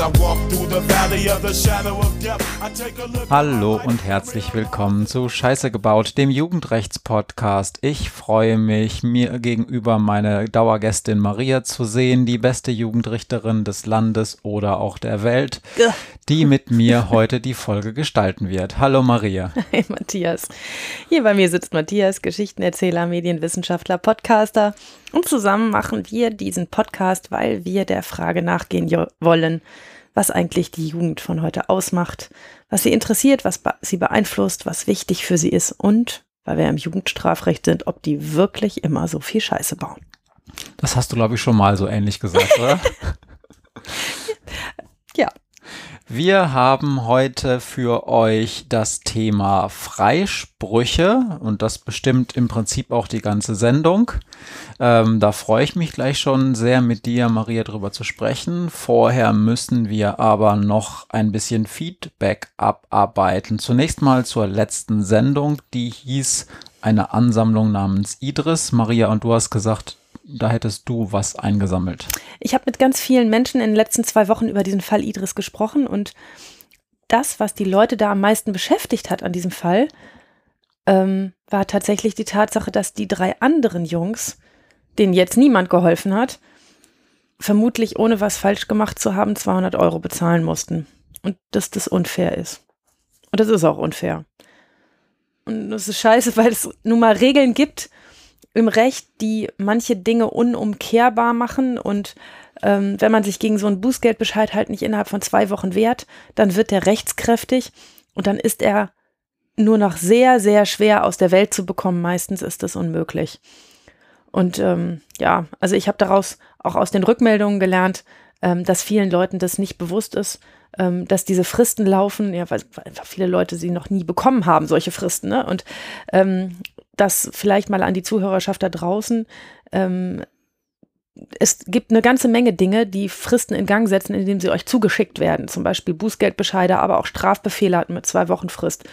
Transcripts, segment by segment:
I walk Hallo und herzlich willkommen zu Scheiße gebaut, dem Jugendrechtspodcast. Ich freue mich, mir gegenüber meine Dauergästin Maria zu sehen, die beste Jugendrichterin des Landes oder auch der Welt, die mit mir heute die Folge gestalten wird. Hallo Maria. Hi Matthias. Hier bei mir sitzt Matthias, Geschichtenerzähler, Medienwissenschaftler, Podcaster. Und zusammen machen wir diesen Podcast, weil wir der Frage nachgehen wollen, was eigentlich die Jugend von heute ausmacht, was sie interessiert, was sie beeinflusst, was wichtig für sie ist und, weil wir im Jugendstrafrecht sind, ob die wirklich immer so viel Scheiße bauen. Das hast du, glaube ich, schon mal so ähnlich gesagt, oder? ja. Wir haben heute für euch das Thema Freisprüche und das bestimmt im Prinzip auch die ganze Sendung. Ähm, da freue ich mich gleich schon sehr mit dir, Maria, drüber zu sprechen. Vorher müssen wir aber noch ein bisschen Feedback abarbeiten. Zunächst mal zur letzten Sendung, die hieß eine Ansammlung namens Idris. Maria, und du hast gesagt, da hättest du was eingesammelt. Ich habe mit ganz vielen Menschen in den letzten zwei Wochen über diesen Fall Idris gesprochen und das, was die Leute da am meisten beschäftigt hat an diesem Fall, ähm, war tatsächlich die Tatsache, dass die drei anderen Jungs, denen jetzt niemand geholfen hat, vermutlich ohne was falsch gemacht zu haben, 200 Euro bezahlen mussten. Und dass das unfair ist. Und das ist auch unfair. Und das ist scheiße, weil es nun mal Regeln gibt, im Recht, die manche Dinge unumkehrbar machen und ähm, wenn man sich gegen so einen Bußgeldbescheid halt nicht innerhalb von zwei Wochen wehrt, dann wird der rechtskräftig und dann ist er nur noch sehr, sehr schwer aus der Welt zu bekommen. Meistens ist das unmöglich. Und ähm, ja, also ich habe daraus auch aus den Rückmeldungen gelernt, ähm, dass vielen Leuten das nicht bewusst ist, ähm, dass diese Fristen laufen, ja, weil, weil einfach viele Leute sie noch nie bekommen haben, solche Fristen. Ne? Und ähm, das vielleicht mal an die Zuhörerschaft da draußen. Ähm, es gibt eine ganze Menge Dinge, die Fristen in Gang setzen, indem sie euch zugeschickt werden. Zum Beispiel Bußgeldbescheide, aber auch Strafbefehle hat mit zwei Wochen Frist.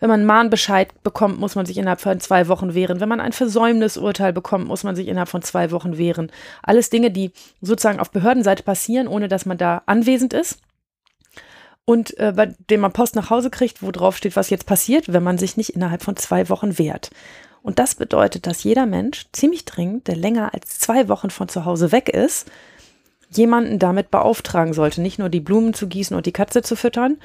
Wenn man einen Mahnbescheid bekommt, muss man sich innerhalb von zwei Wochen wehren. Wenn man ein Versäumnisurteil bekommt, muss man sich innerhalb von zwei Wochen wehren. Alles Dinge, die sozusagen auf Behördenseite passieren, ohne dass man da anwesend ist. Und äh, bei dem man Post nach Hause kriegt, wo drauf steht, was jetzt passiert, wenn man sich nicht innerhalb von zwei Wochen wehrt. Und das bedeutet, dass jeder Mensch ziemlich dringend, der länger als zwei Wochen von zu Hause weg ist, jemanden damit beauftragen sollte, nicht nur die Blumen zu gießen und die Katze zu füttern,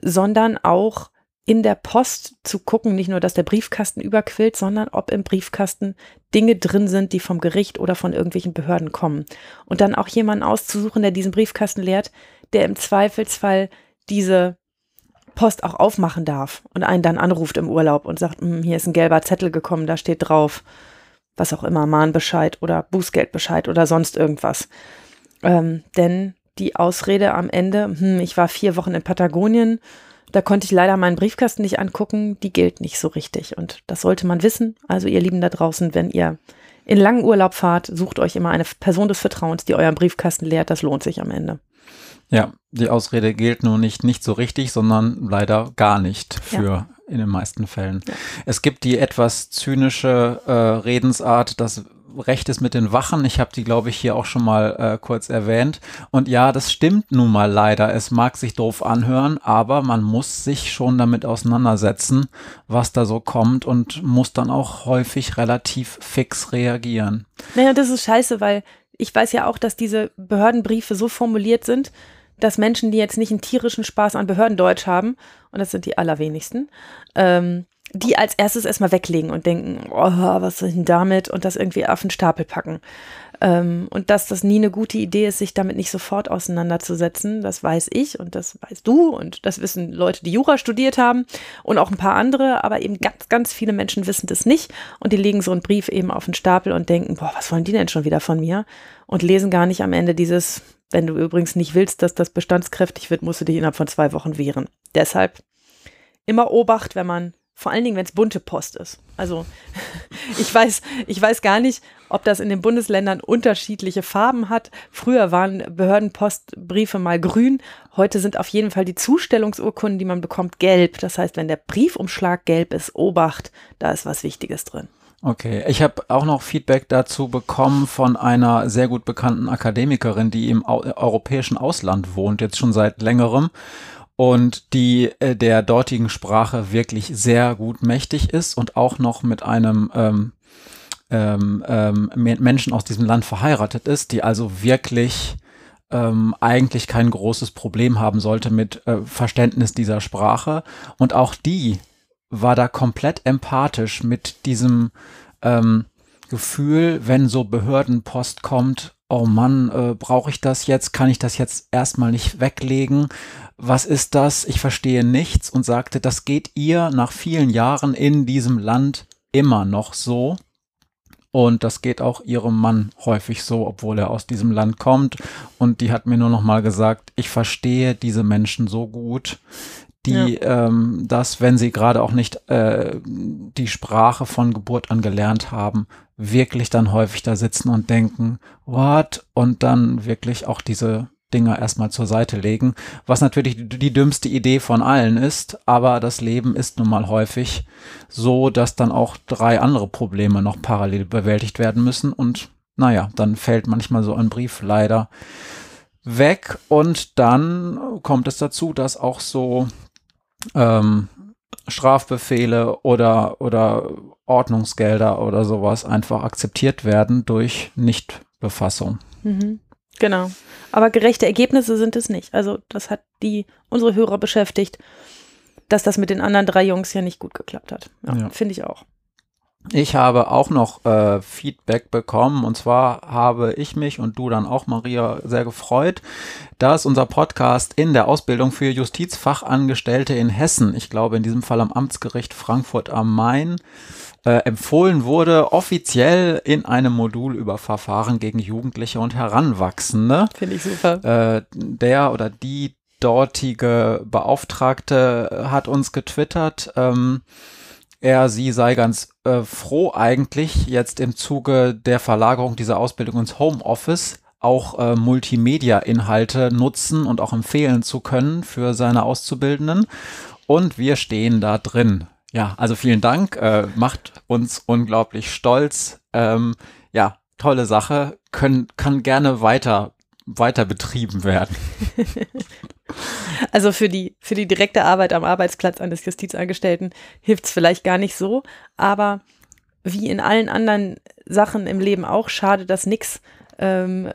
sondern auch in der Post zu gucken, nicht nur, dass der Briefkasten überquillt, sondern ob im Briefkasten Dinge drin sind, die vom Gericht oder von irgendwelchen Behörden kommen. Und dann auch jemanden auszusuchen, der diesen Briefkasten leert, der im Zweifelsfall diese Post auch aufmachen darf und einen dann anruft im Urlaub und sagt, hm, hier ist ein gelber Zettel gekommen, da steht drauf, was auch immer, Mahnbescheid oder Bußgeldbescheid oder sonst irgendwas. Ähm, denn die Ausrede am Ende, hm, ich war vier Wochen in Patagonien, da konnte ich leider meinen Briefkasten nicht angucken, die gilt nicht so richtig. Und das sollte man wissen. Also ihr Lieben da draußen, wenn ihr in langen Urlaub fahrt, sucht euch immer eine Person des Vertrauens, die euren Briefkasten leert. Das lohnt sich am Ende. Ja, die Ausrede gilt nur nicht, nicht so richtig, sondern leider gar nicht für ja. in den meisten Fällen. Ja. Es gibt die etwas zynische äh, Redensart, dass Recht ist mit den Wachen. Ich habe die, glaube ich, hier auch schon mal äh, kurz erwähnt. Und ja, das stimmt nun mal leider. Es mag sich doof anhören, aber man muss sich schon damit auseinandersetzen, was da so kommt und muss dann auch häufig relativ fix reagieren. Naja, das ist scheiße, weil ich weiß ja auch, dass diese Behördenbriefe so formuliert sind, dass Menschen, die jetzt nicht einen tierischen Spaß an Behördendeutsch haben, und das sind die allerwenigsten, ähm, die als erstes erstmal weglegen und denken, oh, was ist denn damit? Und das irgendwie auf den Stapel packen. Ähm, und dass das nie eine gute Idee ist, sich damit nicht sofort auseinanderzusetzen, das weiß ich und das weißt du und das wissen Leute, die Jura studiert haben und auch ein paar andere, aber eben ganz, ganz viele Menschen wissen das nicht und die legen so einen Brief eben auf den Stapel und denken, boah, was wollen die denn schon wieder von mir? Und lesen gar nicht am Ende dieses, wenn du übrigens nicht willst, dass das bestandskräftig wird, musst du dich innerhalb von zwei Wochen wehren. Deshalb immer Obacht, wenn man, vor allen Dingen, wenn es bunte Post ist. Also ich weiß, ich weiß gar nicht, ob das in den Bundesländern unterschiedliche Farben hat. Früher waren Behördenpostbriefe mal grün. Heute sind auf jeden Fall die Zustellungsurkunden, die man bekommt, gelb. Das heißt, wenn der Briefumschlag gelb ist, Obacht, da ist was Wichtiges drin. Okay, ich habe auch noch Feedback dazu bekommen von einer sehr gut bekannten Akademikerin, die im Au europäischen Ausland wohnt, jetzt schon seit längerem und die äh, der dortigen Sprache wirklich sehr gut mächtig ist und auch noch mit einem ähm, ähm, ähm, Menschen aus diesem Land verheiratet ist, die also wirklich ähm, eigentlich kein großes Problem haben sollte mit äh, Verständnis dieser Sprache. Und auch die war da komplett empathisch mit diesem ähm, Gefühl, wenn so Behördenpost kommt, oh Mann, äh, brauche ich das jetzt? Kann ich das jetzt erstmal nicht weglegen? Was ist das? Ich verstehe nichts und sagte, das geht ihr nach vielen Jahren in diesem Land immer noch so. Und das geht auch ihrem Mann häufig so, obwohl er aus diesem Land kommt. Und die hat mir nur noch mal gesagt, ich verstehe diese Menschen so gut die ja. ähm, das, wenn sie gerade auch nicht äh, die Sprache von Geburt an gelernt haben, wirklich dann häufig da sitzen und denken, what? Und dann wirklich auch diese Dinger erstmal zur Seite legen, was natürlich die, die dümmste Idee von allen ist, aber das Leben ist nun mal häufig so, dass dann auch drei andere Probleme noch parallel bewältigt werden müssen und naja, dann fällt manchmal so ein Brief leider weg und dann kommt es dazu, dass auch so ähm, Strafbefehle oder, oder Ordnungsgelder oder sowas einfach akzeptiert werden durch Nichtbefassung. Mhm. Genau. Aber gerechte Ergebnisse sind es nicht. Also das hat die unsere Hörer beschäftigt, dass das mit den anderen drei Jungs ja nicht gut geklappt hat. Ja, ja. finde ich auch. Ich habe auch noch äh, Feedback bekommen und zwar habe ich mich und du dann auch, Maria, sehr gefreut, dass unser Podcast in der Ausbildung für Justizfachangestellte in Hessen, ich glaube in diesem Fall am Amtsgericht Frankfurt am Main, äh, empfohlen wurde, offiziell in einem Modul über Verfahren gegen Jugendliche und Heranwachsende. Finde ich super. Äh, der oder die dortige Beauftragte hat uns getwittert, ähm, er, sie sei ganz äh, froh eigentlich jetzt im Zuge der Verlagerung dieser Ausbildung ins Homeoffice auch äh, Multimedia-Inhalte nutzen und auch empfehlen zu können für seine Auszubildenden. Und wir stehen da drin. Ja, also vielen Dank, äh, macht uns unglaublich stolz. Ähm, ja, tolle Sache, können, kann gerne weiter, weiter betrieben werden. Also für die, für die direkte Arbeit am Arbeitsplatz eines Justizangestellten hilft es vielleicht gar nicht so, aber wie in allen anderen Sachen im Leben auch, schade das nichts, ähm,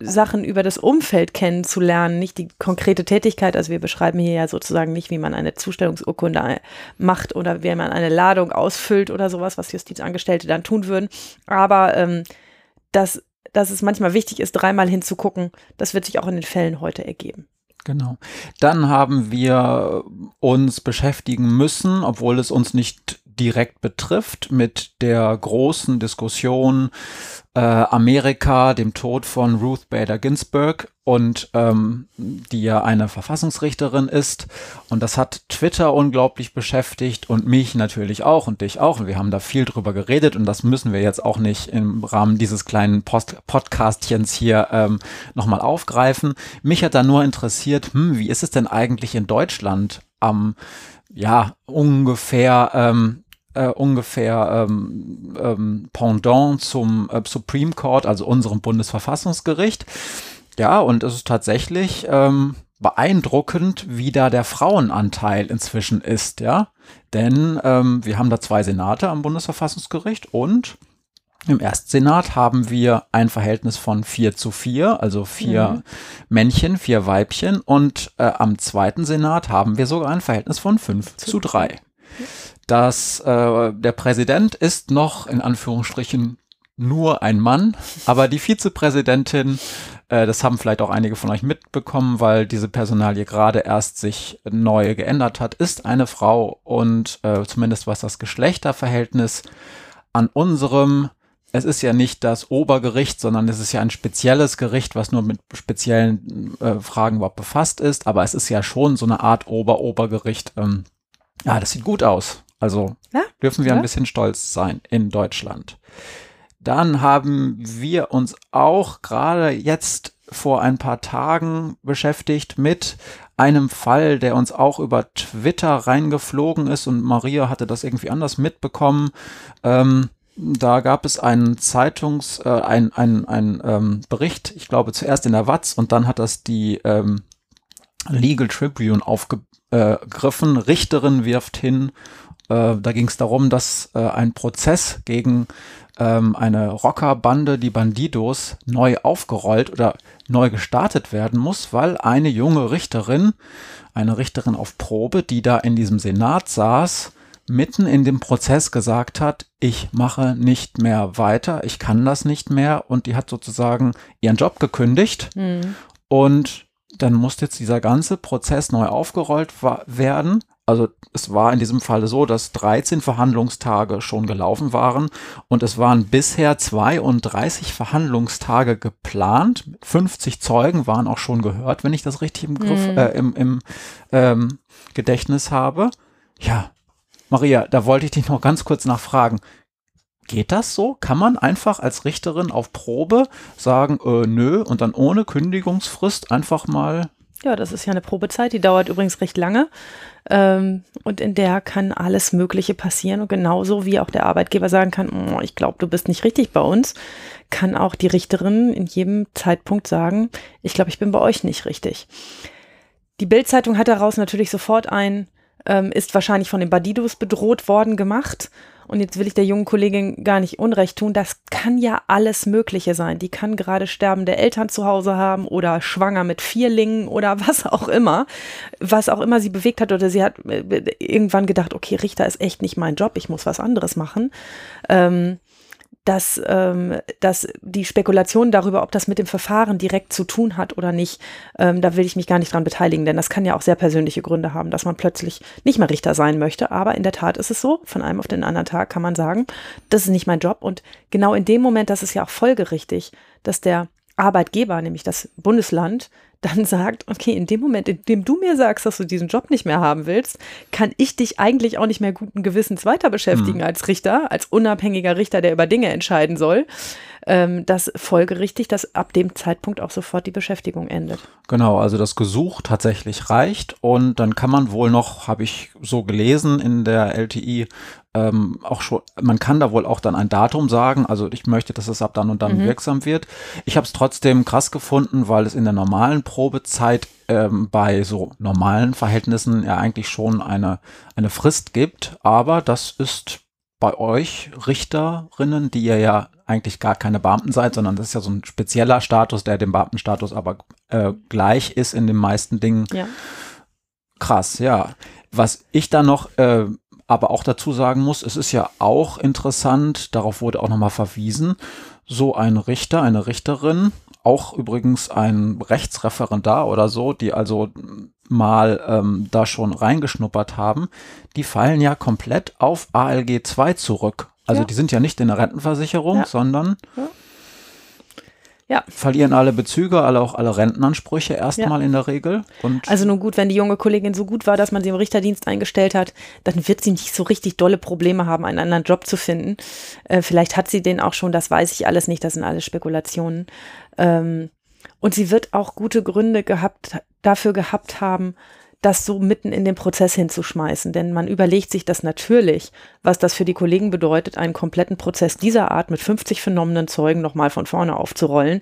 Sachen über das Umfeld kennenzulernen, nicht die konkrete Tätigkeit. Also wir beschreiben hier ja sozusagen nicht, wie man eine Zustellungsurkunde macht oder wie man eine Ladung ausfüllt oder sowas, was Justizangestellte dann tun würden. Aber ähm, dass, dass es manchmal wichtig ist, dreimal hinzugucken, das wird sich auch in den Fällen heute ergeben. Genau. Dann haben wir uns beschäftigen müssen, obwohl es uns nicht direkt betrifft, mit der großen Diskussion äh, Amerika, dem Tod von Ruth Bader Ginsburg und ähm, die ja eine Verfassungsrichterin ist. Und das hat Twitter unglaublich beschäftigt und mich natürlich auch und dich auch. Und wir haben da viel drüber geredet und das müssen wir jetzt auch nicht im Rahmen dieses kleinen Post Podcastchens hier ähm, nochmal aufgreifen. Mich hat da nur interessiert, hm, wie ist es denn eigentlich in Deutschland am ja, ungefähr ähm, äh, ungefähr ähm, ähm, Pendant zum äh, Supreme Court, also unserem Bundesverfassungsgericht. Ja, und es ist tatsächlich ähm, beeindruckend, wie da der Frauenanteil inzwischen ist, ja. Denn ähm, wir haben da zwei Senate am Bundesverfassungsgericht und im Erstsenat haben wir ein Verhältnis von vier zu vier, also vier mhm. Männchen, vier Weibchen. Und äh, am zweiten Senat haben wir sogar ein Verhältnis von fünf zu drei dass äh, der Präsident ist noch in Anführungsstrichen nur ein Mann, aber die Vizepräsidentin, äh, das haben vielleicht auch einige von euch mitbekommen, weil diese Personalie gerade erst sich neu geändert hat, ist eine Frau und äh, zumindest was das Geschlechterverhältnis an unserem es ist ja nicht das Obergericht, sondern es ist ja ein spezielles Gericht, was nur mit speziellen äh, Fragen überhaupt befasst ist. Aber es ist ja schon so eine Art Ober-Obergericht. Ähm, ja, das sieht gut aus. Also ja? dürfen wir ja? ein bisschen stolz sein in Deutschland. Dann haben wir uns auch gerade jetzt vor ein paar Tagen beschäftigt mit einem Fall, der uns auch über Twitter reingeflogen ist und Maria hatte das irgendwie anders mitbekommen. Ähm, da gab es einen Zeitungs, äh, ein, ein, ein ähm, Bericht, ich glaube zuerst in der Watz und dann hat das die ähm, Legal Tribune aufgegriffen. Richterin wirft hin. Äh, da ging es darum, dass äh, ein Prozess gegen ähm, eine Rockerbande, die Bandidos, neu aufgerollt oder neu gestartet werden muss, weil eine junge Richterin, eine Richterin auf Probe, die da in diesem Senat saß, mitten in dem Prozess gesagt hat, ich mache nicht mehr weiter, ich kann das nicht mehr. Und die hat sozusagen ihren Job gekündigt. Mhm. und dann musste jetzt dieser ganze Prozess neu aufgerollt werden also es war in diesem Fall so, dass 13 Verhandlungstage schon gelaufen waren und es waren bisher 32 Verhandlungstage geplant. 50 Zeugen waren auch schon gehört, wenn ich das richtig im, Griff, mhm. äh, im, im ähm, Gedächtnis habe. Ja, Maria, da wollte ich dich noch ganz kurz nachfragen. Geht das so? Kann man einfach als Richterin auf Probe sagen, äh, nö, und dann ohne Kündigungsfrist einfach mal ja, das ist ja eine Probezeit, die dauert übrigens recht lange. Ähm, und in der kann alles Mögliche passieren. Und genauso wie auch der Arbeitgeber sagen kann, ich glaube, du bist nicht richtig bei uns, kann auch die Richterin in jedem Zeitpunkt sagen, ich glaube, ich bin bei euch nicht richtig. Die Bildzeitung hat daraus natürlich sofort ein, ähm, ist wahrscheinlich von den Badidos bedroht worden gemacht und jetzt will ich der jungen Kollegin gar nicht Unrecht tun, das kann ja alles Mögliche sein. Die kann gerade sterbende Eltern zu Hause haben oder schwanger mit Vierlingen oder was auch immer, was auch immer sie bewegt hat oder sie hat äh, irgendwann gedacht, okay, Richter ist echt nicht mein Job, ich muss was anderes machen. Ähm, dass, ähm, dass die Spekulation darüber, ob das mit dem Verfahren direkt zu tun hat oder nicht, ähm, da will ich mich gar nicht dran beteiligen, denn das kann ja auch sehr persönliche Gründe haben, dass man plötzlich nicht mehr Richter sein möchte. Aber in der Tat ist es so, von einem auf den anderen Tag kann man sagen, das ist nicht mein Job. Und genau in dem Moment, das ist ja auch folgerichtig, dass der Arbeitgeber, nämlich das Bundesland, dann sagt, okay, in dem Moment, in dem du mir sagst, dass du diesen Job nicht mehr haben willst, kann ich dich eigentlich auch nicht mehr guten Gewissens weiter beschäftigen mhm. als Richter, als unabhängiger Richter, der über Dinge entscheiden soll. Ähm, das folgerichtig, dass ab dem Zeitpunkt auch sofort die Beschäftigung endet. Genau, also das Gesuch tatsächlich reicht und dann kann man wohl noch, habe ich so gelesen in der LTI, ähm, auch schon, man kann da wohl auch dann ein Datum sagen, also ich möchte, dass es ab dann und dann mhm. wirksam wird. Ich habe es trotzdem krass gefunden, weil es in der normalen Probezeit ähm, bei so normalen Verhältnissen ja eigentlich schon eine, eine Frist gibt, aber das ist bei euch Richterinnen, die ihr ja eigentlich gar keine Beamten seid, sondern das ist ja so ein spezieller Status, der dem Beamtenstatus aber äh, gleich ist in den meisten Dingen. Ja. Krass, ja. Was ich da noch äh, aber auch dazu sagen muss, es ist ja auch interessant, darauf wurde auch nochmal verwiesen, so ein Richter, eine Richterin, auch übrigens ein Rechtsreferendar oder so, die also mal ähm, da schon reingeschnuppert haben, die fallen ja komplett auf ALG 2 zurück. Also ja. die sind ja nicht in der Rentenversicherung, ja. sondern ja. Ja. Verlieren alle Bezüge, alle auch alle Rentenansprüche erstmal ja. in der Regel. Und also nur gut, wenn die junge Kollegin so gut war, dass man sie im Richterdienst eingestellt hat, dann wird sie nicht so richtig dolle Probleme haben, einen anderen Job zu finden. Äh, vielleicht hat sie den auch schon, das weiß ich alles nicht, das sind alles Spekulationen. Ähm, und sie wird auch gute Gründe gehabt, dafür gehabt haben, das so mitten in den Prozess hinzuschmeißen. Denn man überlegt sich das natürlich, was das für die Kollegen bedeutet, einen kompletten Prozess dieser Art mit 50 vernommenen Zeugen nochmal von vorne aufzurollen.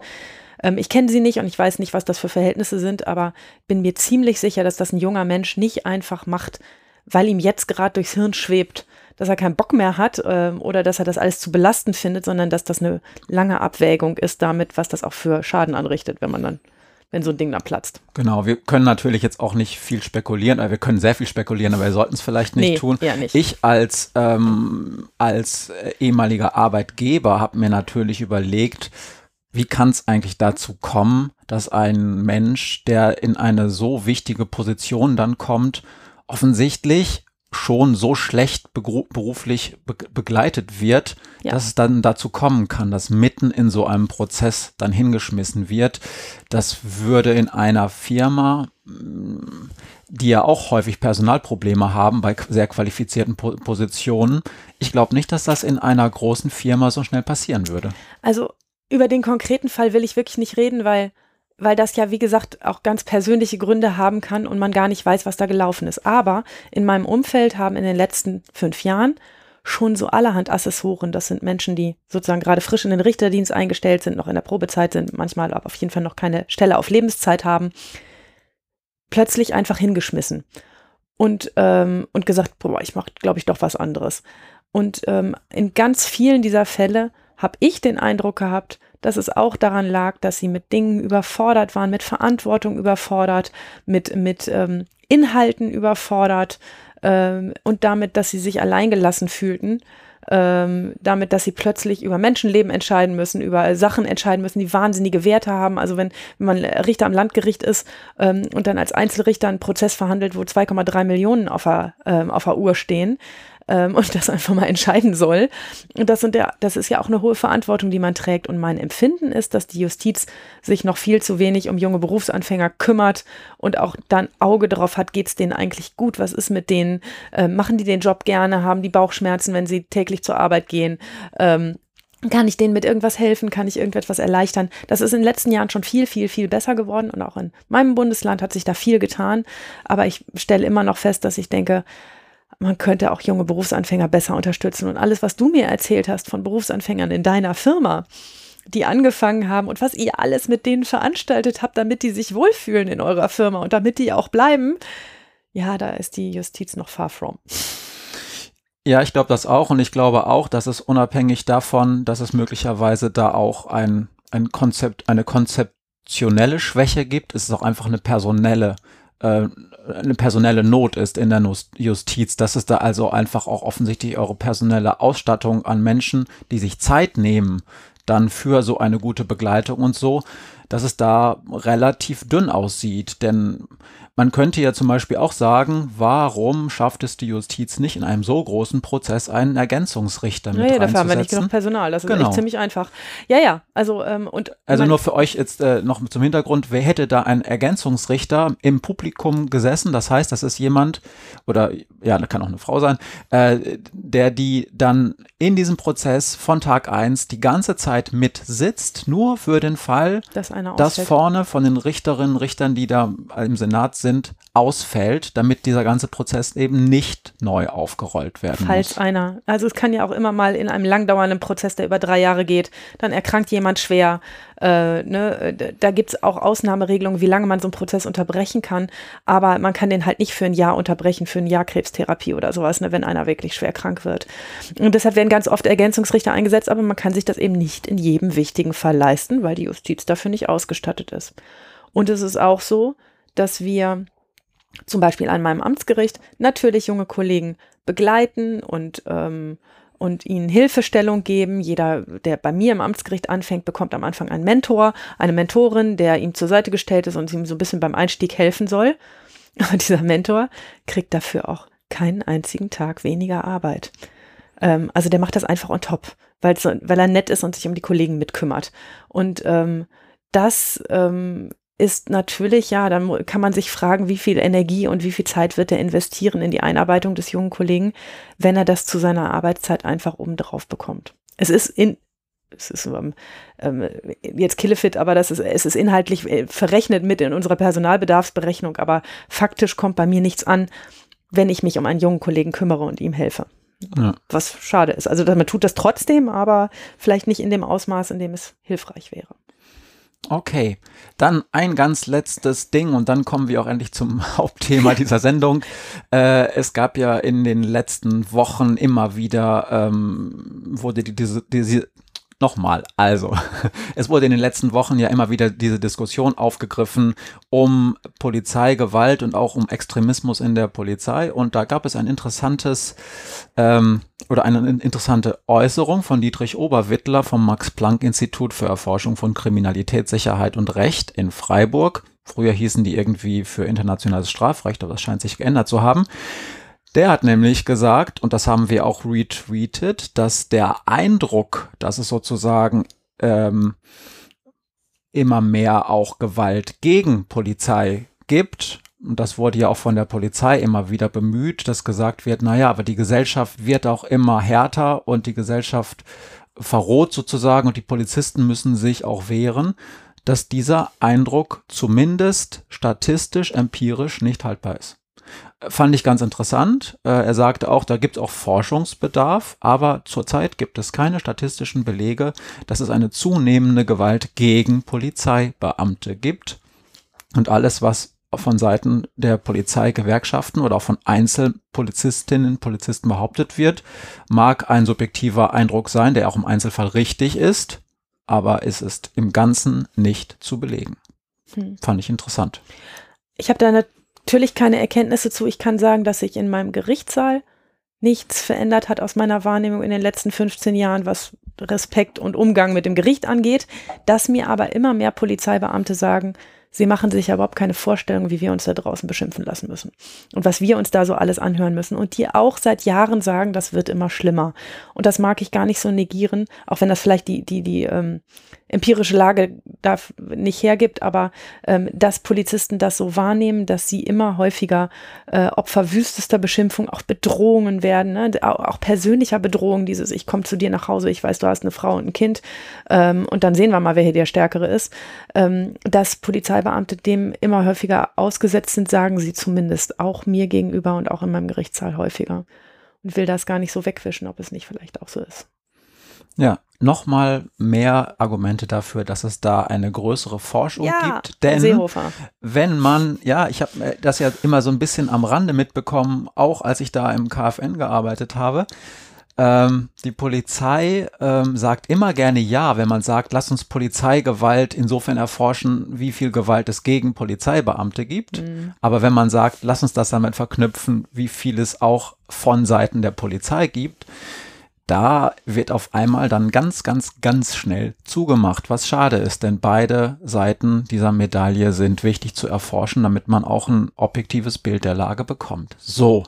Ähm, ich kenne sie nicht und ich weiß nicht, was das für Verhältnisse sind, aber bin mir ziemlich sicher, dass das ein junger Mensch nicht einfach macht, weil ihm jetzt gerade durchs Hirn schwebt, dass er keinen Bock mehr hat ähm, oder dass er das alles zu belastend findet, sondern dass das eine lange Abwägung ist damit, was das auch für Schaden anrichtet, wenn man dann wenn so ein Ding dann platzt. Genau, wir können natürlich jetzt auch nicht viel spekulieren, aber wir können sehr viel spekulieren, aber wir sollten es vielleicht nicht nee, tun. Nicht. Ich als, ähm, als äh, ehemaliger Arbeitgeber habe mir natürlich überlegt, wie kann es eigentlich dazu kommen, dass ein Mensch, der in eine so wichtige Position dann kommt, offensichtlich schon so schlecht beruflich be begleitet wird, ja. dass es dann dazu kommen kann, dass mitten in so einem Prozess dann hingeschmissen wird. Das würde in einer Firma, mm, die ja auch häufig Personalprobleme haben bei sehr qualifizierten po Positionen, ich glaube nicht, dass das in einer großen Firma so schnell passieren würde. Also über den konkreten Fall will ich wirklich nicht reden, weil weil das ja, wie gesagt, auch ganz persönliche Gründe haben kann und man gar nicht weiß, was da gelaufen ist. Aber in meinem Umfeld haben in den letzten fünf Jahren schon so allerhand Assessoren, das sind Menschen, die sozusagen gerade frisch in den Richterdienst eingestellt sind, noch in der Probezeit sind, manchmal aber auf jeden Fall noch keine Stelle auf Lebenszeit haben, plötzlich einfach hingeschmissen und, ähm, und gesagt, boah, ich mache, glaube ich, doch was anderes. Und ähm, in ganz vielen dieser Fälle habe ich den Eindruck gehabt, dass es auch daran lag, dass sie mit Dingen überfordert waren, mit Verantwortung überfordert, mit, mit ähm, Inhalten überfordert ähm, und damit, dass sie sich alleingelassen fühlten. Ähm, damit, dass sie plötzlich über Menschenleben entscheiden müssen, über Sachen entscheiden müssen, die wahnsinnige Werte haben. Also wenn, wenn man Richter am Landgericht ist ähm, und dann als Einzelrichter einen Prozess verhandelt, wo 2,3 Millionen auf der, ähm, auf der Uhr stehen, ähm, und das einfach mal entscheiden soll. Und das, sind ja, das ist ja auch eine hohe Verantwortung, die man trägt. Und mein Empfinden ist, dass die Justiz sich noch viel zu wenig um junge Berufsanfänger kümmert und auch dann Auge darauf hat, geht es denen eigentlich gut? Was ist mit denen? Äh, machen die den Job gerne? Haben die Bauchschmerzen, wenn sie täglich zur Arbeit gehen? Ähm, kann ich denen mit irgendwas helfen? Kann ich irgendetwas erleichtern? Das ist in den letzten Jahren schon viel, viel, viel besser geworden und auch in meinem Bundesland hat sich da viel getan. Aber ich stelle immer noch fest, dass ich denke, man könnte auch junge Berufsanfänger besser unterstützen. Und alles, was du mir erzählt hast von Berufsanfängern in deiner Firma, die angefangen haben und was ihr alles mit denen veranstaltet habt, damit die sich wohlfühlen in eurer Firma und damit die auch bleiben, ja, da ist die Justiz noch far from. Ja, ich glaube das auch und ich glaube auch, dass es unabhängig davon, dass es möglicherweise da auch ein, ein Konzept, eine konzeptionelle Schwäche gibt, ist es auch einfach eine personelle äh, eine personelle Not ist in der Justiz, dass es da also einfach auch offensichtlich eure personelle Ausstattung an Menschen, die sich Zeit nehmen, dann für so eine gute Begleitung und so, dass es da relativ dünn aussieht. Denn man könnte ja zum Beispiel auch sagen, warum schafft es die Justiz nicht in einem so großen Prozess einen Ergänzungsrichter mit naja, dafür haben wir nicht genug Personal. Das ist genau. echt ziemlich einfach. Ja, ja. Also ähm, und also nur für euch jetzt äh, noch zum Hintergrund: Wer hätte da einen Ergänzungsrichter im Publikum gesessen? Das heißt, das ist jemand oder ja, das kann auch eine Frau sein, äh, der die dann in diesem Prozess von Tag 1 die ganze Zeit mitsitzt, nur für den Fall, dass, dass vorne von den Richterinnen, Richtern, die da im Senat sind, ausfällt, damit dieser ganze Prozess eben nicht neu aufgerollt werden Falls muss. einer. Also es kann ja auch immer mal in einem langdauernden Prozess, der über drei Jahre geht, dann erkrankt jemand schwer. Äh, ne? Da gibt es auch Ausnahmeregelungen, wie lange man so einen Prozess unterbrechen kann. Aber man kann den halt nicht für ein Jahr unterbrechen, für ein Jahr Krebstherapie oder sowas, ne? wenn einer wirklich schwer krank wird. Und deshalb werden ganz oft Ergänzungsrichter eingesetzt, aber man kann sich das eben nicht in jedem wichtigen Fall leisten, weil die Justiz dafür nicht ausgestattet ist. Und es ist auch so, dass wir zum Beispiel an meinem Amtsgericht natürlich junge Kollegen begleiten und, ähm, und ihnen Hilfestellung geben. Jeder, der bei mir im Amtsgericht anfängt, bekommt am Anfang einen Mentor, eine Mentorin, der ihm zur Seite gestellt ist und ihm so ein bisschen beim Einstieg helfen soll. Und dieser Mentor kriegt dafür auch keinen einzigen Tag weniger Arbeit. Ähm, also der macht das einfach on top, weil, er nett ist und sich um die Kollegen mitkümmert. Und ähm, das ähm, ist natürlich, ja, dann kann man sich fragen, wie viel Energie und wie viel Zeit wird er investieren in die Einarbeitung des jungen Kollegen, wenn er das zu seiner Arbeitszeit einfach obendrauf bekommt. Es ist in, es ist ähm, ähm, jetzt Killefit, aber das ist, es ist inhaltlich äh, verrechnet mit in unserer Personalbedarfsberechnung, aber faktisch kommt bei mir nichts an, wenn ich mich um einen jungen Kollegen kümmere und ihm helfe. Ja. Was schade ist. Also man tut das trotzdem, aber vielleicht nicht in dem Ausmaß, in dem es hilfreich wäre. Okay, dann ein ganz letztes Ding und dann kommen wir auch endlich zum Hauptthema dieser Sendung. Äh, es gab ja in den letzten Wochen immer wieder, ähm, wurde die, diese, diese, Nochmal, also, es wurde in den letzten Wochen ja immer wieder diese Diskussion aufgegriffen um Polizeigewalt und auch um Extremismus in der Polizei. Und da gab es ein interessantes ähm, oder eine interessante Äußerung von Dietrich Oberwittler vom Max-Planck-Institut für Erforschung von Kriminalität, Sicherheit und Recht in Freiburg. Früher hießen die irgendwie für internationales Strafrecht, aber das scheint sich geändert zu haben. Der hat nämlich gesagt, und das haben wir auch retweetet, dass der Eindruck, dass es sozusagen ähm, immer mehr auch Gewalt gegen Polizei gibt, und das wurde ja auch von der Polizei immer wieder bemüht, dass gesagt wird, naja, aber die Gesellschaft wird auch immer härter und die Gesellschaft verroht sozusagen und die Polizisten müssen sich auch wehren, dass dieser Eindruck zumindest statistisch, empirisch nicht haltbar ist. Fand ich ganz interessant. Äh, er sagte auch, da gibt es auch Forschungsbedarf, aber zurzeit gibt es keine statistischen Belege, dass es eine zunehmende Gewalt gegen Polizeibeamte gibt. Und alles, was von Seiten der Polizeigewerkschaften oder auch von Einzelpolizistinnen und Polizisten behauptet wird, mag ein subjektiver Eindruck sein, der auch im Einzelfall richtig ist, aber es ist im Ganzen nicht zu belegen. Hm. Fand ich interessant. Ich habe da natürlich keine Erkenntnisse zu. Ich kann sagen, dass sich in meinem Gerichtssaal nichts verändert hat aus meiner Wahrnehmung in den letzten 15 Jahren, was Respekt und Umgang mit dem Gericht angeht, dass mir aber immer mehr Polizeibeamte sagen, Sie machen sich ja überhaupt keine Vorstellung, wie wir uns da draußen beschimpfen lassen müssen und was wir uns da so alles anhören müssen und die auch seit Jahren sagen, das wird immer schlimmer. Und das mag ich gar nicht so negieren, auch wenn das vielleicht die, die, die ähm, empirische Lage da nicht hergibt, aber ähm, dass Polizisten das so wahrnehmen, dass sie immer häufiger äh, Opfer wüstester Beschimpfung, auch Bedrohungen werden, ne? auch, persönlicher Bedrohungen, dieses ich komme zu dir nach Hause, ich weiß, du hast eine Frau und ein Kind ähm, und dann sehen wir mal, wer hier der Stärkere ist, ähm, dass Polizeibeamte dem immer häufiger ausgesetzt sind, sagen sie zumindest auch mir gegenüber und auch in meinem Gerichtssaal häufiger und will das gar nicht so wegwischen, ob es nicht vielleicht auch so ist. Ja, nochmal mehr Argumente dafür, dass es da eine größere Forschung ja, gibt. Denn Seehofer. wenn man, ja, ich habe äh, das ja immer so ein bisschen am Rande mitbekommen, auch als ich da im KfN gearbeitet habe. Ähm, die Polizei ähm, sagt immer gerne ja, wenn man sagt, lass uns Polizeigewalt insofern erforschen, wie viel Gewalt es gegen Polizeibeamte gibt. Mhm. Aber wenn man sagt, lass uns das damit verknüpfen, wie viel es auch von Seiten der Polizei gibt, da wird auf einmal dann ganz, ganz, ganz schnell zugemacht, was schade ist, denn beide Seiten dieser Medaille sind wichtig zu erforschen, damit man auch ein objektives Bild der Lage bekommt. So,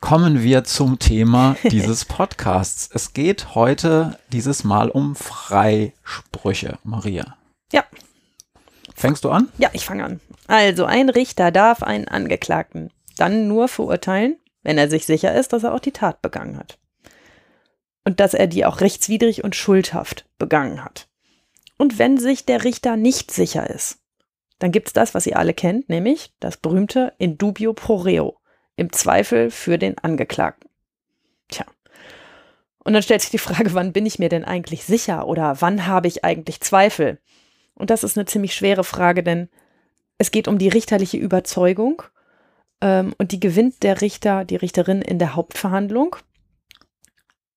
kommen wir zum Thema dieses Podcasts. Es geht heute dieses Mal um Freisprüche, Maria. Ja. Fängst du an? Ja, ich fange an. Also, ein Richter darf einen Angeklagten dann nur verurteilen, wenn er sich sicher ist, dass er auch die Tat begangen hat und dass er die auch rechtswidrig und schuldhaft begangen hat. Und wenn sich der Richter nicht sicher ist, dann gibt es das, was ihr alle kennt, nämlich das berühmte in dubio pro reo, im Zweifel für den Angeklagten. Tja. Und dann stellt sich die Frage, wann bin ich mir denn eigentlich sicher oder wann habe ich eigentlich Zweifel? Und das ist eine ziemlich schwere Frage, denn es geht um die richterliche Überzeugung ähm, und die gewinnt der Richter, die Richterin in der Hauptverhandlung.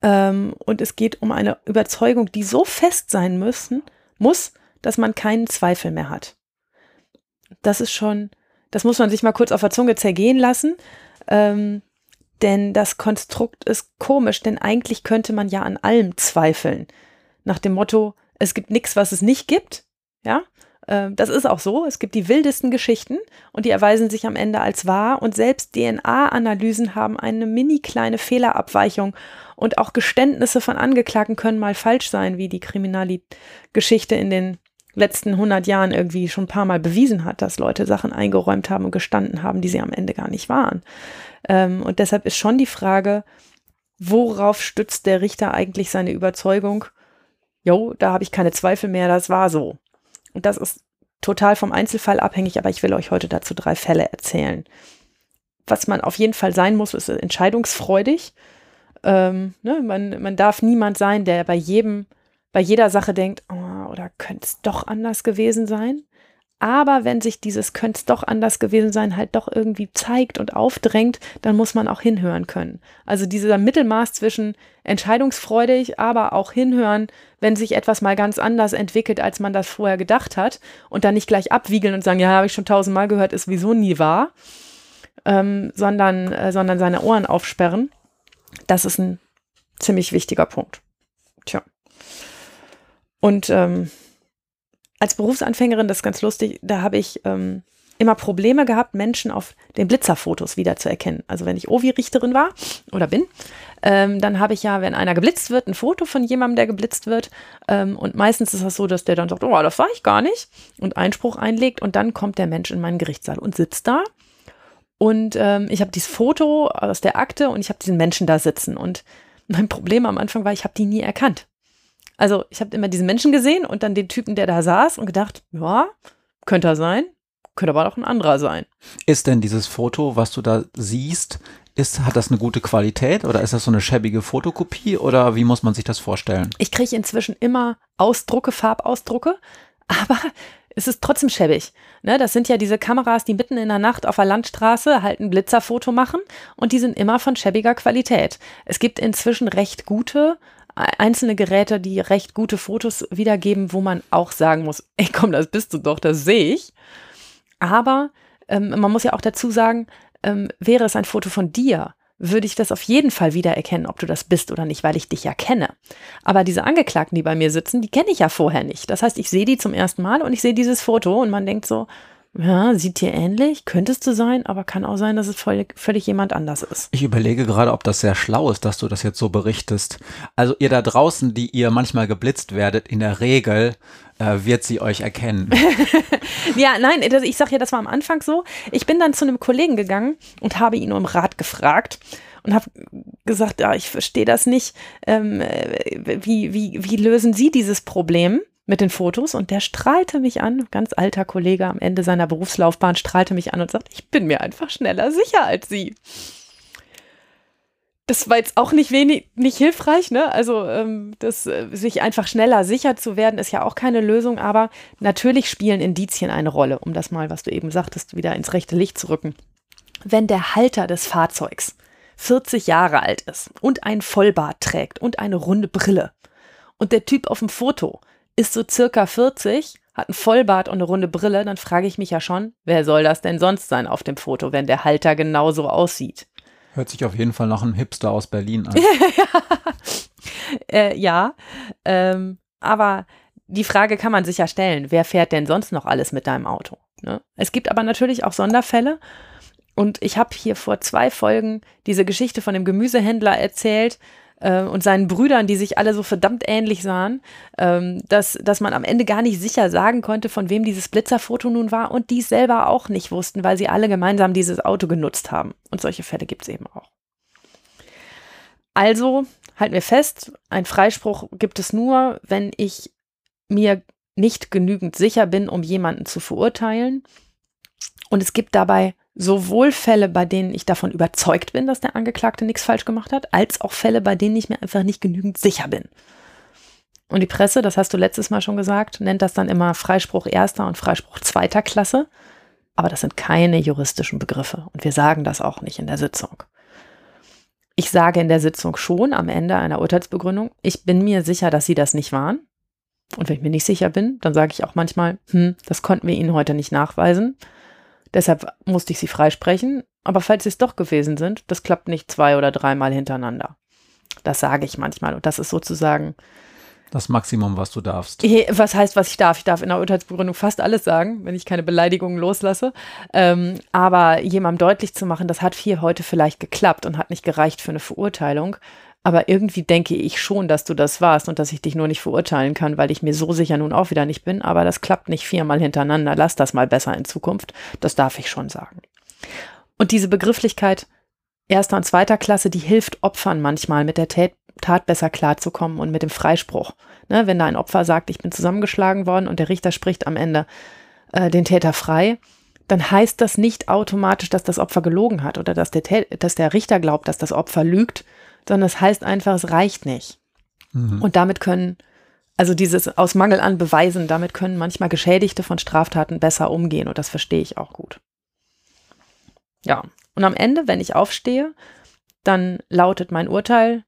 Ähm, und es geht um eine Überzeugung, die so fest sein müssen, muss, dass man keinen Zweifel mehr hat. Das ist schon, das muss man sich mal kurz auf der Zunge zergehen lassen. Ähm, denn das Konstrukt ist komisch, denn eigentlich könnte man ja an allem zweifeln. Nach dem Motto, es gibt nichts, was es nicht gibt. Ja, das ist auch so. Es gibt die wildesten Geschichten und die erweisen sich am Ende als wahr. Und selbst DNA-Analysen haben eine mini kleine Fehlerabweichung. Und auch Geständnisse von Angeklagten können mal falsch sein, wie die Kriminalgeschichte in den letzten 100 Jahren irgendwie schon ein paar Mal bewiesen hat, dass Leute Sachen eingeräumt haben und gestanden haben, die sie am Ende gar nicht waren. Ähm, und deshalb ist schon die Frage, worauf stützt der Richter eigentlich seine Überzeugung? Jo, da habe ich keine Zweifel mehr, das war so. Und das ist total vom Einzelfall abhängig, aber ich will euch heute dazu drei Fälle erzählen. Was man auf jeden Fall sein muss, ist entscheidungsfreudig. Ähm, ne, man, man darf niemand sein, der bei jedem, bei jeder Sache denkt, oh, oder könnte es doch anders gewesen sein. Aber wenn sich dieses könnte es doch anders gewesen sein halt doch irgendwie zeigt und aufdrängt, dann muss man auch hinhören können. Also dieser Mittelmaß zwischen entscheidungsfreudig, aber auch hinhören, wenn sich etwas mal ganz anders entwickelt, als man das vorher gedacht hat und dann nicht gleich abwiegeln und sagen, ja, habe ich schon tausendmal gehört, ist wieso nie wahr, ähm, sondern, äh, sondern seine Ohren aufsperren. Das ist ein ziemlich wichtiger Punkt. Tja. Und ähm, als Berufsanfängerin, das ist ganz lustig, da habe ich ähm, immer Probleme gehabt, Menschen auf den Blitzerfotos wiederzuerkennen. Also wenn ich Ovi-Richterin war oder bin, ähm, dann habe ich ja, wenn einer geblitzt wird, ein Foto von jemandem, der geblitzt wird. Ähm, und meistens ist das so, dass der dann sagt, oh, das war ich gar nicht und Einspruch einlegt und dann kommt der Mensch in meinen Gerichtssaal und sitzt da. Und ähm, ich habe dieses Foto aus der Akte und ich habe diesen Menschen da sitzen. Und mein Problem am Anfang war, ich habe die nie erkannt. Also ich habe immer diesen Menschen gesehen und dann den Typen, der da saß und gedacht, ja, könnte er sein, könnte aber auch ein anderer sein. Ist denn dieses Foto, was du da siehst, ist, hat das eine gute Qualität oder ist das so eine schäbige Fotokopie oder wie muss man sich das vorstellen? Ich kriege inzwischen immer Ausdrucke, Farbausdrucke, aber es ist trotzdem schäbig. Ne, das sind ja diese Kameras, die mitten in der Nacht auf der Landstraße halt ein Blitzerfoto machen und die sind immer von schäbiger Qualität. Es gibt inzwischen recht gute einzelne Geräte, die recht gute Fotos wiedergeben, wo man auch sagen muss, ey komm, das bist du doch, das sehe ich. Aber ähm, man muss ja auch dazu sagen, ähm, wäre es ein Foto von dir, würde ich das auf jeden Fall wiedererkennen, ob du das bist oder nicht, weil ich dich ja kenne. Aber diese Angeklagten, die bei mir sitzen, die kenne ich ja vorher nicht. Das heißt, ich sehe die zum ersten Mal und ich sehe dieses Foto und man denkt so, ja, sieht dir ähnlich, könntest du sein, aber kann auch sein, dass es völlig, völlig jemand anders ist. Ich überlege gerade, ob das sehr schlau ist, dass du das jetzt so berichtest. Also ihr da draußen, die ihr manchmal geblitzt werdet, in der Regel äh, wird sie euch erkennen. ja, nein, ich sag ja, das war am Anfang so. Ich bin dann zu einem Kollegen gegangen und habe ihn um Rat gefragt und habe gesagt, ja, ich verstehe das nicht. Ähm, äh, wie, wie, wie lösen Sie dieses Problem? Mit den Fotos und der strahlte mich an, ganz alter Kollege am Ende seiner Berufslaufbahn strahlte mich an und sagt, ich bin mir einfach schneller sicher als Sie. Das war jetzt auch nicht wenig, nicht hilfreich, ne? Also ähm, das, äh, sich einfach schneller sicher zu werden, ist ja auch keine Lösung, aber natürlich spielen Indizien eine Rolle, um das mal, was du eben sagtest, wieder ins rechte Licht zu rücken. Wenn der Halter des Fahrzeugs 40 Jahre alt ist und ein Vollbart trägt und eine runde Brille und der Typ auf dem Foto ist so circa 40, hat ein Vollbart und eine runde Brille, dann frage ich mich ja schon, wer soll das denn sonst sein auf dem Foto, wenn der Halter genauso aussieht? Hört sich auf jeden Fall nach einem Hipster aus Berlin an. äh, ja, ähm, aber die Frage kann man sich ja stellen, wer fährt denn sonst noch alles mit deinem Auto? Ne? Es gibt aber natürlich auch Sonderfälle. Und ich habe hier vor zwei Folgen diese Geschichte von dem Gemüsehändler erzählt, äh, und seinen Brüdern, die sich alle so verdammt ähnlich sahen, ähm, dass, dass man am Ende gar nicht sicher sagen konnte, von wem dieses Blitzerfoto nun war und die selber auch nicht wussten, weil sie alle gemeinsam dieses Auto genutzt haben. Und solche Fälle gibt es eben auch. Also halten wir fest, ein Freispruch gibt es nur, wenn ich mir nicht genügend sicher bin, um jemanden zu verurteilen. Und es gibt dabei sowohl Fälle, bei denen ich davon überzeugt bin, dass der Angeklagte nichts falsch gemacht hat, als auch Fälle, bei denen ich mir einfach nicht genügend sicher bin. Und die Presse, das hast du letztes Mal schon gesagt, nennt das dann immer Freispruch erster und Freispruch zweiter Klasse. Aber das sind keine juristischen Begriffe und wir sagen das auch nicht in der Sitzung. Ich sage in der Sitzung schon am Ende einer Urteilsbegründung, ich bin mir sicher, dass Sie das nicht waren. Und wenn ich mir nicht sicher bin, dann sage ich auch manchmal, hm, das konnten wir Ihnen heute nicht nachweisen. Deshalb musste ich sie freisprechen. Aber falls sie es doch gewesen sind, das klappt nicht zwei oder dreimal hintereinander. Das sage ich manchmal. Und das ist sozusagen. Das Maximum, was du darfst. Was heißt, was ich darf? Ich darf in der Urteilsbegründung fast alles sagen, wenn ich keine Beleidigungen loslasse. Ähm, aber jemandem deutlich zu machen, das hat hier heute vielleicht geklappt und hat nicht gereicht für eine Verurteilung, aber irgendwie denke ich schon, dass du das warst und dass ich dich nur nicht verurteilen kann, weil ich mir so sicher nun auch wieder nicht bin. Aber das klappt nicht viermal hintereinander. Lass das mal besser in Zukunft. Das darf ich schon sagen. Und diese Begrifflichkeit erster und zweiter Klasse, die hilft Opfern manchmal mit der Tat besser klarzukommen und mit dem Freispruch. Ne, wenn da ein Opfer sagt, ich bin zusammengeschlagen worden und der Richter spricht am Ende äh, den Täter frei, dann heißt das nicht automatisch, dass das Opfer gelogen hat oder dass der, dass der Richter glaubt, dass das Opfer lügt, sondern es heißt einfach, es reicht nicht. Mhm. Und damit können, also dieses aus Mangel an Beweisen, damit können manchmal Geschädigte von Straftaten besser umgehen und das verstehe ich auch gut. Ja, und am Ende, wenn ich aufstehe, dann lautet mein Urteil,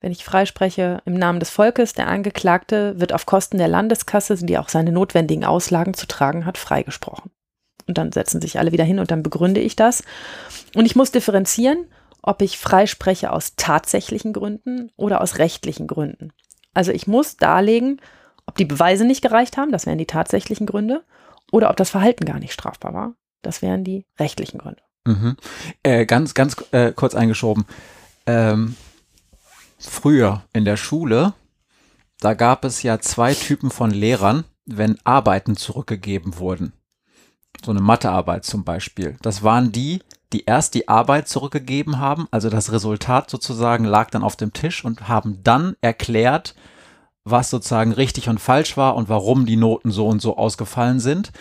wenn ich freispreche, im Namen des Volkes, der Angeklagte wird auf Kosten der Landeskasse, die auch seine notwendigen Auslagen zu tragen hat, freigesprochen. Und dann setzen sich alle wieder hin und dann begründe ich das. Und ich muss differenzieren ob ich freispreche aus tatsächlichen Gründen oder aus rechtlichen Gründen. Also ich muss darlegen, ob die Beweise nicht gereicht haben, das wären die tatsächlichen Gründe, oder ob das Verhalten gar nicht strafbar war, das wären die rechtlichen Gründe. Mhm. Äh, ganz, ganz äh, kurz eingeschoben. Ähm, früher in der Schule, da gab es ja zwei Typen von Lehrern, wenn Arbeiten zurückgegeben wurden. So eine Mathearbeit zum Beispiel. Das waren die, die erst die Arbeit zurückgegeben haben, also das Resultat sozusagen lag dann auf dem Tisch und haben dann erklärt, was sozusagen richtig und falsch war und warum die Noten so und so ausgefallen sind.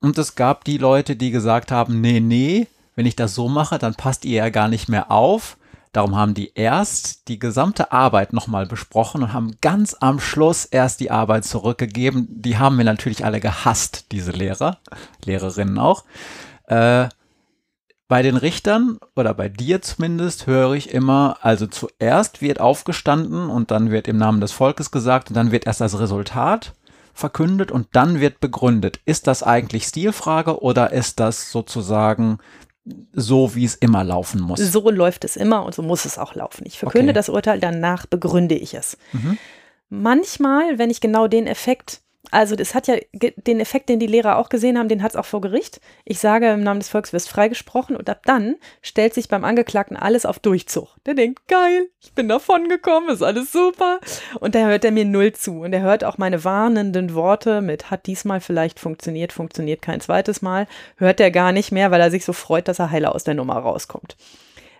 Und es gab die Leute, die gesagt haben, nee, nee, wenn ich das so mache, dann passt ihr ja gar nicht mehr auf. Darum haben die erst die gesamte Arbeit nochmal besprochen und haben ganz am Schluss erst die Arbeit zurückgegeben. Die haben wir natürlich alle gehasst, diese Lehrer, Lehrerinnen auch. Äh, bei den Richtern oder bei dir zumindest höre ich immer, also zuerst wird aufgestanden und dann wird im Namen des Volkes gesagt und dann wird erst das Resultat verkündet und dann wird begründet. Ist das eigentlich Stilfrage oder ist das sozusagen so, wie es immer laufen muss? So läuft es immer und so muss es auch laufen. Ich verkünde okay. das Urteil, danach begründe ich es. Mhm. Manchmal, wenn ich genau den Effekt also das hat ja den Effekt, den die Lehrer auch gesehen haben, den hat es auch vor Gericht. Ich sage, im Namen des Volkes wirst freigesprochen und ab dann stellt sich beim Angeklagten alles auf Durchzug. Der denkt, geil, ich bin davon gekommen, ist alles super. Und da hört er mir null zu. Und er hört auch meine warnenden Worte mit, hat diesmal vielleicht funktioniert, funktioniert kein zweites Mal, hört er gar nicht mehr, weil er sich so freut, dass er heiler aus der Nummer rauskommt.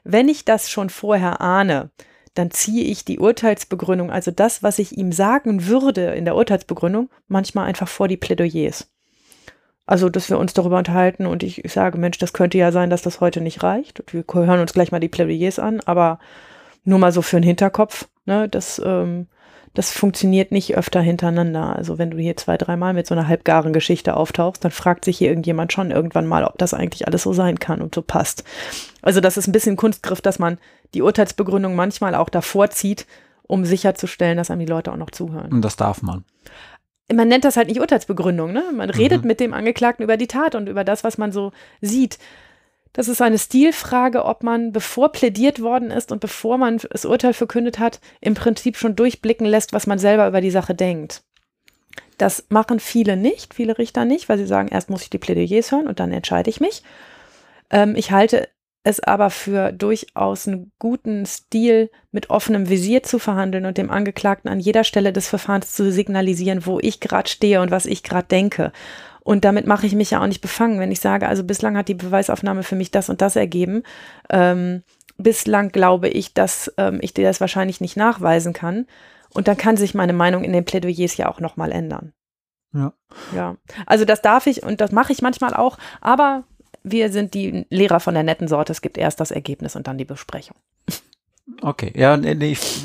Wenn ich das schon vorher ahne, dann ziehe ich die Urteilsbegründung, also das, was ich ihm sagen würde in der Urteilsbegründung, manchmal einfach vor die Plädoyers. Also, dass wir uns darüber unterhalten und ich, ich sage, Mensch, das könnte ja sein, dass das heute nicht reicht. Und wir hören uns gleich mal die Plädoyers an, aber nur mal so für den Hinterkopf, ne, das, ähm, das funktioniert nicht öfter hintereinander. Also wenn du hier zwei, dreimal mit so einer halbgaren Geschichte auftauchst, dann fragt sich hier irgendjemand schon irgendwann mal, ob das eigentlich alles so sein kann und so passt. Also das ist ein bisschen Kunstgriff, dass man die Urteilsbegründung manchmal auch davor zieht, um sicherzustellen, dass einem die Leute auch noch zuhören. Und das darf man. Man nennt das halt nicht Urteilsbegründung, ne? Man redet mhm. mit dem Angeklagten über die Tat und über das, was man so sieht. Das ist eine Stilfrage, ob man, bevor plädiert worden ist und bevor man das Urteil verkündet hat, im Prinzip schon durchblicken lässt, was man selber über die Sache denkt. Das machen viele nicht, viele Richter nicht, weil sie sagen, erst muss ich die Plädoyers hören und dann entscheide ich mich. Ähm, ich halte es aber für durchaus einen guten Stil, mit offenem Visier zu verhandeln und dem Angeklagten an jeder Stelle des Verfahrens zu signalisieren, wo ich gerade stehe und was ich gerade denke. Und damit mache ich mich ja auch nicht befangen, wenn ich sage, also bislang hat die Beweisaufnahme für mich das und das ergeben. Ähm, bislang glaube ich, dass ähm, ich dir das wahrscheinlich nicht nachweisen kann. Und dann kann sich meine Meinung in den Plädoyers ja auch nochmal ändern. Ja. Ja. Also das darf ich und das mache ich manchmal auch, aber wir sind die Lehrer von der netten Sorte. Es gibt erst das Ergebnis und dann die Besprechung. Okay, ja, nee, ich,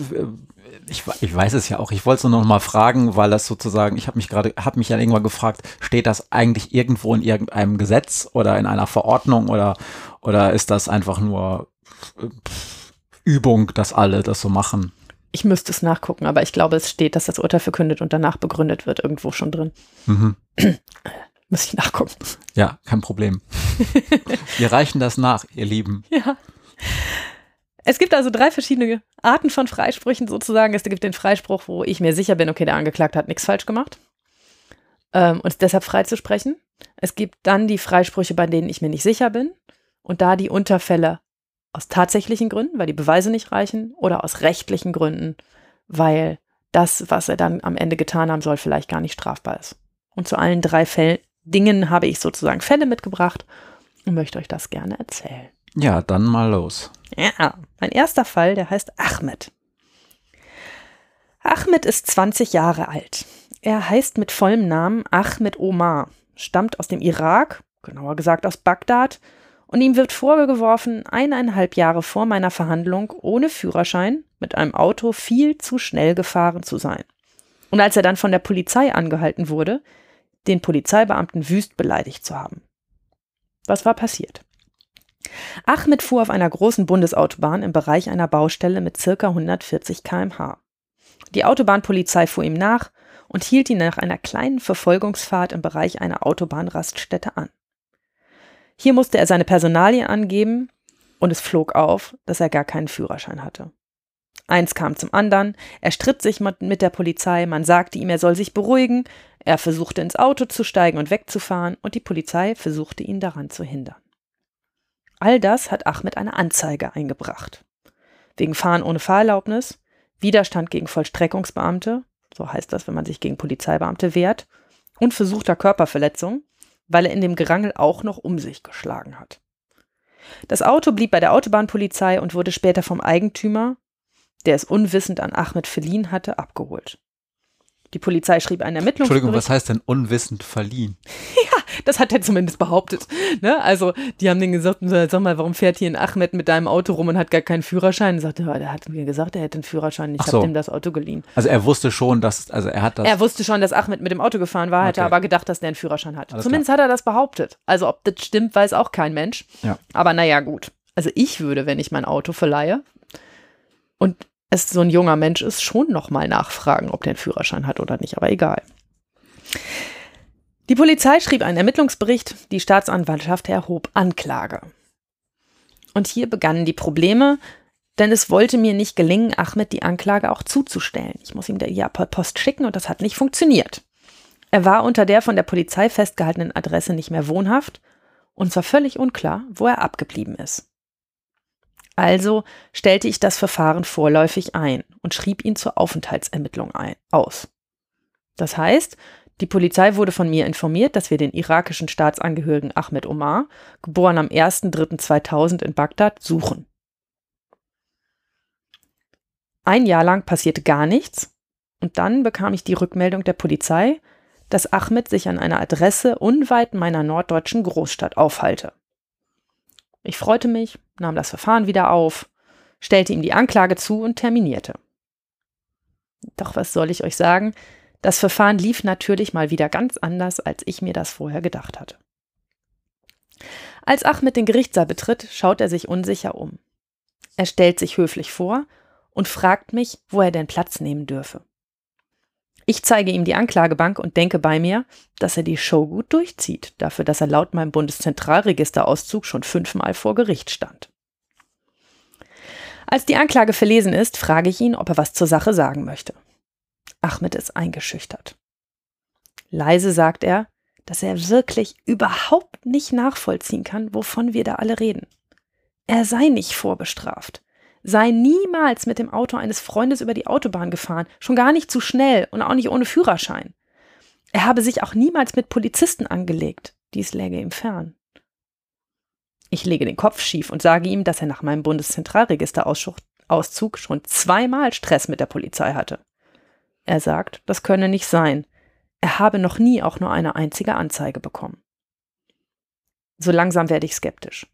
ich, ich weiß es ja auch. Ich wollte es nur noch mal fragen, weil das sozusagen, ich habe mich gerade, habe mich ja irgendwann gefragt, steht das eigentlich irgendwo in irgendeinem Gesetz oder in einer Verordnung oder, oder ist das einfach nur Übung, dass alle das so machen? Ich müsste es nachgucken, aber ich glaube, es steht, dass das Urteil verkündet und danach begründet wird, irgendwo schon drin. Mhm. Muss ich nachgucken. Ja, kein Problem. Wir reichen das nach, ihr Lieben. Ja. Es gibt also drei verschiedene Arten von Freisprüchen sozusagen. Es gibt den Freispruch, wo ich mir sicher bin, okay, der Angeklagte hat nichts falsch gemacht ähm, und deshalb freizusprechen. Es gibt dann die Freisprüche, bei denen ich mir nicht sicher bin und da die Unterfälle aus tatsächlichen Gründen, weil die Beweise nicht reichen oder aus rechtlichen Gründen, weil das, was er dann am Ende getan haben soll, vielleicht gar nicht strafbar ist. Und zu allen drei Fällen Dingen habe ich sozusagen Fälle mitgebracht und möchte euch das gerne erzählen. Ja, dann mal los. Ja, mein erster Fall, der heißt Ahmed. Ahmed ist 20 Jahre alt. Er heißt mit vollem Namen Ahmed Omar, stammt aus dem Irak, genauer gesagt aus Bagdad, und ihm wird vorgeworfen, eineinhalb Jahre vor meiner Verhandlung ohne Führerschein mit einem Auto viel zu schnell gefahren zu sein. Und als er dann von der Polizei angehalten wurde, den Polizeibeamten wüst beleidigt zu haben. Was war passiert? Ahmed fuhr auf einer großen Bundesautobahn im Bereich einer Baustelle mit ca. 140 km/h. Die Autobahnpolizei fuhr ihm nach und hielt ihn nach einer kleinen Verfolgungsfahrt im Bereich einer Autobahnraststätte an. Hier musste er seine Personalien angeben und es flog auf, dass er gar keinen Führerschein hatte. Eins kam zum anderen, er stritt sich mit der Polizei, man sagte ihm, er soll sich beruhigen, er versuchte ins Auto zu steigen und wegzufahren, und die Polizei versuchte ihn daran zu hindern. All das hat Ahmed eine Anzeige eingebracht. Wegen Fahren ohne Fahrerlaubnis, Widerstand gegen Vollstreckungsbeamte, so heißt das, wenn man sich gegen Polizeibeamte wehrt, und versuchter Körperverletzung, weil er in dem Gerangel auch noch um sich geschlagen hat. Das Auto blieb bei der Autobahnpolizei und wurde später vom Eigentümer, der es unwissend an Ahmed verliehen hatte, abgeholt. Die Polizei schrieb einen Ermittlungsbericht. Entschuldigung, was heißt denn unwissend verliehen? ja, das hat er zumindest behauptet. Ne? Also, die haben denen gesagt, sag mal, warum fährt hier ein Ahmed mit deinem Auto rum und hat gar keinen Führerschein? Und sagte, ja, der hat mir gesagt, er hätte einen Führerschein. Ich so. habe dem das Auto geliehen. Also er wusste schon, dass, also er hat das. Er wusste schon, dass Ahmed mit dem Auto gefahren war, hätte Okay. aber gedacht, dass der einen Führerschein hat. Alles Zumindest hat er das behauptet. Also, ob das stimmt, weiß auch kein Mensch. Ja. Aber naja, gut. Also, ich würde, wenn ich mein Auto verleihe und es so ein junger Mensch ist, schon nochmal nachfragen, ob der einen Führerschein hat oder nicht. Aber egal. Die Polizei schrieb einen Ermittlungsbericht, die Staatsanwaltschaft erhob Anklage. Und hier begannen die Probleme, denn es wollte mir nicht gelingen, Ahmed die Anklage auch zuzustellen. Ich muss ihm der ja per Post schicken und das hat nicht funktioniert. Er war unter der von der Polizei festgehaltenen Adresse nicht mehr wohnhaft und es war völlig unklar, wo er abgeblieben ist. Also stellte ich das Verfahren vorläufig ein und schrieb ihn zur Aufenthaltsermittlung ein, aus. Das heißt, die Polizei wurde von mir informiert, dass wir den irakischen Staatsangehörigen Ahmed Omar, geboren am 1.3.2000 in Bagdad, suchen. Ein Jahr lang passierte gar nichts und dann bekam ich die Rückmeldung der Polizei, dass Ahmed sich an einer Adresse unweit meiner norddeutschen Großstadt aufhalte. Ich freute mich, nahm das Verfahren wieder auf, stellte ihm die Anklage zu und terminierte. Doch was soll ich euch sagen? Das Verfahren lief natürlich mal wieder ganz anders, als ich mir das vorher gedacht hatte. Als Ahmed den Gerichtssaal betritt, schaut er sich unsicher um. Er stellt sich höflich vor und fragt mich, wo er denn Platz nehmen dürfe. Ich zeige ihm die Anklagebank und denke bei mir, dass er die Show gut durchzieht, dafür, dass er laut meinem Bundeszentralregisterauszug schon fünfmal vor Gericht stand. Als die Anklage verlesen ist, frage ich ihn, ob er was zur Sache sagen möchte. Ahmed ist eingeschüchtert. Leise sagt er, dass er wirklich überhaupt nicht nachvollziehen kann, wovon wir da alle reden. Er sei nicht vorbestraft, sei niemals mit dem Auto eines Freundes über die Autobahn gefahren, schon gar nicht zu schnell und auch nicht ohne Führerschein. Er habe sich auch niemals mit Polizisten angelegt, dies läge ihm Ich lege den Kopf schief und sage ihm, dass er nach meinem Bundeszentralregisterauszug schon zweimal Stress mit der Polizei hatte. Er sagt, das könne nicht sein. Er habe noch nie auch nur eine einzige Anzeige bekommen. So langsam werde ich skeptisch.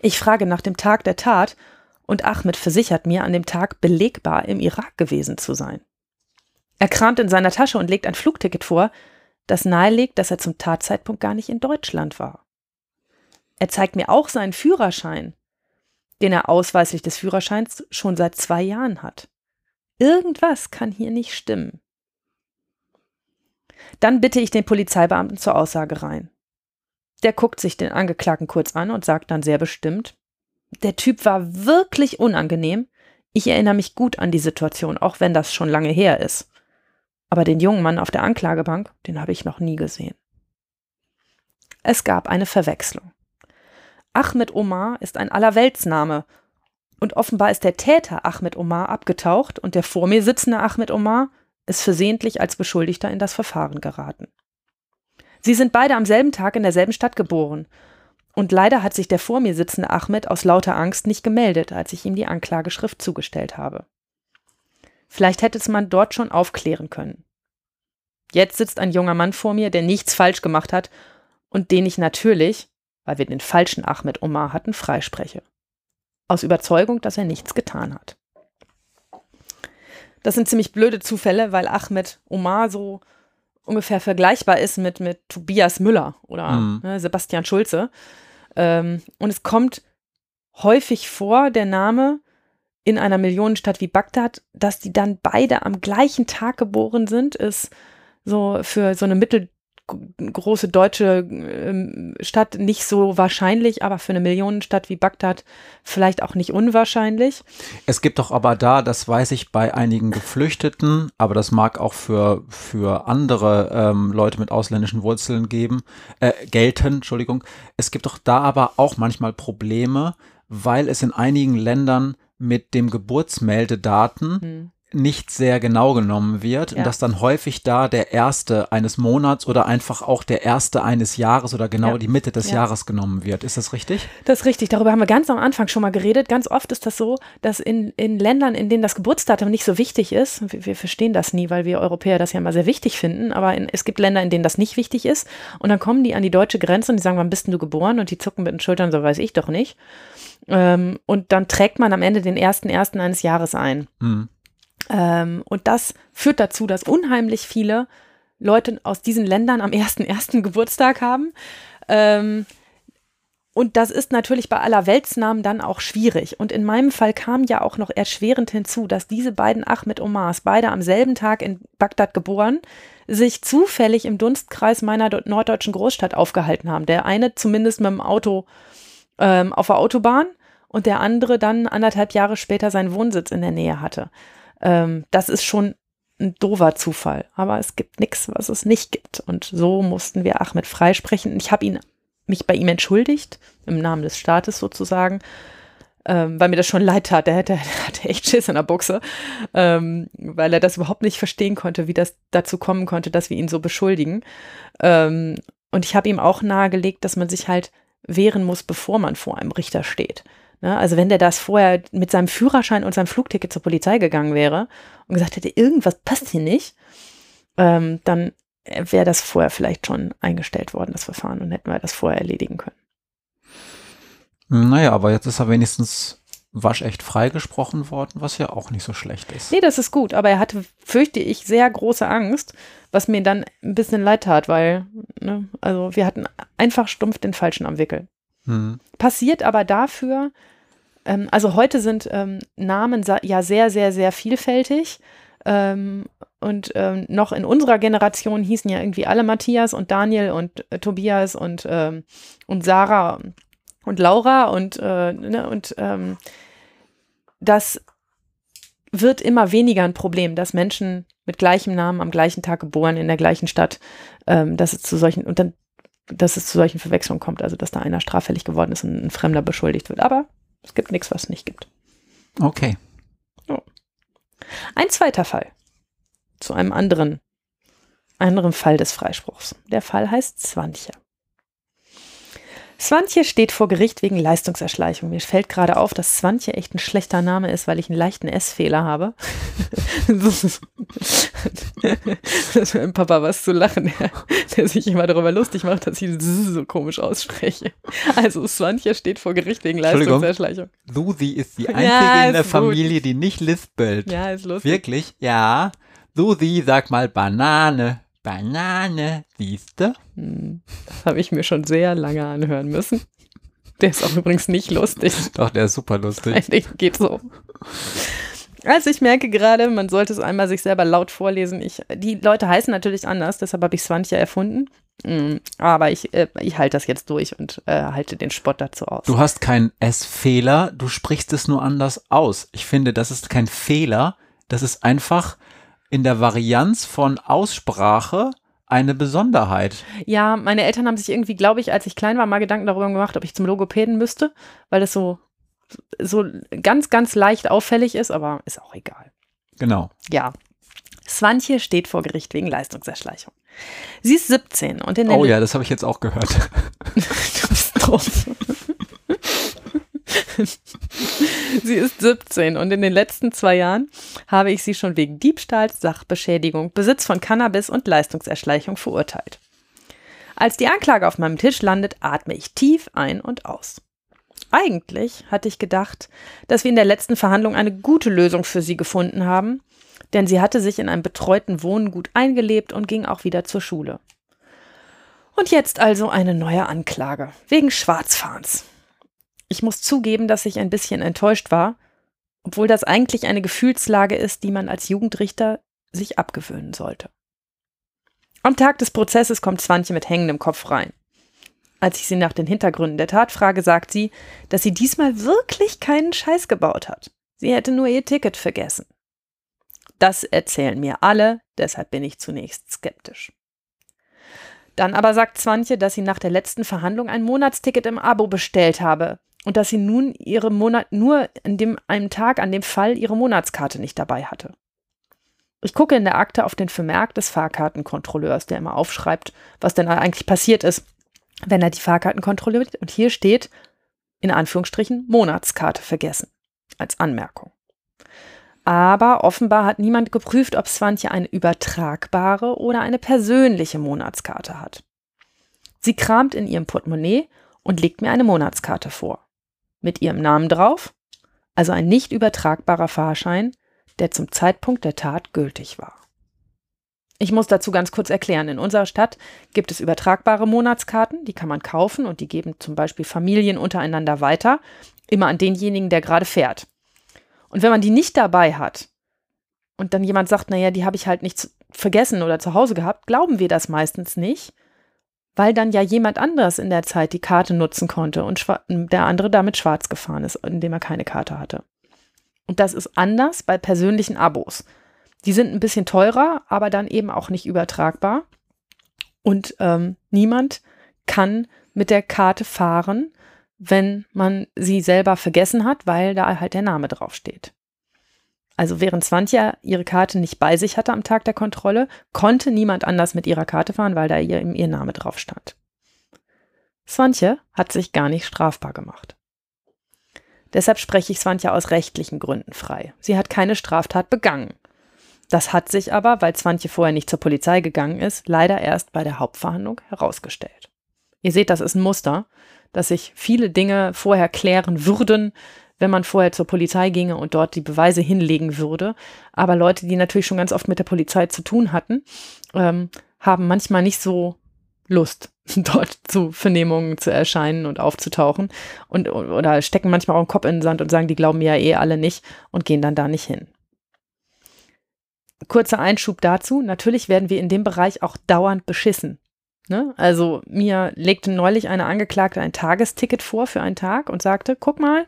Ich frage nach dem Tag der Tat und Ahmed versichert mir, an dem Tag belegbar im Irak gewesen zu sein. Er kramt in seiner Tasche und legt ein Flugticket vor, das nahelegt, dass er zum Tatzeitpunkt gar nicht in Deutschland war. Er zeigt mir auch seinen Führerschein, den er ausweislich des Führerscheins schon seit zwei Jahren hat. Irgendwas kann hier nicht stimmen. Dann bitte ich den Polizeibeamten zur Aussage rein. Der guckt sich den Angeklagten kurz an und sagt dann sehr bestimmt, der Typ war wirklich unangenehm. Ich erinnere mich gut an die Situation, auch wenn das schon lange her ist. Aber den jungen Mann auf der Anklagebank, den habe ich noch nie gesehen. Es gab eine Verwechslung. Ahmed Omar ist ein Allerweltsname und offenbar ist der Täter Ahmed Omar abgetaucht und der vor mir sitzende Ahmed Omar ist versehentlich als Beschuldigter in das Verfahren geraten. Sie sind beide am selben Tag in derselben Stadt geboren. Und leider hat sich der vor mir sitzende Ahmed aus lauter Angst nicht gemeldet, als ich ihm die Anklageschrift zugestellt habe. Vielleicht hätte es man dort schon aufklären können. Jetzt sitzt ein junger Mann vor mir, der nichts falsch gemacht hat und den ich natürlich, weil wir den falschen Ahmed Omar hatten, freispreche. Aus Überzeugung, dass er nichts getan hat. Das sind ziemlich blöde Zufälle, weil Ahmed Omar so ungefähr vergleichbar ist mit, mit Tobias Müller oder Mhm. ne, Sebastian Schulze. Ähm, und es kommt häufig vor, der Name in einer Millionenstadt wie Bagdad, dass die dann beide am gleichen Tag geboren sind, ist so für so eine mittelgroße deutsche ähm, Stadt nicht so wahrscheinlich, aber für eine Millionenstadt wie Bagdad vielleicht auch nicht unwahrscheinlich. Es gibt doch aber da, das weiß ich bei einigen Geflüchteten, aber das mag auch für, für andere ähm, Leute mit ausländischen Wurzeln geben, äh, gelten, Entschuldigung. Es gibt doch da aber auch manchmal Probleme, weil es in einigen Ländern mit dem Geburtsmeldedaten Hm. Nicht sehr genau genommen wird Ja. und dass dann häufig da der erste eines Monats oder einfach auch der erste eines Jahres oder genau Ja. die Mitte des Ja. Jahres genommen wird. Ist das richtig? Das ist richtig. Darüber haben wir ganz am Anfang schon mal geredet. Ganz oft ist das so, dass in, in Ländern, in denen das Geburtsdatum nicht so wichtig ist, wir, wir verstehen das nie, weil wir Europäer das ja immer sehr wichtig finden, aber in, es gibt Länder, in denen das nicht wichtig ist. Und dann kommen die an die deutsche Grenze und die sagen, wann bist denn du geboren? Und die zucken mit den Schultern, so weiß ich doch nicht. Ähm, und dann trägt man am Ende den ersten ersten eines Jahres ein. Hm. Ähm, und das führt dazu, dass unheimlich viele Leute aus diesen Ländern am ersten ersten Geburtstag haben. Ähm, und das ist natürlich bei aller Weltsnamen dann auch schwierig. Und in meinem Fall kam ja auch noch erschwerend hinzu, dass diese beiden Ahmed Omars, beide am selben Tag in Bagdad geboren, sich zufällig im Dunstkreis meiner norddeutschen Großstadt aufgehalten haben. Der eine zumindest mit dem Auto ähm, auf der Autobahn und der andere dann anderthalb Jahre später seinen Wohnsitz in der Nähe hatte. Ähm, das ist schon ein doofer Zufall, aber es gibt nichts, was es nicht gibt. Und so mussten wir Ahmed freisprechen. Ich habe ihn mich bei ihm entschuldigt, im Namen des Staates sozusagen, ähm, weil mir das schon leid tat. Der hätte, der hatte echt Schiss in der Buchse, ähm, weil er das überhaupt nicht verstehen konnte, wie das dazu kommen konnte, dass wir ihn so beschuldigen. Ähm, und ich habe ihm auch nahegelegt, dass man sich halt wehren muss, bevor man vor einem Richter steht. Ne? Also wenn der das vorher mit seinem Führerschein und seinem Flugticket zur Polizei gegangen wäre und gesagt hätte, irgendwas passt hier nicht, ähm, dann wäre das vorher vielleicht schon eingestellt worden, das Verfahren, und hätten wir das vorher erledigen können. Naja, aber jetzt ist er wenigstens waschecht freigesprochen worden, was ja auch nicht so schlecht ist. Nee, das ist gut, aber er hatte, fürchte ich, sehr große Angst, was mir dann ein bisschen leid tat, weil, ne, also wir hatten einfach stumpf den Falschen am Wickel. Hm. Passiert aber dafür, ähm, also heute sind ähm, Namen ja sehr, sehr, sehr vielfältig. Ähm, und ähm, noch in unserer Generation hießen ja irgendwie alle Matthias und Daniel und äh, Tobias und, ähm, und Sarah und Laura und, äh, ne, und ähm, das wird immer weniger ein Problem, dass Menschen mit gleichem Namen am gleichen Tag geboren in der gleichen Stadt, dass es zu solchen und dann, dass es zu solchen Verwechslungen kommt, also dass da einer straffällig geworden ist und ein Fremder beschuldigt wird. Aber es gibt nichts, was es nicht gibt. Okay. Ein zweiter Fall zu einem anderen, anderen Fall des Freispruchs. Der Fall heißt Swantje. Swantje steht vor Gericht wegen Leistungserschleichung. Mir fällt gerade auf, dass Swantje echt ein schlechter Name ist, weil ich einen leichten S-Fehler habe. das ist Papa was zu lachen, der, der sich immer darüber lustig macht, dass ich so komisch ausspreche. Also Swantje steht vor Gericht wegen. Leistungserschleichung. Susi ist die Ja, einzige in der ist gut. Familie, die nicht lispelt. Ja, ist lustig. Wirklich? Ja. Susi, sag mal Banane. Banane, siehste? Hm, Das habe ich mir schon sehr lange anhören müssen. Der ist auch übrigens nicht lustig. Doch, der ist super lustig. Geht so. Also ich merke gerade, man sollte es einmal sich selber laut vorlesen. Ich, die Leute heißen natürlich anders, deshalb habe ich Swantje erfunden. Mm, Aber ich, äh, ich halte das jetzt durch und äh, halte den Spott dazu aus. Du hast keinen S-Fehler, du sprichst es nur anders aus. Ich finde, das ist kein Fehler, das ist einfach in der Varianz von Aussprache eine Besonderheit. Ja, meine Eltern haben sich irgendwie, glaube ich, als ich klein war, mal Gedanken darüber gemacht, ob ich zum Logopäden müsste, weil das so, so ganz, ganz leicht auffällig ist, aber ist auch egal. Genau. Ja. Swantje steht vor Gericht wegen Leistungserschleichung. Sie ist 17 und in den Oh ja, das habe ich jetzt auch gehört. Du bist sie ist 17 und in den letzten zwei Jahren habe ich sie schon wegen Diebstahls, Sachbeschädigung, Besitz von Cannabis und Leistungserschleichung verurteilt. Als die Anklage auf meinem Tisch landet, atme ich tief ein und aus. Eigentlich hatte ich gedacht, dass wir in der letzten Verhandlung eine gute Lösung für sie gefunden haben, denn sie hatte sich in einem betreuten Wohnen gut eingelebt und ging auch wieder zur Schule. Und jetzt also eine neue Anklage wegen Schwarzfahrens. Ich muss zugeben, dass ich ein bisschen enttäuscht war, obwohl das eigentlich eine Gefühlslage ist, die man als Jugendrichter sich abgewöhnen sollte. Am Tag des Prozesses kommt Swantje mit hängendem Kopf rein. Als ich sie nach den Hintergründen der Tat frage, sagt sie, dass sie diesmal wirklich keinen Scheiß gebaut hat. Sie hätte nur ihr Ticket vergessen. Das erzählen mir alle, deshalb bin ich zunächst skeptisch. Dann aber sagt Swantje, dass sie nach der letzten Verhandlung ein Monatsticket im Abo bestellt habe und dass sie nun ihre Monat nur an dem einem Tag an dem Fall ihre Monatskarte nicht dabei hatte. Ich gucke in der Akte auf den Vermerk des Fahrkartenkontrolleurs, der immer aufschreibt, was denn eigentlich passiert ist, wenn er die Fahrkarten kontrolliert. Und hier steht in Anführungsstrichen Monatskarte vergessen als Anmerkung. Aber offenbar hat niemand geprüft, ob Swantje eine übertragbare oder eine persönliche Monatskarte hat. Sie kramt in ihrem Portemonnaie und legt mir eine Monatskarte vor. Mit ihrem Namen drauf, also ein nicht übertragbarer Fahrschein, der zum Zeitpunkt der Tat gültig war. Ich muss dazu ganz kurz erklären, in unserer Stadt gibt es übertragbare Monatskarten, die kann man kaufen und die geben zum Beispiel Familien untereinander weiter, immer an denjenigen, der gerade fährt. Und wenn man die nicht dabei hat und dann jemand sagt, naja, die habe ich halt nicht vergessen oder zu Hause gehabt, glauben wir das meistens nicht, weil dann ja jemand anderes in der Zeit die Karte nutzen konnte und der andere damit schwarz gefahren ist, indem er keine Karte hatte. Und das ist anders bei persönlichen Abos. Die sind ein bisschen teurer, aber dann eben auch nicht übertragbar. Und ähm, niemand kann mit der Karte fahren, wenn man sie selber vergessen hat, weil da halt der Name draufsteht. Also während Swantja ihre Karte nicht bei sich hatte am Tag der Kontrolle, konnte niemand anders mit ihrer Karte fahren, weil da ihr, ihr Name drauf stand. Swantje hat sich gar nicht strafbar gemacht. Deshalb spreche ich Swantja aus rechtlichen Gründen frei. Sie hat keine Straftat begangen. Das hat sich aber, weil Swantje vorher nicht zur Polizei gegangen ist, leider erst bei der Hauptverhandlung herausgestellt. Ihr seht, das ist ein Muster dass sich viele Dinge vorher klären würden, wenn man vorher zur Polizei ginge und dort die Beweise hinlegen würde. Aber Leute, die natürlich schon ganz oft mit der Polizei zu tun hatten, ähm, haben manchmal nicht so Lust, dort zu Vernehmungen zu erscheinen und aufzutauchen und oder stecken manchmal auch den Kopf in den Sand und sagen, die glauben mir ja eh alle nicht und gehen dann da nicht hin. Kurzer Einschub dazu. Natürlich werden wir in dem Bereich auch dauernd beschissen. Ne? Also mir legte neulich eine Angeklagte ein Tagesticket vor für einen Tag und sagte, guck mal,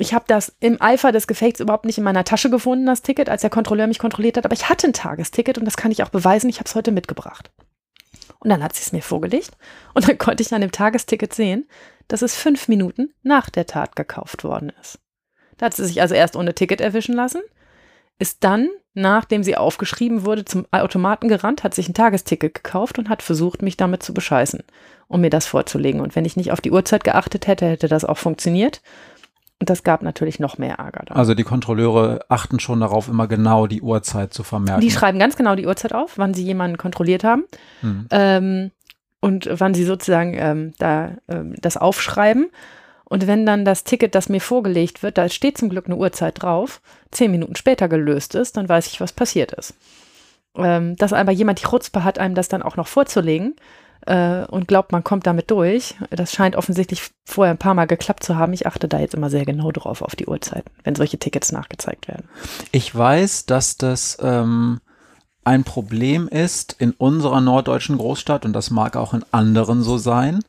ich habe das im Eifer des Gefechts überhaupt nicht in meiner Tasche gefunden, das Ticket, als der Kontrolleur mich kontrolliert hat, aber ich hatte ein Tagesticket und das kann ich auch beweisen, ich habe es heute mitgebracht. Und dann hat sie es mir vorgelegt und dann konnte ich an dem Tagesticket sehen, dass es fünf Minuten nach der Tat gekauft worden ist. Da hat sie sich also erst ohne Ticket erwischen lassen, ist dann nachdem sie aufgeschrieben wurde, zum Automaten gerannt, hat sich ein Tagesticket gekauft und hat versucht, mich damit zu bescheißen, um mir das vorzulegen. Und wenn ich nicht auf die Uhrzeit geachtet hätte, hätte das auch funktioniert. Und das gab natürlich noch mehr Ärger. Dann. Also die Kontrolleure achten schon darauf, immer genau die Uhrzeit zu vermerken. Die schreiben ganz genau die Uhrzeit auf, wann sie jemanden kontrolliert haben. Hm. Ähm, und wann sie sozusagen ähm, da ähm, das aufschreiben. Und wenn dann das Ticket, das mir vorgelegt wird, da steht zum Glück eine Uhrzeit drauf, zehn Minuten später gelöst ist, dann weiß ich, was passiert ist. Ähm, dass aber jemand die Chutzpe hat, einem das dann auch noch vorzulegen äh, und glaubt, man kommt damit durch, das scheint offensichtlich vorher ein paar Mal geklappt zu haben. Ich achte da jetzt immer sehr genau drauf auf die Uhrzeiten, wenn solche Tickets nachgezeigt werden. Ich weiß, dass das ähm, ein Problem ist in unserer norddeutschen Großstadt und das mag auch in anderen so sein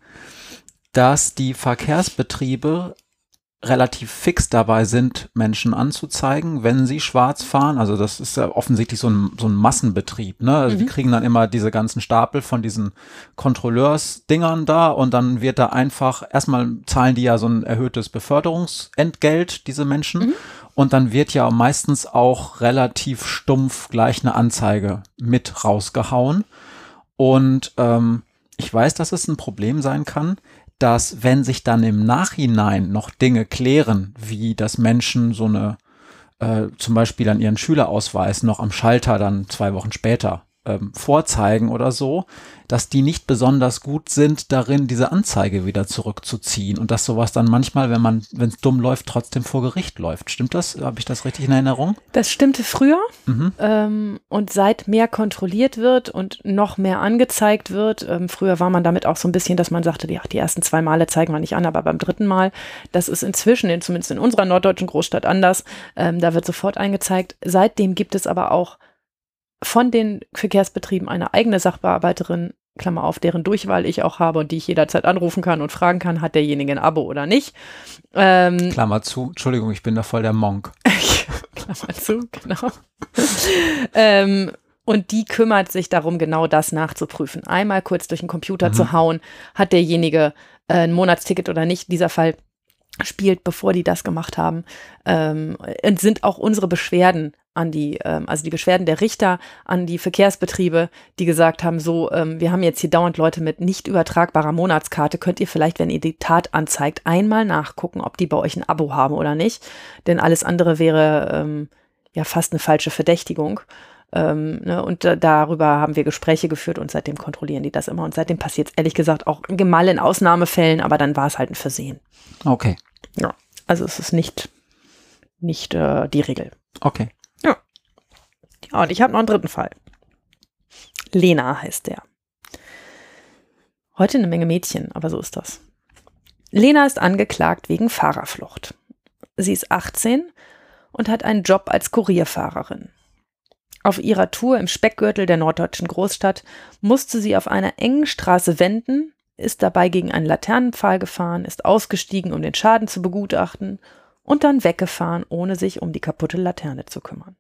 dass die Verkehrsbetriebe relativ fix dabei sind, Menschen anzuzeigen, wenn sie schwarz fahren. Also das ist ja offensichtlich so ein, so ein Massenbetrieb. Ne? Also mhm. Die kriegen dann immer diese ganzen Stapel von diesen Kontrolleursdingern da und dann wird da einfach, erstmal zahlen die ja so ein erhöhtes Beförderungsentgelt, diese Menschen. Mhm. Und dann wird ja meistens auch relativ stumpf gleich eine Anzeige mit rausgehauen. Und ähm, ich weiß, dass es ein Problem sein kann, dass wenn sich dann im Nachhinein noch Dinge klären, wie dass Menschen so eine äh, zum Beispiel an ihren Schülerausweis noch am Schalter dann zwei Wochen später ähm, vorzeigen oder so, dass die nicht besonders gut sind darin, diese Anzeige wieder zurückzuziehen und dass sowas dann manchmal, wenn man, wenn es dumm läuft, trotzdem vor Gericht läuft. Stimmt das? Habe ich das richtig in Erinnerung? Das stimmte früher mhm. ähm, und seit mehr kontrolliert wird und noch mehr angezeigt wird. Ähm, früher war man damit auch so ein bisschen, dass man sagte, ja, die ersten zwei Male zeigen wir nicht an, aber beim dritten Mal, das ist inzwischen, in, zumindest in unserer norddeutschen Großstadt anders, ähm, da wird sofort eingezeigt. Seitdem gibt es aber auch von den Verkehrsbetrieben eine eigene Sachbearbeiterin, Klammer auf, deren Durchwahl ich auch habe und die ich jederzeit anrufen kann und fragen kann, hat derjenige ein Abo oder nicht. Ähm, Klammer zu, Entschuldigung, ich bin da voll der Monk. Klammer zu, genau. ähm, und die kümmert sich darum, genau das nachzuprüfen. Einmal kurz durch den Computer mhm. zu hauen, hat derjenige äh, ein Monatsticket oder nicht. Dieser Fall spielt, bevor die das gemacht haben, ähm, sind auch unsere Beschwerden an die, ähm, also die Beschwerden der Richter an die Verkehrsbetriebe, die gesagt haben, so, ähm, wir haben jetzt hier dauernd Leute mit nicht übertragbarer Monatskarte, könnt ihr vielleicht, wenn ihr die Tat anzeigt, einmal nachgucken, ob die bei euch ein Abo haben oder nicht. Denn alles andere wäre ähm, ja fast eine falsche Verdächtigung. Ähm, ne, und da, darüber haben wir Gespräche geführt und seitdem kontrollieren die das immer. Und seitdem passiert es ehrlich gesagt auch mal in Ausnahmefällen, aber dann war es halt ein Versehen. Okay. Ja, also es ist nicht, nicht äh, die Regel. Okay. Und ich habe noch einen dritten Fall. Lena heißt der. Heute eine Menge Mädchen, aber so ist das. Lena ist angeklagt wegen Fahrerflucht. Sie ist 18 und hat einen Job als Kurierfahrerin. Auf ihrer Tour im Speckgürtel der norddeutschen Großstadt musste sie auf einer engen Straße wenden, ist dabei gegen einen Laternenpfahl gefahren, ist ausgestiegen, um den Schaden zu begutachten und dann weggefahren, ohne sich um die kaputte Laterne zu kümmern.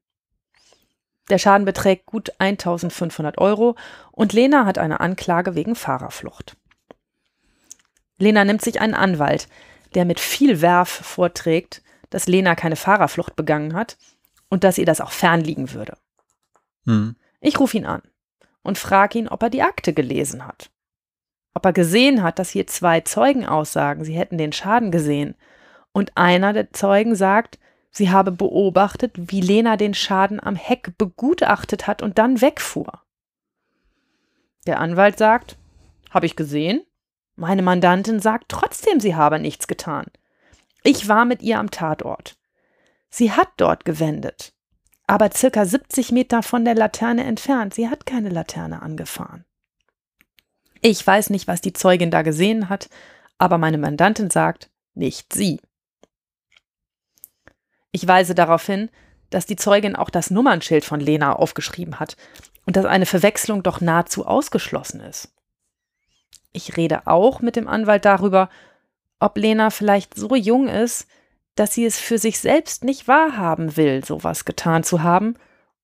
Der Schaden beträgt gut 1500 Euro und Lena hat eine Anklage wegen Fahrerflucht. Lena nimmt sich einen Anwalt, der mit viel Werf vorträgt, dass Lena keine Fahrerflucht begangen hat und dass ihr das auch fernliegen würde. Hm. Ich rufe ihn an und frage ihn, ob er die Akte gelesen hat. Ob er gesehen hat, dass hier zwei Zeugen aussagen, sie hätten den Schaden gesehen. Und einer der Zeugen sagt, Sie habe beobachtet, wie Lena den Schaden am Heck begutachtet hat und dann wegfuhr. Der Anwalt sagt, habe ich gesehen. Meine Mandantin sagt trotzdem, sie habe nichts getan. Ich war mit ihr am Tatort. Sie hat dort gewendet, aber circa 70 Meter von der Laterne entfernt. Sie hat keine Laterne angefahren. Ich weiß nicht, was die Zeugin da gesehen hat, aber meine Mandantin sagt, nicht sie. Ich weise darauf hin, dass die Zeugin auch das Nummernschild von Lena aufgeschrieben hat und dass eine Verwechslung doch nahezu ausgeschlossen ist. Ich rede auch mit dem Anwalt darüber, ob Lena vielleicht so jung ist, dass sie es für sich selbst nicht wahrhaben will, sowas getan zu haben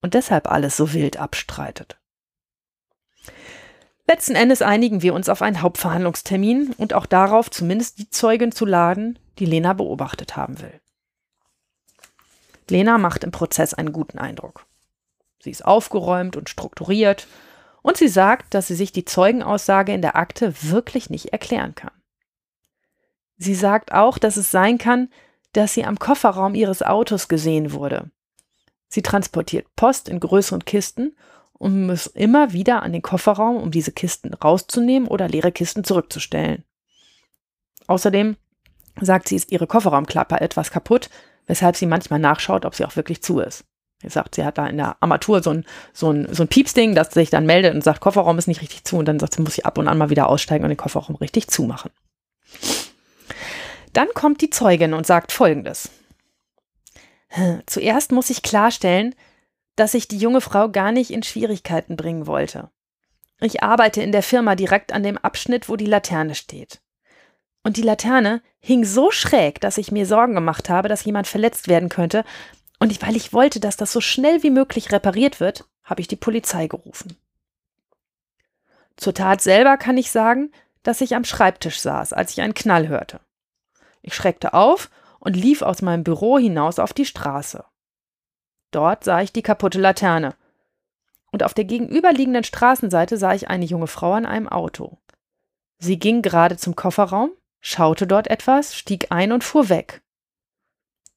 und deshalb alles so wild abstreitet. Letzten Endes einigen wir uns auf einen Hauptverhandlungstermin und auch darauf, zumindest die Zeugin zu laden, die Lena beobachtet haben will. Lena macht im Prozess einen guten Eindruck. Sie ist aufgeräumt und strukturiert und sie sagt, dass sie sich die Zeugenaussage in der Akte wirklich nicht erklären kann. Sie sagt auch, dass es sein kann, dass sie am Kofferraum ihres Autos gesehen wurde. Sie transportiert Post in größeren Kisten und muss immer wieder an den Kofferraum, um diese Kisten rauszunehmen oder leere Kisten zurückzustellen. Außerdem sagt sie, ist ihre Kofferraumklappe etwas kaputt, weshalb sie manchmal nachschaut, ob sie auch wirklich zu ist. Sie sagt, sie hat da in der Armatur so ein, so ein, so ein Piepsding, das sich dann meldet und sagt, Kofferraum ist nicht richtig zu. Und dann sagt sie, muss sie ab und an mal wieder aussteigen und den Kofferraum richtig zumachen. Dann kommt die Zeugin und sagt Folgendes. Zuerst muss ich klarstellen, dass ich die junge Frau gar nicht in Schwierigkeiten bringen wollte. Ich arbeite in der Firma direkt an dem Abschnitt, wo die Laterne steht. Und die Laterne hing so schräg, dass ich mir Sorgen gemacht habe, dass jemand verletzt werden könnte. Und weil ich wollte, dass das so schnell wie möglich repariert wird, habe ich die Polizei gerufen. Zur Tat selber kann ich sagen, dass ich am Schreibtisch saß, als ich einen Knall hörte. Ich schreckte auf und lief aus meinem Büro hinaus auf die Straße. Dort sah ich die kaputte Laterne. Und auf der gegenüberliegenden Straßenseite sah ich eine junge Frau an einem Auto. Sie ging gerade zum Kofferraum, schaute dort etwas, stieg ein und fuhr weg.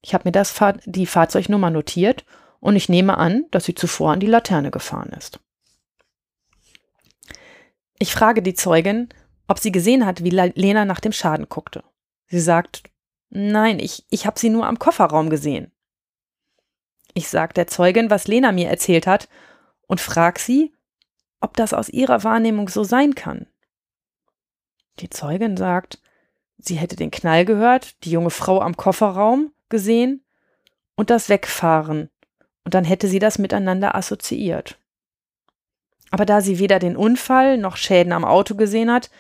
Ich habe mir das Fahr die Fahrzeugnummer notiert und ich nehme an, dass sie zuvor an die Laterne gefahren ist. Ich frage die Zeugin, ob sie gesehen hat, wie Lena nach dem Schaden guckte. Sie sagt, nein, ich, ich habe sie nur am Kofferraum gesehen. Ich sage der Zeugin, was Lena mir erzählt hat und frage sie, ob das aus ihrer Wahrnehmung so sein kann. Die Zeugin sagt, Sie hätte den Knall gehört, die junge Frau am Kofferraum gesehen und das Wegfahren. Und dann hätte sie das miteinander assoziiert. Aber da sie weder den Unfall noch Schäden am Auto gesehen hat,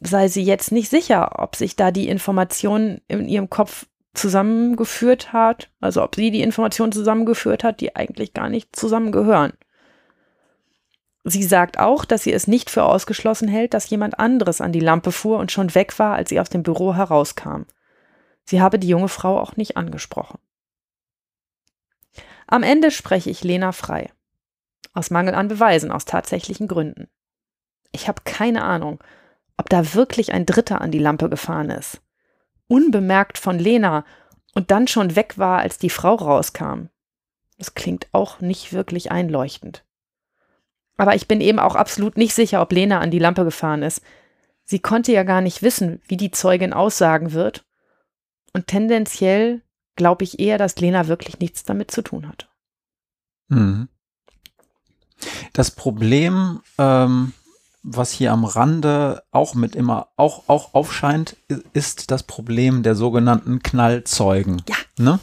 sei sie jetzt nicht sicher, ob sich da die Information in ihrem Kopf zusammengeführt hat, also ob sie die Informationen zusammengeführt hat, die eigentlich gar nicht zusammengehören. Sie sagt auch, dass sie es nicht für ausgeschlossen hält, dass jemand anderes an die Lampe fuhr und schon weg war, als sie aus dem Büro herauskam. Sie habe die junge Frau auch nicht angesprochen. Am Ende spreche ich Lena frei. Aus Mangel an Beweisen, aus tatsächlichen Gründen. Ich habe keine Ahnung, ob da wirklich ein Dritter an die Lampe gefahren ist. Unbemerkt von Lena und dann schon weg war, als die Frau rauskam. Das klingt auch nicht wirklich einleuchtend. Aber ich bin eben auch absolut nicht sicher, ob Lena an die Lampe gefahren ist. Sie konnte ja gar nicht wissen, wie die Zeugin aussagen wird. Und tendenziell glaube ich eher, dass Lena wirklich nichts damit zu tun hatte. Mhm. Das Problem, ähm, was hier am Rande auch mit immer auch, auch aufscheint, ist das Problem der sogenannten Knallzeugen. Ja. Ne?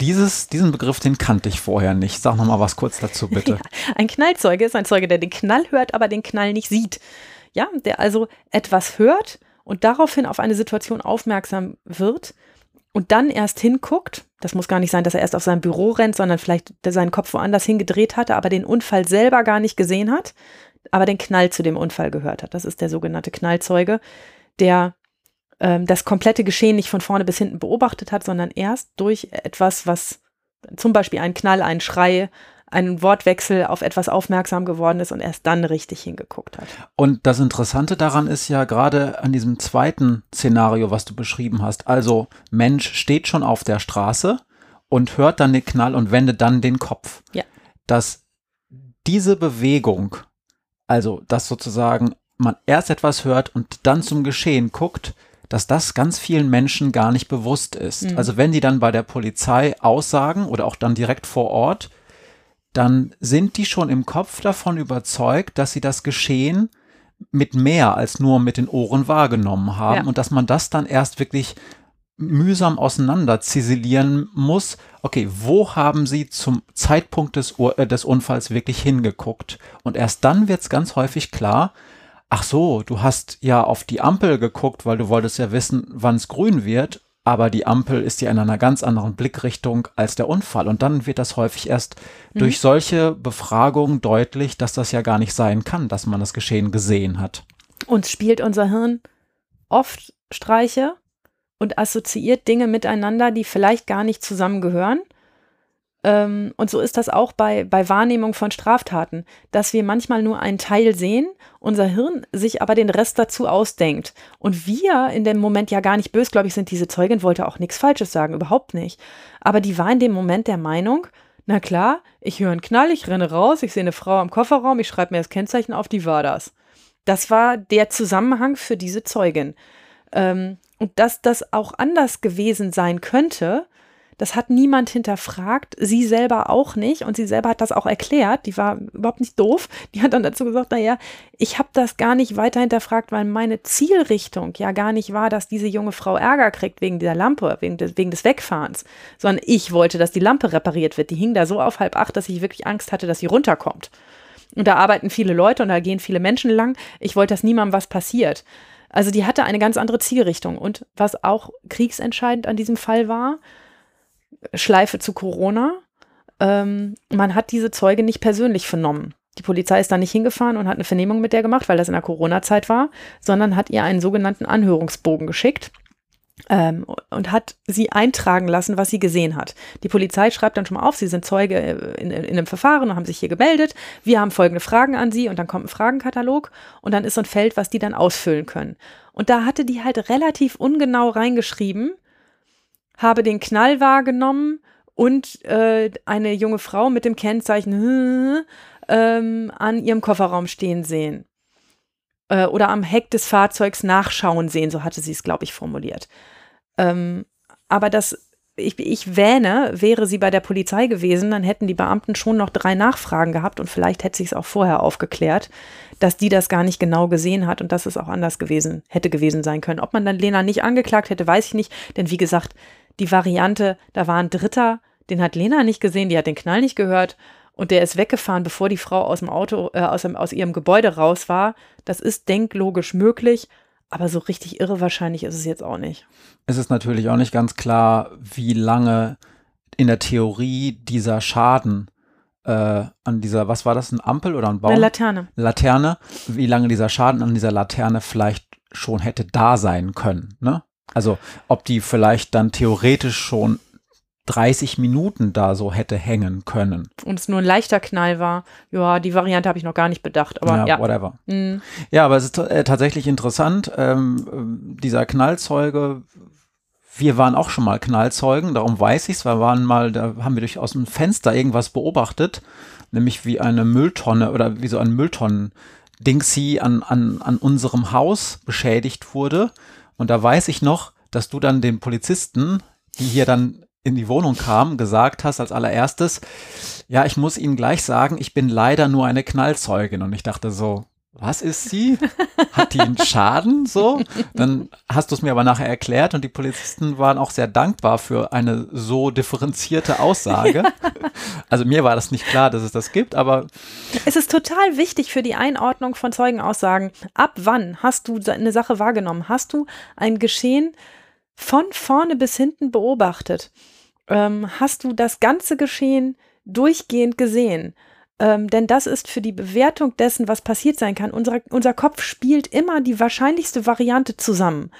Dieses, diesen Begriff, den kannte ich vorher nicht. Sag noch mal was kurz dazu, bitte. Ja, ein Knallzeuge ist ein Zeuge, der den Knall hört, aber den Knall nicht sieht. Ja, der also etwas hört und daraufhin auf eine Situation aufmerksam wird und dann erst hinguckt. Das muss gar nicht sein, dass er erst auf sein Büro rennt, sondern vielleicht seinen Kopf woanders hingedreht hatte, aber den Unfall selber gar nicht gesehen hat, aber den Knall zu dem Unfall gehört hat. Das ist der sogenannte Knallzeuge, der ähm, das komplette Geschehen nicht von vorne bis hinten beobachtet hat, sondern erst durch etwas, was zum Beispiel ein Knall, ein Schrei, ein Wortwechsel auf etwas aufmerksam geworden ist und erst dann richtig hingeguckt hat. Und das Interessante daran ist ja gerade an diesem zweiten Szenario, was du beschrieben hast. Also Mensch steht schon auf der Straße und hört dann den Knall und wendet dann den Kopf. Ja. Dass diese Bewegung, also dass sozusagen man erst etwas hört und dann zum Geschehen guckt, dass das ganz vielen Menschen gar nicht bewusst ist. Mhm. Also wenn die dann bei der Polizei aussagen oder auch dann direkt vor Ort, dann sind die schon im Kopf davon überzeugt, dass sie das Geschehen mit mehr als nur mit den Ohren wahrgenommen haben ja. und dass man das dann erst wirklich mühsam auseinander ziselieren muss. Okay, wo haben sie zum Zeitpunkt des, äh, des Unfalls wirklich hingeguckt? Und erst dann wird es ganz häufig klar, ach so, du hast ja auf die Ampel geguckt, weil du wolltest ja wissen, wann es grün wird, aber die Ampel ist ja in einer ganz anderen Blickrichtung als der Unfall. Und dann wird das häufig erst mhm. durch solche Befragungen deutlich, dass das ja gar nicht sein kann, dass man das Geschehen gesehen hat. Uns spielt unser Hirn oft Streiche und assoziiert Dinge miteinander, die vielleicht gar nicht zusammengehören. Ähm, und so ist das auch bei, bei Wahrnehmung von Straftaten, dass wir manchmal nur einen Teil sehen, unser Hirn sich aber den Rest dazu ausdenkt. Und wir in dem Moment ja gar nicht bösgläubig sind, diese Zeugin wollte auch nichts Falsches sagen, überhaupt nicht. Aber die war in dem Moment der Meinung, na klar, ich höre einen Knall, ich renne raus, ich sehe eine Frau am Kofferraum, ich schreibe mir das Kennzeichen auf, die war das. Das war der Zusammenhang für diese Zeugin. Ähm, und dass das auch anders gewesen sein könnte, das hat niemand hinterfragt, sie selber auch nicht und sie selber hat das auch erklärt, die war überhaupt nicht doof. Die hat dann dazu gesagt, naja, ich habe das gar nicht weiter hinterfragt, weil meine Zielrichtung ja gar nicht war, dass diese junge Frau Ärger kriegt wegen dieser Lampe, wegen des, wegen des Wegfahrens, sondern ich wollte, dass die Lampe repariert wird. Die hing da so auf halb acht, dass ich wirklich Angst hatte, dass sie runterkommt. Und da arbeiten viele Leute und da gehen viele Menschen lang. Ich wollte, dass niemandem was passiert. Also die hatte eine ganz andere Zielrichtung. Und was auch kriegsentscheidend an diesem Fall war, Schleife zu Corona. Ähm, man hat diese Zeuge nicht persönlich vernommen. Die Polizei ist da nicht hingefahren und hat eine Vernehmung mit der gemacht, weil das in der Corona-Zeit war, sondern hat ihr einen sogenannten Anhörungsbogen geschickt. Ähm, und hat sie eintragen lassen, was sie gesehen hat. Die Polizei schreibt dann schon mal auf, sie sind Zeuge äh, in, in einem Verfahren und haben sich hier gemeldet. Wir haben folgende Fragen an sie und dann kommt ein Fragenkatalog und dann ist so ein Feld, was die dann ausfüllen können. Und da hatte die halt relativ ungenau reingeschrieben, habe den Knall wahrgenommen und äh, eine junge Frau mit dem Kennzeichen ähm, an ihrem Kofferraum stehen sehen. Äh, oder am Heck des Fahrzeugs nachschauen sehen, so hatte sie es, glaube ich, formuliert. Ähm, aber das ich, ich wähne, wäre sie bei der Polizei gewesen, dann hätten die Beamten schon noch drei Nachfragen gehabt und vielleicht hätte sich es auch vorher aufgeklärt, dass die das gar nicht genau gesehen hat und dass es auch anders gewesen hätte gewesen sein können. Ob man dann Lena nicht angeklagt hätte, weiß ich nicht, denn wie gesagt, die Variante, da war ein Dritter, den hat Lena nicht gesehen, die hat den Knall nicht gehört und der ist weggefahren, bevor die Frau aus dem Auto, äh, aus, aus ihrem Gebäude raus war. Das ist denklogisch möglich, aber so richtig irre wahrscheinlich ist es jetzt auch nicht. Es ist natürlich auch nicht ganz klar, wie lange in der Theorie dieser Schaden äh, an dieser, was war das, ein Ampel oder ein Baum? Eine Laterne. Laterne, wie lange dieser Schaden an dieser Laterne vielleicht schon hätte da sein können. Ne? Also ob die vielleicht dann theoretisch schon 30 Minuten da so hätte hängen können. Und es nur ein leichter Knall war. Ja, die Variante habe ich noch gar nicht bedacht, aber ja. ja. Whatever. Mhm. Ja, aber es ist äh, tatsächlich interessant. Ähm, dieser Knallzeuge, wir waren auch schon mal Knallzeugen, darum weiß ich es. Wir waren mal, da haben wir durch aus dem Fenster irgendwas beobachtet, nämlich wie eine Mülltonne oder wie so ein Mülltonnen-Dingsy an, an, an unserem Haus beschädigt wurde. Und da weiß ich noch, dass du dann den Polizisten, die hier dann in die Wohnung kam, gesagt hast als allererstes, ja, ich muss Ihnen gleich sagen, ich bin leider nur eine Knallzeugin. Und ich dachte so, was ist sie? Hat die einen Schaden so? Dann hast du es mir aber nachher erklärt und die Polizisten waren auch sehr dankbar für eine so differenzierte Aussage. Also mir war das nicht klar, dass es das gibt, aber es ist total wichtig für die Einordnung von Zeugenaussagen. Ab wann hast du eine Sache wahrgenommen? Hast du ein Geschehen von vorne bis hinten beobachtet? Ähm, hast du das ganze Geschehen durchgehend gesehen? Ähm, denn das ist für die Bewertung dessen, was passiert sein kann. Unser, unser Kopf spielt immer die wahrscheinlichste Variante zusammen.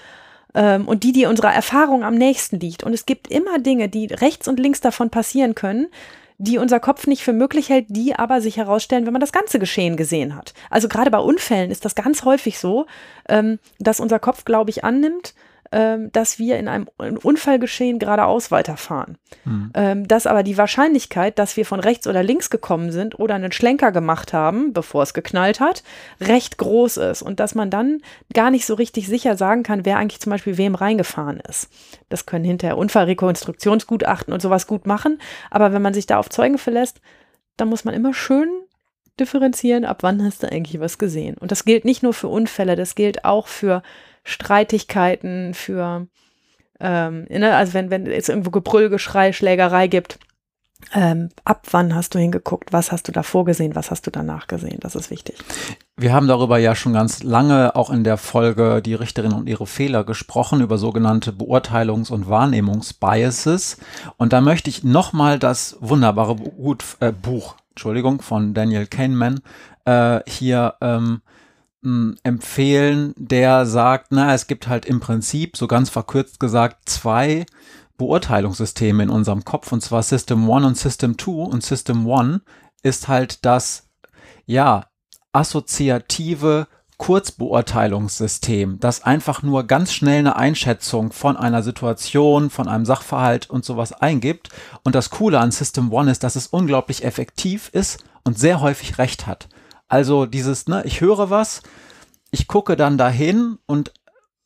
Ähm, und die, die unserer Erfahrung am nächsten liegt. Und es gibt immer Dinge, die rechts und links davon passieren können, die unser Kopf nicht für möglich hält, die aber sich herausstellen, wenn man das ganze Geschehen gesehen hat. Also gerade bei Unfällen ist das ganz häufig so, ähm, dass unser Kopf, glaube ich, annimmt, ähm, dass wir in einem Unfallgeschehen geradeaus weiterfahren. Mhm. Ähm, dass aber die Wahrscheinlichkeit, dass wir von rechts oder links gekommen sind oder einen Schlenker gemacht haben, bevor es geknallt hat, recht groß ist und dass man dann gar nicht so richtig sicher sagen kann, wer eigentlich zum Beispiel wem reingefahren ist. Das können hinterher Unfallrekonstruktionsgutachten und sowas gut machen, aber wenn man sich da auf Zeugen verlässt, dann muss man immer schön differenzieren, ab wann hast du eigentlich was gesehen. Und das gilt nicht nur für Unfälle, das gilt auch für Streitigkeiten, für, ähm, ne, also wenn, wenn es irgendwo Gebrüll, Geschrei, Schlägerei gibt, ähm, ab wann hast du hingeguckt, was hast du da vorgesehen, was hast du danach gesehen, das ist wichtig. Wir haben darüber ja schon ganz lange auch in der Folge Die Richterin und ihre Fehler gesprochen, über sogenannte Beurteilungs- und Wahrnehmungsbiases. Und da möchte ich nochmal das wunderbare Gut, äh, Buch, Entschuldigung, von Daniel Kahneman äh, hier ähm, empfehlen, der sagt, na, es gibt halt im Prinzip, so ganz verkürzt gesagt, zwei Beurteilungssysteme in unserem Kopf, und zwar System 1 und System 2. Und System 1 ist halt das, ja, assoziative Kurzbeurteilungssystem, das einfach nur ganz schnell eine Einschätzung von einer Situation, von einem Sachverhalt und sowas eingibt. Und das Coole an System 1 ist, dass es unglaublich effektiv ist und sehr häufig recht hat. Also dieses, ne, ich höre was, ich gucke dann dahin und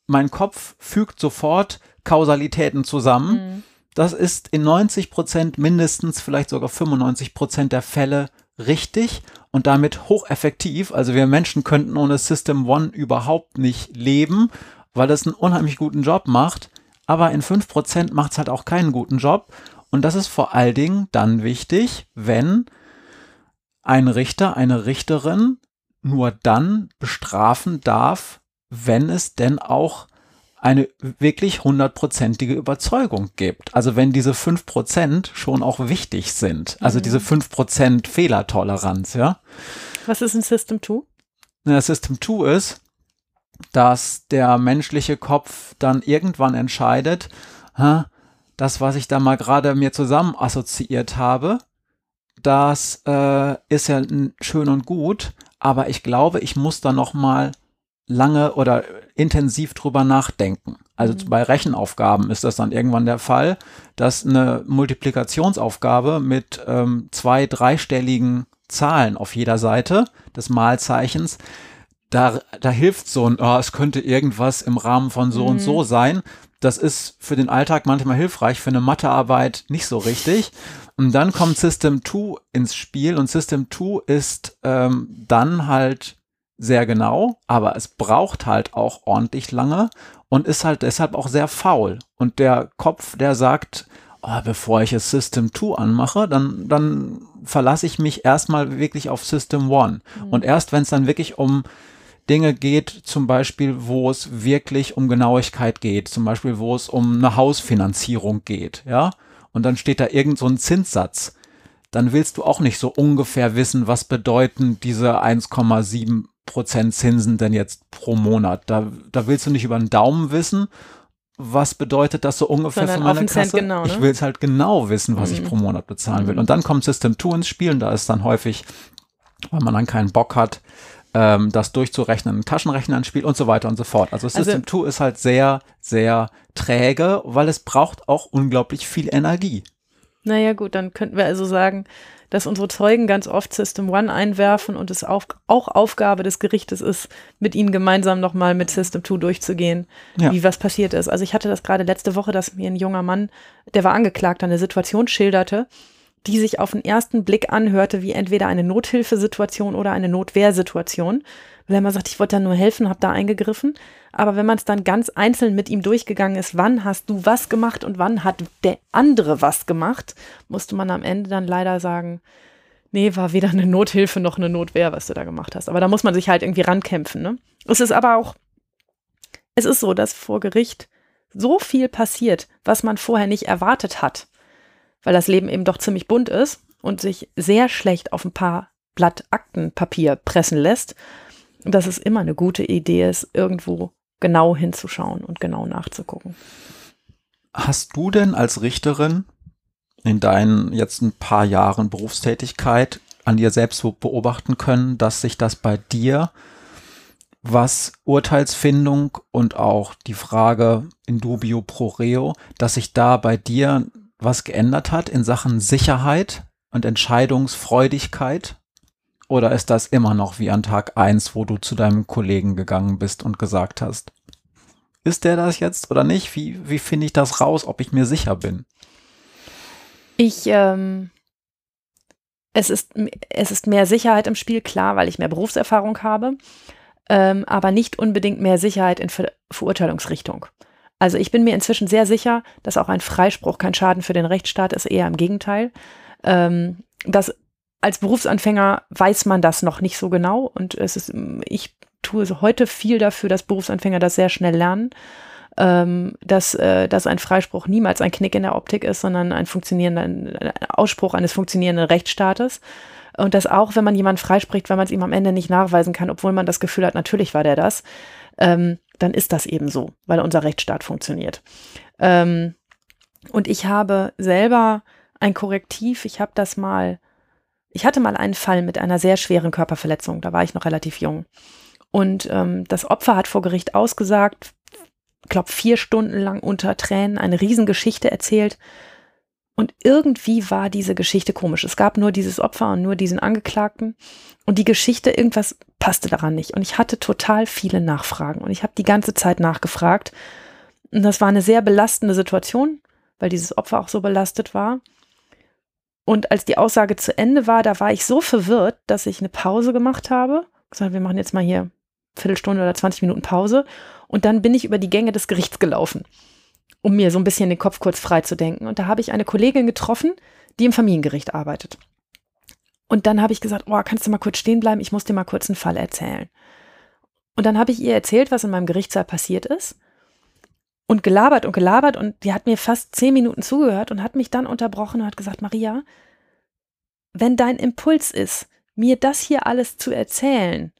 mein Kopf fügt sofort Kausalitäten zusammen. Mhm. Das ist in 90 Prozent mindestens, vielleicht sogar 95 Prozent der Fälle richtig und damit hocheffektiv. Also wir Menschen könnten ohne System One überhaupt nicht leben, weil es einen unheimlich guten Job macht. Aber in 5 Prozent macht es halt auch keinen guten Job. Und das ist vor allen Dingen dann wichtig, wenn ein Richter, eine Richterin nur dann bestrafen darf, wenn es denn auch eine wirklich hundertprozentige Überzeugung gibt. Also wenn diese fünf Prozent schon auch wichtig sind. Also mhm. diese fünf Prozent Fehlertoleranz, ja. Was ist ein System 2? Na, System 2 ist, dass der menschliche Kopf dann irgendwann entscheidet, das, was ich da mal gerade mir zusammen assoziiert habe, das äh, ist ja schön und gut, aber ich glaube, ich muss da noch mal lange oder intensiv drüber nachdenken. Also mhm. bei Rechenaufgaben ist das dann irgendwann der Fall, dass eine Multiplikationsaufgabe mit ähm, zwei dreistelligen Zahlen auf jeder Seite des Malzeichens, da, da hilft so ein, oh, es könnte irgendwas im Rahmen von so mhm. und so sein. Das ist für den Alltag manchmal hilfreich, für eine Mathearbeit nicht so richtig. Und dann kommt System 2 ins Spiel und System 2 ist ähm, dann halt sehr genau, aber es braucht halt auch ordentlich lange und ist halt deshalb auch sehr faul. Und der Kopf, der sagt, oh, bevor ich es System 2 anmache, dann, dann verlasse ich mich erstmal wirklich auf System 1. Mhm. Und erst wenn es dann wirklich um Dinge geht, zum Beispiel, wo es wirklich um Genauigkeit geht, zum Beispiel, wo es um eine Hausfinanzierung geht, ja, und dann steht da irgend so ein Zinssatz, dann willst du auch nicht so ungefähr wissen, was bedeuten diese 1,7 Prozent Zinsen denn jetzt pro Monat. Da, da willst du nicht über den Daumen wissen, was bedeutet das so ungefähr Sondern für meine Kasse? genau, ne? Ich will es halt genau wissen, was ich Mhm. pro Monat bezahlen will. Und dann kommt System 2 ins Spiel und da ist dann häufig, weil man dann keinen Bock hat, ähm, das durchzurechnen, ein Taschenrechner ins Spiel und so weiter und so fort. Also Also- System 2 ist halt sehr, sehr träge, weil es braucht auch unglaublich viel Energie. Naja, gut, dann könnten wir also sagen, dass unsere Zeugen ganz oft System One einwerfen und es auf, auch Aufgabe des Gerichtes ist, mit ihnen gemeinsam nochmal mit System Two durchzugehen, Ja. wie was passiert ist. Also ich hatte das gerade letzte Woche, dass mir ein junger Mann, der war angeklagt, eine Situation schilderte, die sich auf den ersten Blick anhörte wie entweder eine Nothilfesituation oder eine Notwehrsituation. Weil er immer sagt, ich wollte da nur helfen, habe da eingegriffen. Aber wenn man es dann ganz einzeln mit ihm durchgegangen ist, wann hast du was gemacht und wann hat der andere was gemacht, musste man am Ende dann leider sagen, nee, war weder eine Nothilfe noch eine Notwehr, was du da gemacht hast. Aber da muss man sich halt irgendwie rankämpfen. Ne? Es ist aber auch, es ist so, dass vor Gericht so viel passiert, was man vorher nicht erwartet hat, weil das Leben eben doch ziemlich bunt ist und sich sehr schlecht auf ein paar Blatt Aktenpapier pressen lässt, dass es immer eine gute Idee ist, irgendwo genau hinzuschauen und genau nachzugucken. Hast du denn als Richterin in deinen jetzt ein paar Jahren Berufstätigkeit an dir selbst beobachten können, dass sich das bei dir, was Urteilsfindung und auch die Frage in dubio pro reo, dass sich da bei dir was geändert hat in Sachen Sicherheit und Entscheidungsfreudigkeit? Oder ist das immer noch wie an Tag eins, wo du zu deinem Kollegen gegangen bist und gesagt hast, ist der das jetzt oder nicht? Wie, wie finde ich das raus, ob ich mir sicher bin? Ich, ähm, es ist, es ist mehr Sicherheit im Spiel, klar, weil ich mehr Berufserfahrung habe, ähm, aber nicht unbedingt mehr Sicherheit in Ver Verurteilungsrichtung. Also ich bin mir inzwischen sehr sicher, dass auch ein Freispruch kein Schaden für den Rechtsstaat ist, eher im Gegenteil. Ähm, dass als Berufsanfänger weiß man das noch nicht so genau und es ist, ich tue heute viel dafür, dass Berufsanfänger das sehr schnell lernen, ähm, dass, äh, dass ein Freispruch niemals ein Knick in der Optik ist, sondern ein funktionierender ein Ausspruch eines funktionierenden Rechtsstaates. Und dass auch, wenn man jemanden freispricht, wenn man es ihm am Ende nicht nachweisen kann, obwohl man das Gefühl hat, natürlich war der das, ähm, dann ist das eben so, weil unser Rechtsstaat funktioniert. Ähm, und ich habe selber ein Korrektiv, ich habe das mal, ich hatte mal einen Fall mit einer sehr schweren Körperverletzung, da war ich noch relativ jung. Und ähm, das Opfer hat vor Gericht ausgesagt, ich glaube vier Stunden lang unter Tränen eine Riesengeschichte erzählt. Und irgendwie war diese Geschichte komisch. Es gab nur dieses Opfer und nur diesen Angeklagten. Und die Geschichte, irgendwas passte daran nicht. Und ich hatte total viele Nachfragen. Und ich habe die ganze Zeit nachgefragt. Und das war eine sehr belastende Situation, weil dieses Opfer auch so belastet war. Und als die Aussage zu Ende war, da war ich so verwirrt, dass ich eine Pause gemacht habe. Gesagt, wir machen jetzt mal hier Viertelstunde oder 20 Minuten Pause. Und dann bin ich über die Gänge des Gerichts gelaufen, um mir so ein bisschen den Kopf kurz frei zu denken. Und da habe ich eine Kollegin getroffen, die im Familiengericht arbeitet. Und dann habe ich gesagt, oh, kannst du mal kurz stehen bleiben? Ich muss dir mal kurz einen Fall erzählen. Und dann habe ich ihr erzählt, was in meinem Gerichtssaal passiert ist. Und gelabert und gelabert. Und die hat mir fast zehn Minuten zugehört und hat mich dann unterbrochen und hat gesagt, Maria, wenn dein Impuls ist, mir das hier alles zu erzählen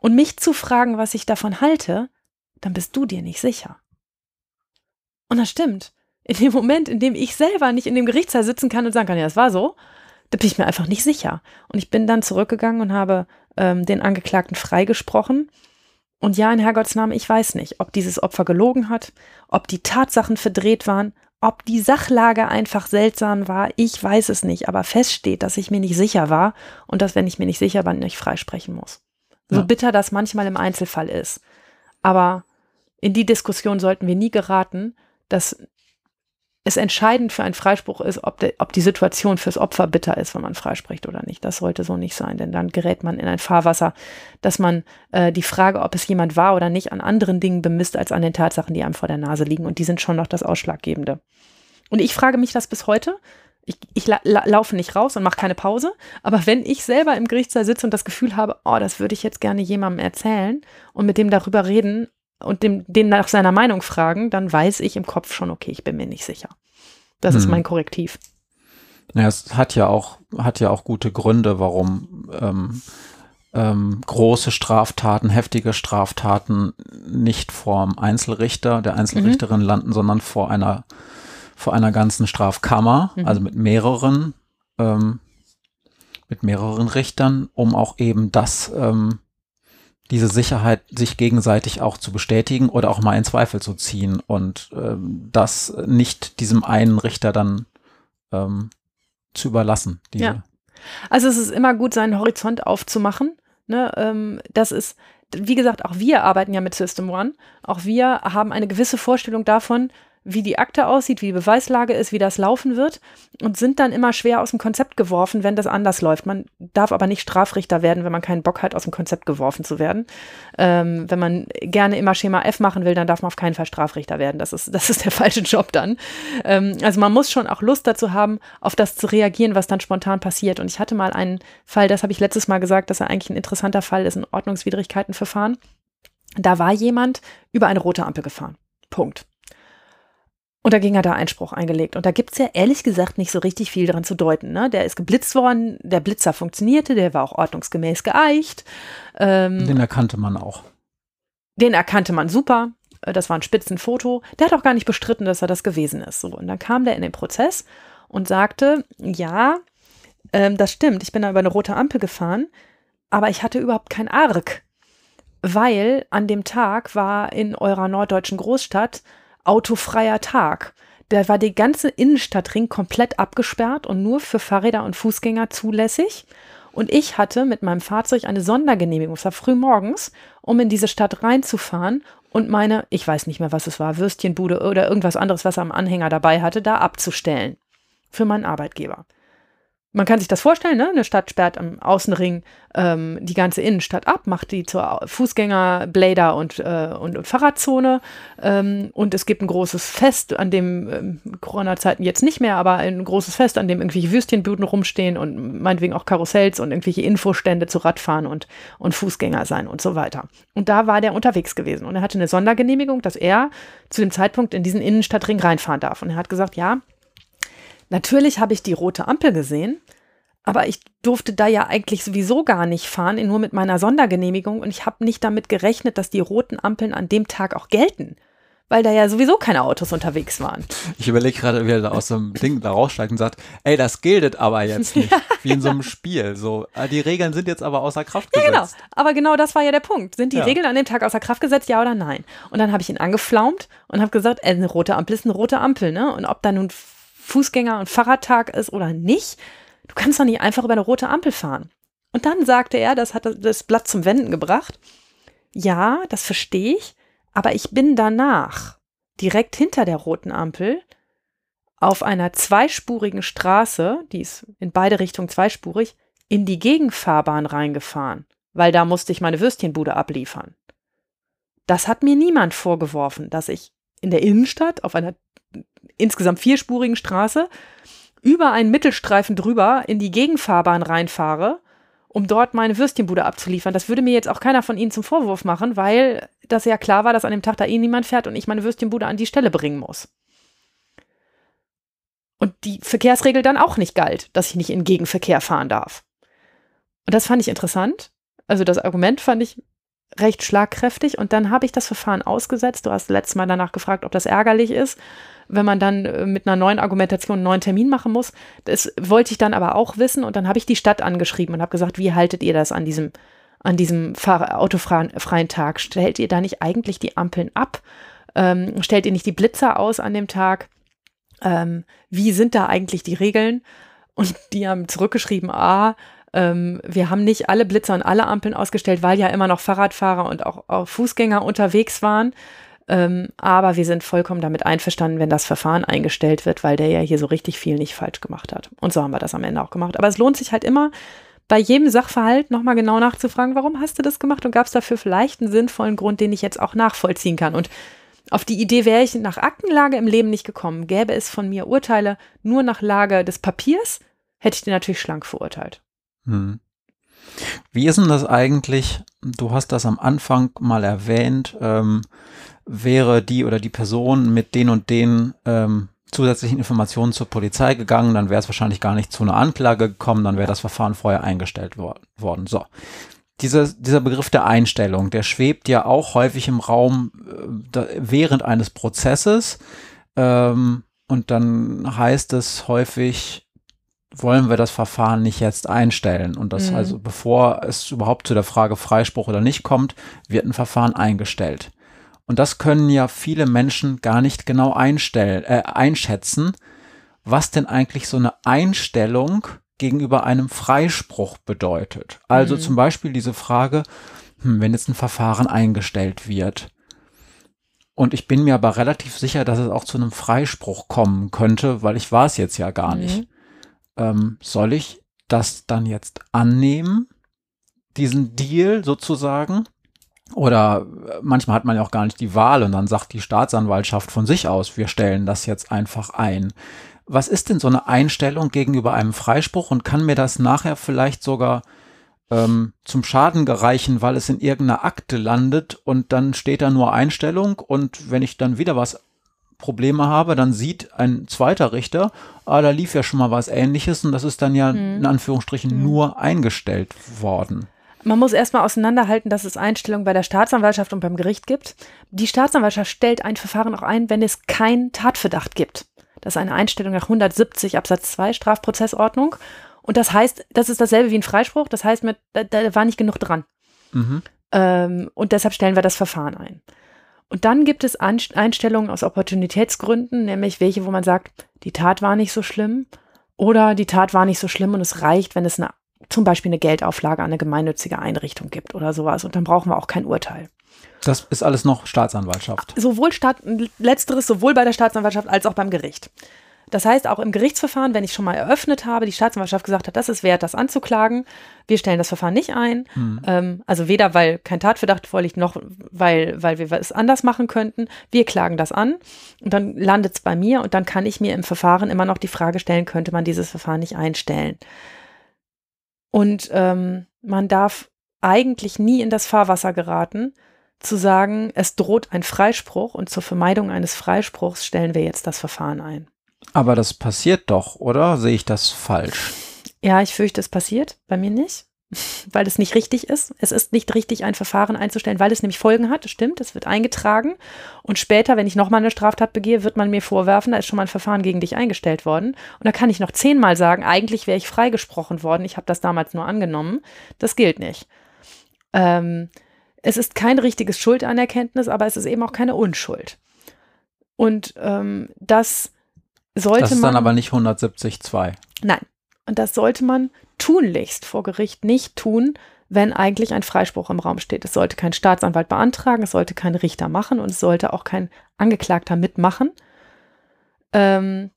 und mich zu fragen, was ich davon halte, dann bist du dir nicht sicher. Und das stimmt. In dem Moment, in dem ich selber nicht in dem Gerichtssaal sitzen kann und sagen kann, ja, das war so, da bin ich mir einfach nicht sicher. Und ich bin dann zurückgegangen und habe ähm, den Angeklagten freigesprochen. Und ja, in Herrgotts Namen, ich weiß nicht, ob dieses Opfer gelogen hat, ob die Tatsachen verdreht waren, ob die Sachlage einfach seltsam war, ich weiß es nicht. Aber fest steht, dass ich mir nicht sicher war und dass, wenn ich mir nicht sicher war, nicht freisprechen muss. So Ja. bitter das manchmal im Einzelfall ist. Aber in die Diskussion sollten wir nie geraten, dass es entscheidend für einen Freispruch ist, ob, de, ob die Situation fürs Opfer bitter ist, wenn man freispricht oder nicht. Das sollte so nicht sein, denn dann gerät man in ein Fahrwasser, dass man äh, die Frage, ob es jemand war oder nicht, an anderen Dingen bemisst als an den Tatsachen, die einem vor der Nase liegen. Und die sind schon noch das Ausschlaggebende. Und ich frage mich das bis heute. Ich, ich la, la, laufe nicht raus und mache keine Pause. Aber wenn ich selber im Gerichtssaal sitze und das Gefühl habe, oh, das würde ich jetzt gerne jemandem erzählen und mit dem darüber reden und dem, den nach seiner Meinung fragen, dann weiß ich im Kopf schon, okay, ich bin mir nicht sicher. Das ist Hm. mein Korrektiv. Ja, es hat ja auch, hat ja auch gute Gründe, warum ähm, ähm, große Straftaten, heftige Straftaten nicht vorm Einzelrichter, der Einzelrichterin mhm. landen, sondern vor einer, vor einer ganzen Strafkammer, mhm. also mit mehreren, ähm, mit mehreren Richtern, um auch eben das, ähm, diese Sicherheit sich gegenseitig auch zu bestätigen oder auch mal in Zweifel zu ziehen und ähm, das nicht diesem einen Richter dann ähm, zu überlassen. ja. Also es ist immer gut, seinen Horizont aufzumachen Ne, ähm, das ist, wie gesagt, auch wir arbeiten ja mit System One. Auch wir haben eine gewisse Vorstellung davon, wie die Akte aussieht, wie die Beweislage ist, wie das laufen wird und sind dann immer schwer aus dem Konzept geworfen, wenn das anders läuft. Man darf aber nicht Strafrichter werden, wenn man keinen Bock hat, aus dem Konzept geworfen zu werden. Ähm, wenn man gerne immer Schema F machen will, dann darf man auf keinen Fall Strafrichter werden. Das ist, das ist der falsche Job dann. Ähm, also man muss schon auch Lust dazu haben, auf das zu reagieren, was dann spontan passiert. Und ich hatte mal einen Fall, das habe ich letztes Mal gesagt, dass er eigentlich ein interessanter Fall ist, ein Ordnungswidrigkeitenverfahren. Da war jemand über eine rote Ampel gefahren. Punkt. Und dagegen hat er Einspruch eingelegt. Und da gibt es ja ehrlich gesagt nicht so richtig viel dran zu deuten. Ne? Der ist geblitzt worden, der Blitzer funktionierte, der war auch ordnungsgemäß geeicht. Ähm, den erkannte man auch. Den erkannte man super. Äh, das war ein Spitzenfoto. Der hat auch gar nicht bestritten, dass er das gewesen ist. So, und dann kam der in den Prozess und sagte, ja, ähm, das stimmt, ich bin da über eine rote Ampel gefahren, aber ich hatte überhaupt kein Arg. Weil an dem Tag war in eurer norddeutschen Großstadt autofreier Tag. Da war die ganze Innenstadtring komplett abgesperrt und nur für Fahrräder und Fußgänger zulässig. Und ich hatte mit meinem Fahrzeug eine Sondergenehmigung, es war früh morgens, um in diese Stadt reinzufahren und meine, ich weiß nicht mehr, was es war, Würstchenbude oder irgendwas anderes, was er am Anhänger dabei hatte, da abzustellen. Für meinen Arbeitgeber man kann sich das vorstellen, ne? eine Stadt sperrt am Außenring ähm, die ganze Innenstadt ab, macht die zur Fußgänger-, Blader- und, äh, und, Fahrradzone. Ähm, und es gibt ein großes Fest, an dem ähm, Corona-Zeiten jetzt nicht mehr, aber ein großes Fest, an dem irgendwelche Würstchenbuden rumstehen und meinetwegen auch Karussells und irgendwelche Infostände zu Radfahren und, und Fußgänger sein und so weiter. Und da war der unterwegs gewesen und er hatte eine Sondergenehmigung, dass er zu dem Zeitpunkt in diesen Innenstadtring reinfahren darf. Und er hat gesagt, ja, Natürlich habe ich die rote Ampel gesehen, aber ich durfte da ja eigentlich sowieso gar nicht fahren, nur mit meiner Sondergenehmigung und ich habe nicht damit gerechnet, dass die roten Ampeln an dem Tag auch gelten. Weil da ja sowieso keine Autos unterwegs waren. Ich überlege gerade, wie er da aus so einem Ding da raussteigt und sagt, ey, das gilt aber jetzt nicht. Wie in so einem Spiel. So, ah, die Regeln sind jetzt aber außer Kraft gesetzt. Ja, genau. Aber genau das war ja der Punkt. Sind die ja. Regeln an dem Tag außer Kraft gesetzt, ja oder nein? Und dann habe ich ihn angeflaumt und habe gesagt, ey, eine rote Ampel ist eine rote Ampel, ne? Und ob da nun Fußgänger- und Fahrradtag ist oder nicht, du kannst doch nicht einfach über eine rote Ampel fahren. Und dann sagte er, das hat das Blatt zum Wenden gebracht. Ja, das verstehe ich, aber ich bin danach direkt hinter der roten Ampel auf einer zweispurigen Straße, die ist in beide Richtungen zweispurig, in die Gegenfahrbahn reingefahren, weil da musste ich meine Würstchenbude abliefern. Das hat mir niemand vorgeworfen, dass ich in der Innenstadt auf einer insgesamt vierspurigen Straße über einen Mittelstreifen drüber in die Gegenfahrbahn reinfahre, um dort meine Würstchenbude abzuliefern. Das würde mir jetzt auch keiner von Ihnen zum Vorwurf machen, weil das ja klar war, dass an dem Tag da eh niemand fährt und ich meine Würstchenbude an die Stelle bringen muss. Und die Verkehrsregel dann auch nicht galt, dass ich nicht in Gegenverkehr fahren darf. Und das fand ich interessant. Also das Argument fand ich recht schlagkräftig und dann habe ich das Verfahren ausgesetzt. Du hast letztes Mal danach gefragt, ob das ärgerlich ist wenn man dann äh, mit einer neuen Argumentation einen neuen Termin machen muss. Das wollte ich dann aber auch wissen und dann habe ich die Stadt angeschrieben und habe gesagt, wie haltet ihr das an diesem, an diesem autofreien Tag? Stellt ihr da nicht eigentlich die Ampeln ab? Ähm, stellt ihr nicht die Blitzer aus an dem Tag? Ähm, wie sind da eigentlich die Regeln? Und die haben zurückgeschrieben, ah, ähm, wir haben nicht alle Blitzer und alle Ampeln ausgestellt, weil ja immer noch Fahrradfahrer und auch, auch Fußgänger unterwegs waren. Ähm, aber wir sind vollkommen damit einverstanden, wenn das Verfahren eingestellt wird, weil der ja hier so richtig viel nicht falsch gemacht hat. Und so haben wir das am Ende auch gemacht. Aber es lohnt sich halt immer, bei jedem Sachverhalt nochmal genau nachzufragen, warum hast du das gemacht und gab es dafür vielleicht einen sinnvollen Grund, den ich jetzt auch nachvollziehen kann. Und auf die Idee wäre ich nach Aktenlage im Leben nicht gekommen. Gäbe es von mir Urteile nur nach Lage des Papiers, hätte ich den natürlich schlank verurteilt. Hm. Wie ist denn das eigentlich? Du hast das am Anfang mal erwähnt. Ähm, wäre die oder die Person mit den und den ähm, zusätzlichen Informationen zur Polizei gegangen, dann wäre es wahrscheinlich gar nicht zu einer Anklage gekommen, dann wäre das Verfahren vorher eingestellt wor worden. So. dieser, dieser Begriff der Einstellung, der schwebt ja auch häufig im Raum äh, da, während eines Prozesses. Ähm, und dann heißt es häufig, wollen wir das Verfahren nicht jetzt einstellen. Und das mhm. also, bevor es überhaupt zu der Frage Freispruch oder nicht kommt, wird ein Verfahren eingestellt. Und das können ja viele Menschen gar nicht genau einstellen, äh, einschätzen, was denn eigentlich so eine Einstellung gegenüber einem Freispruch bedeutet. Also mhm. zum Beispiel diese Frage, hm, wenn jetzt ein Verfahren eingestellt wird. Und ich bin mir aber relativ sicher, dass es auch zu einem Freispruch kommen könnte, weil ich war es jetzt ja gar mhm. nicht. Ähm, soll ich das dann jetzt annehmen, diesen Deal sozusagen? Oder äh, manchmal hat man ja auch gar nicht die Wahl und dann sagt die Staatsanwaltschaft von sich aus, wir stellen das jetzt einfach ein. Was ist denn so eine Einstellung gegenüber einem Freispruch und kann mir das nachher vielleicht sogar ähm, zum Schaden gereichen, weil es in irgendeiner Akte landet und dann steht da nur Einstellung und wenn ich dann wieder was Probleme habe, dann sieht ein zweiter Richter, ah, da lief ja schon mal was ähnliches und das ist dann ja hm. in Anführungsstrichen hm. nur eingestellt worden. Man muss erstmal auseinanderhalten, dass es Einstellungen bei der Staatsanwaltschaft und beim Gericht gibt. Die Staatsanwaltschaft stellt ein Verfahren auch ein, wenn es keinen Tatverdacht gibt. Das ist eine Einstellung nach 170 Absatz 2 Strafprozessordnung. Und das heißt, das ist dasselbe wie ein Freispruch. Das heißt, mit, da, da war nicht genug dran. Mhm. Ähm, und deshalb stellen wir das Verfahren ein. Und dann gibt es Einstellungen aus Opportunitätsgründen, nämlich welche, wo man sagt, die Tat war nicht so schlimm oder die Tat war nicht so schlimm und es reicht, wenn es eine, zum Beispiel eine Geldauflage an eine gemeinnützige Einrichtung gibt oder sowas. Und dann brauchen wir auch kein Urteil. Das ist alles noch Staatsanwaltschaft. Sowohl Staat, letzteres sowohl bei der Staatsanwaltschaft als auch beim Gericht. Das heißt, auch im Gerichtsverfahren, wenn ich schon mal eröffnet habe, die Staatsanwaltschaft gesagt hat, das ist wert, das anzuklagen, wir stellen das Verfahren nicht ein. Mhm. Ähm, also weder, weil kein Tatverdacht vorliegt, noch weil, weil wir es anders machen könnten. Wir klagen das an und dann landet es bei mir und dann kann ich mir im Verfahren immer noch die Frage stellen, könnte man dieses Verfahren nicht einstellen. Und ähm, man darf eigentlich nie in das Fahrwasser geraten, zu sagen, es droht ein Freispruch und zur Vermeidung eines Freispruchs stellen wir jetzt das Verfahren ein. Aber das passiert doch, oder? Sehe ich das falsch? Ja, ich fürchte, es passiert. Bei mir nicht, weil es nicht richtig ist. Es ist nicht richtig, ein Verfahren einzustellen, weil es nämlich Folgen hat. Das stimmt, es wird eingetragen. Und später, wenn ich nochmal eine Straftat begehe, wird man mir vorwerfen, da ist schon mal ein Verfahren gegen dich eingestellt worden. Und da kann ich noch zehnmal sagen, eigentlich wäre ich freigesprochen worden. Ich habe das damals nur angenommen. Das gilt nicht. Ähm, es ist kein richtiges Schuldanerkenntnis, aber es ist eben auch keine Unschuld. Und ähm, das sollte man. Das ist dann aber nicht 170.2. Nein. Und das sollte man tunlichst vor Gericht nicht tun, wenn eigentlich ein Freispruch im Raum steht. Es sollte kein Staatsanwalt beantragen, es sollte kein Richter machen und es sollte auch kein Angeklagter mitmachen. Ähm,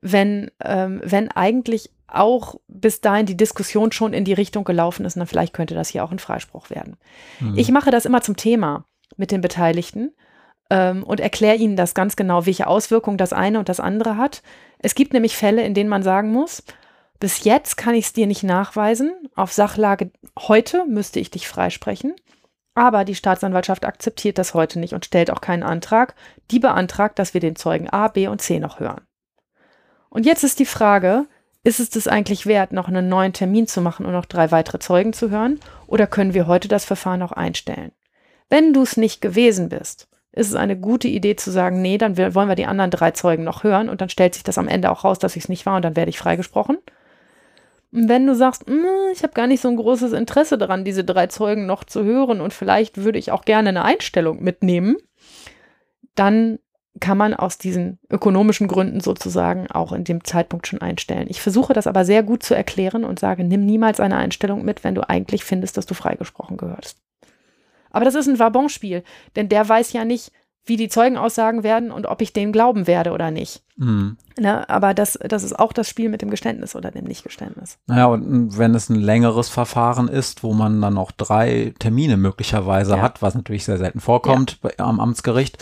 wenn, ähm, wenn eigentlich auch bis dahin die Diskussion schon in die Richtung gelaufen ist, dann vielleicht könnte das hier auch ein Freispruch werden. Mhm. Ich mache das immer zum Thema mit den Beteiligten ähm, und erkläre ihnen das ganz genau, welche Auswirkungen das eine und das andere hat. Es gibt nämlich Fälle, in denen man sagen muss, bis jetzt kann ich es dir nicht nachweisen. Auf Sachlage heute müsste ich dich freisprechen. Aber die Staatsanwaltschaft akzeptiert das heute nicht und stellt auch keinen Antrag. Die beantragt, dass wir den Zeugen A, B und C noch hören. Und jetzt ist die Frage, ist es das eigentlich wert, noch einen neuen Termin zu machen und noch drei weitere Zeugen zu hören? Oder können wir heute das Verfahren auch einstellen? Wenn du es nicht gewesen bist, ist es eine gute Idee zu sagen, nee, dann wollen wir die anderen drei Zeugen noch hören und dann stellt sich das am Ende auch raus, dass ich es nicht war und dann werde ich freigesprochen. Und wenn du sagst, hm, ich habe gar nicht so ein großes Interesse daran, diese drei Zeugen noch zu hören und vielleicht würde ich auch gerne eine Einstellung mitnehmen, dann kann man aus diesen ökonomischen Gründen sozusagen auch in dem Zeitpunkt schon einstellen. Ich versuche das aber sehr gut zu erklären und sage, nimm niemals eine Einstellung mit, wenn du eigentlich findest, dass du freigesprochen gehörst. Aber das ist ein Wabonspiel, denn der weiß ja nicht, wie die Zeugenaussagen werden und ob ich denen glauben werde oder nicht. Mhm. Ne, aber das, das ist auch das Spiel mit dem Geständnis oder dem Nichtgeständnis. Naja, und wenn es ein längeres Verfahren ist, wo man dann noch drei Termine möglicherweise ja. hat, was natürlich sehr selten vorkommt ja. am Amtsgericht,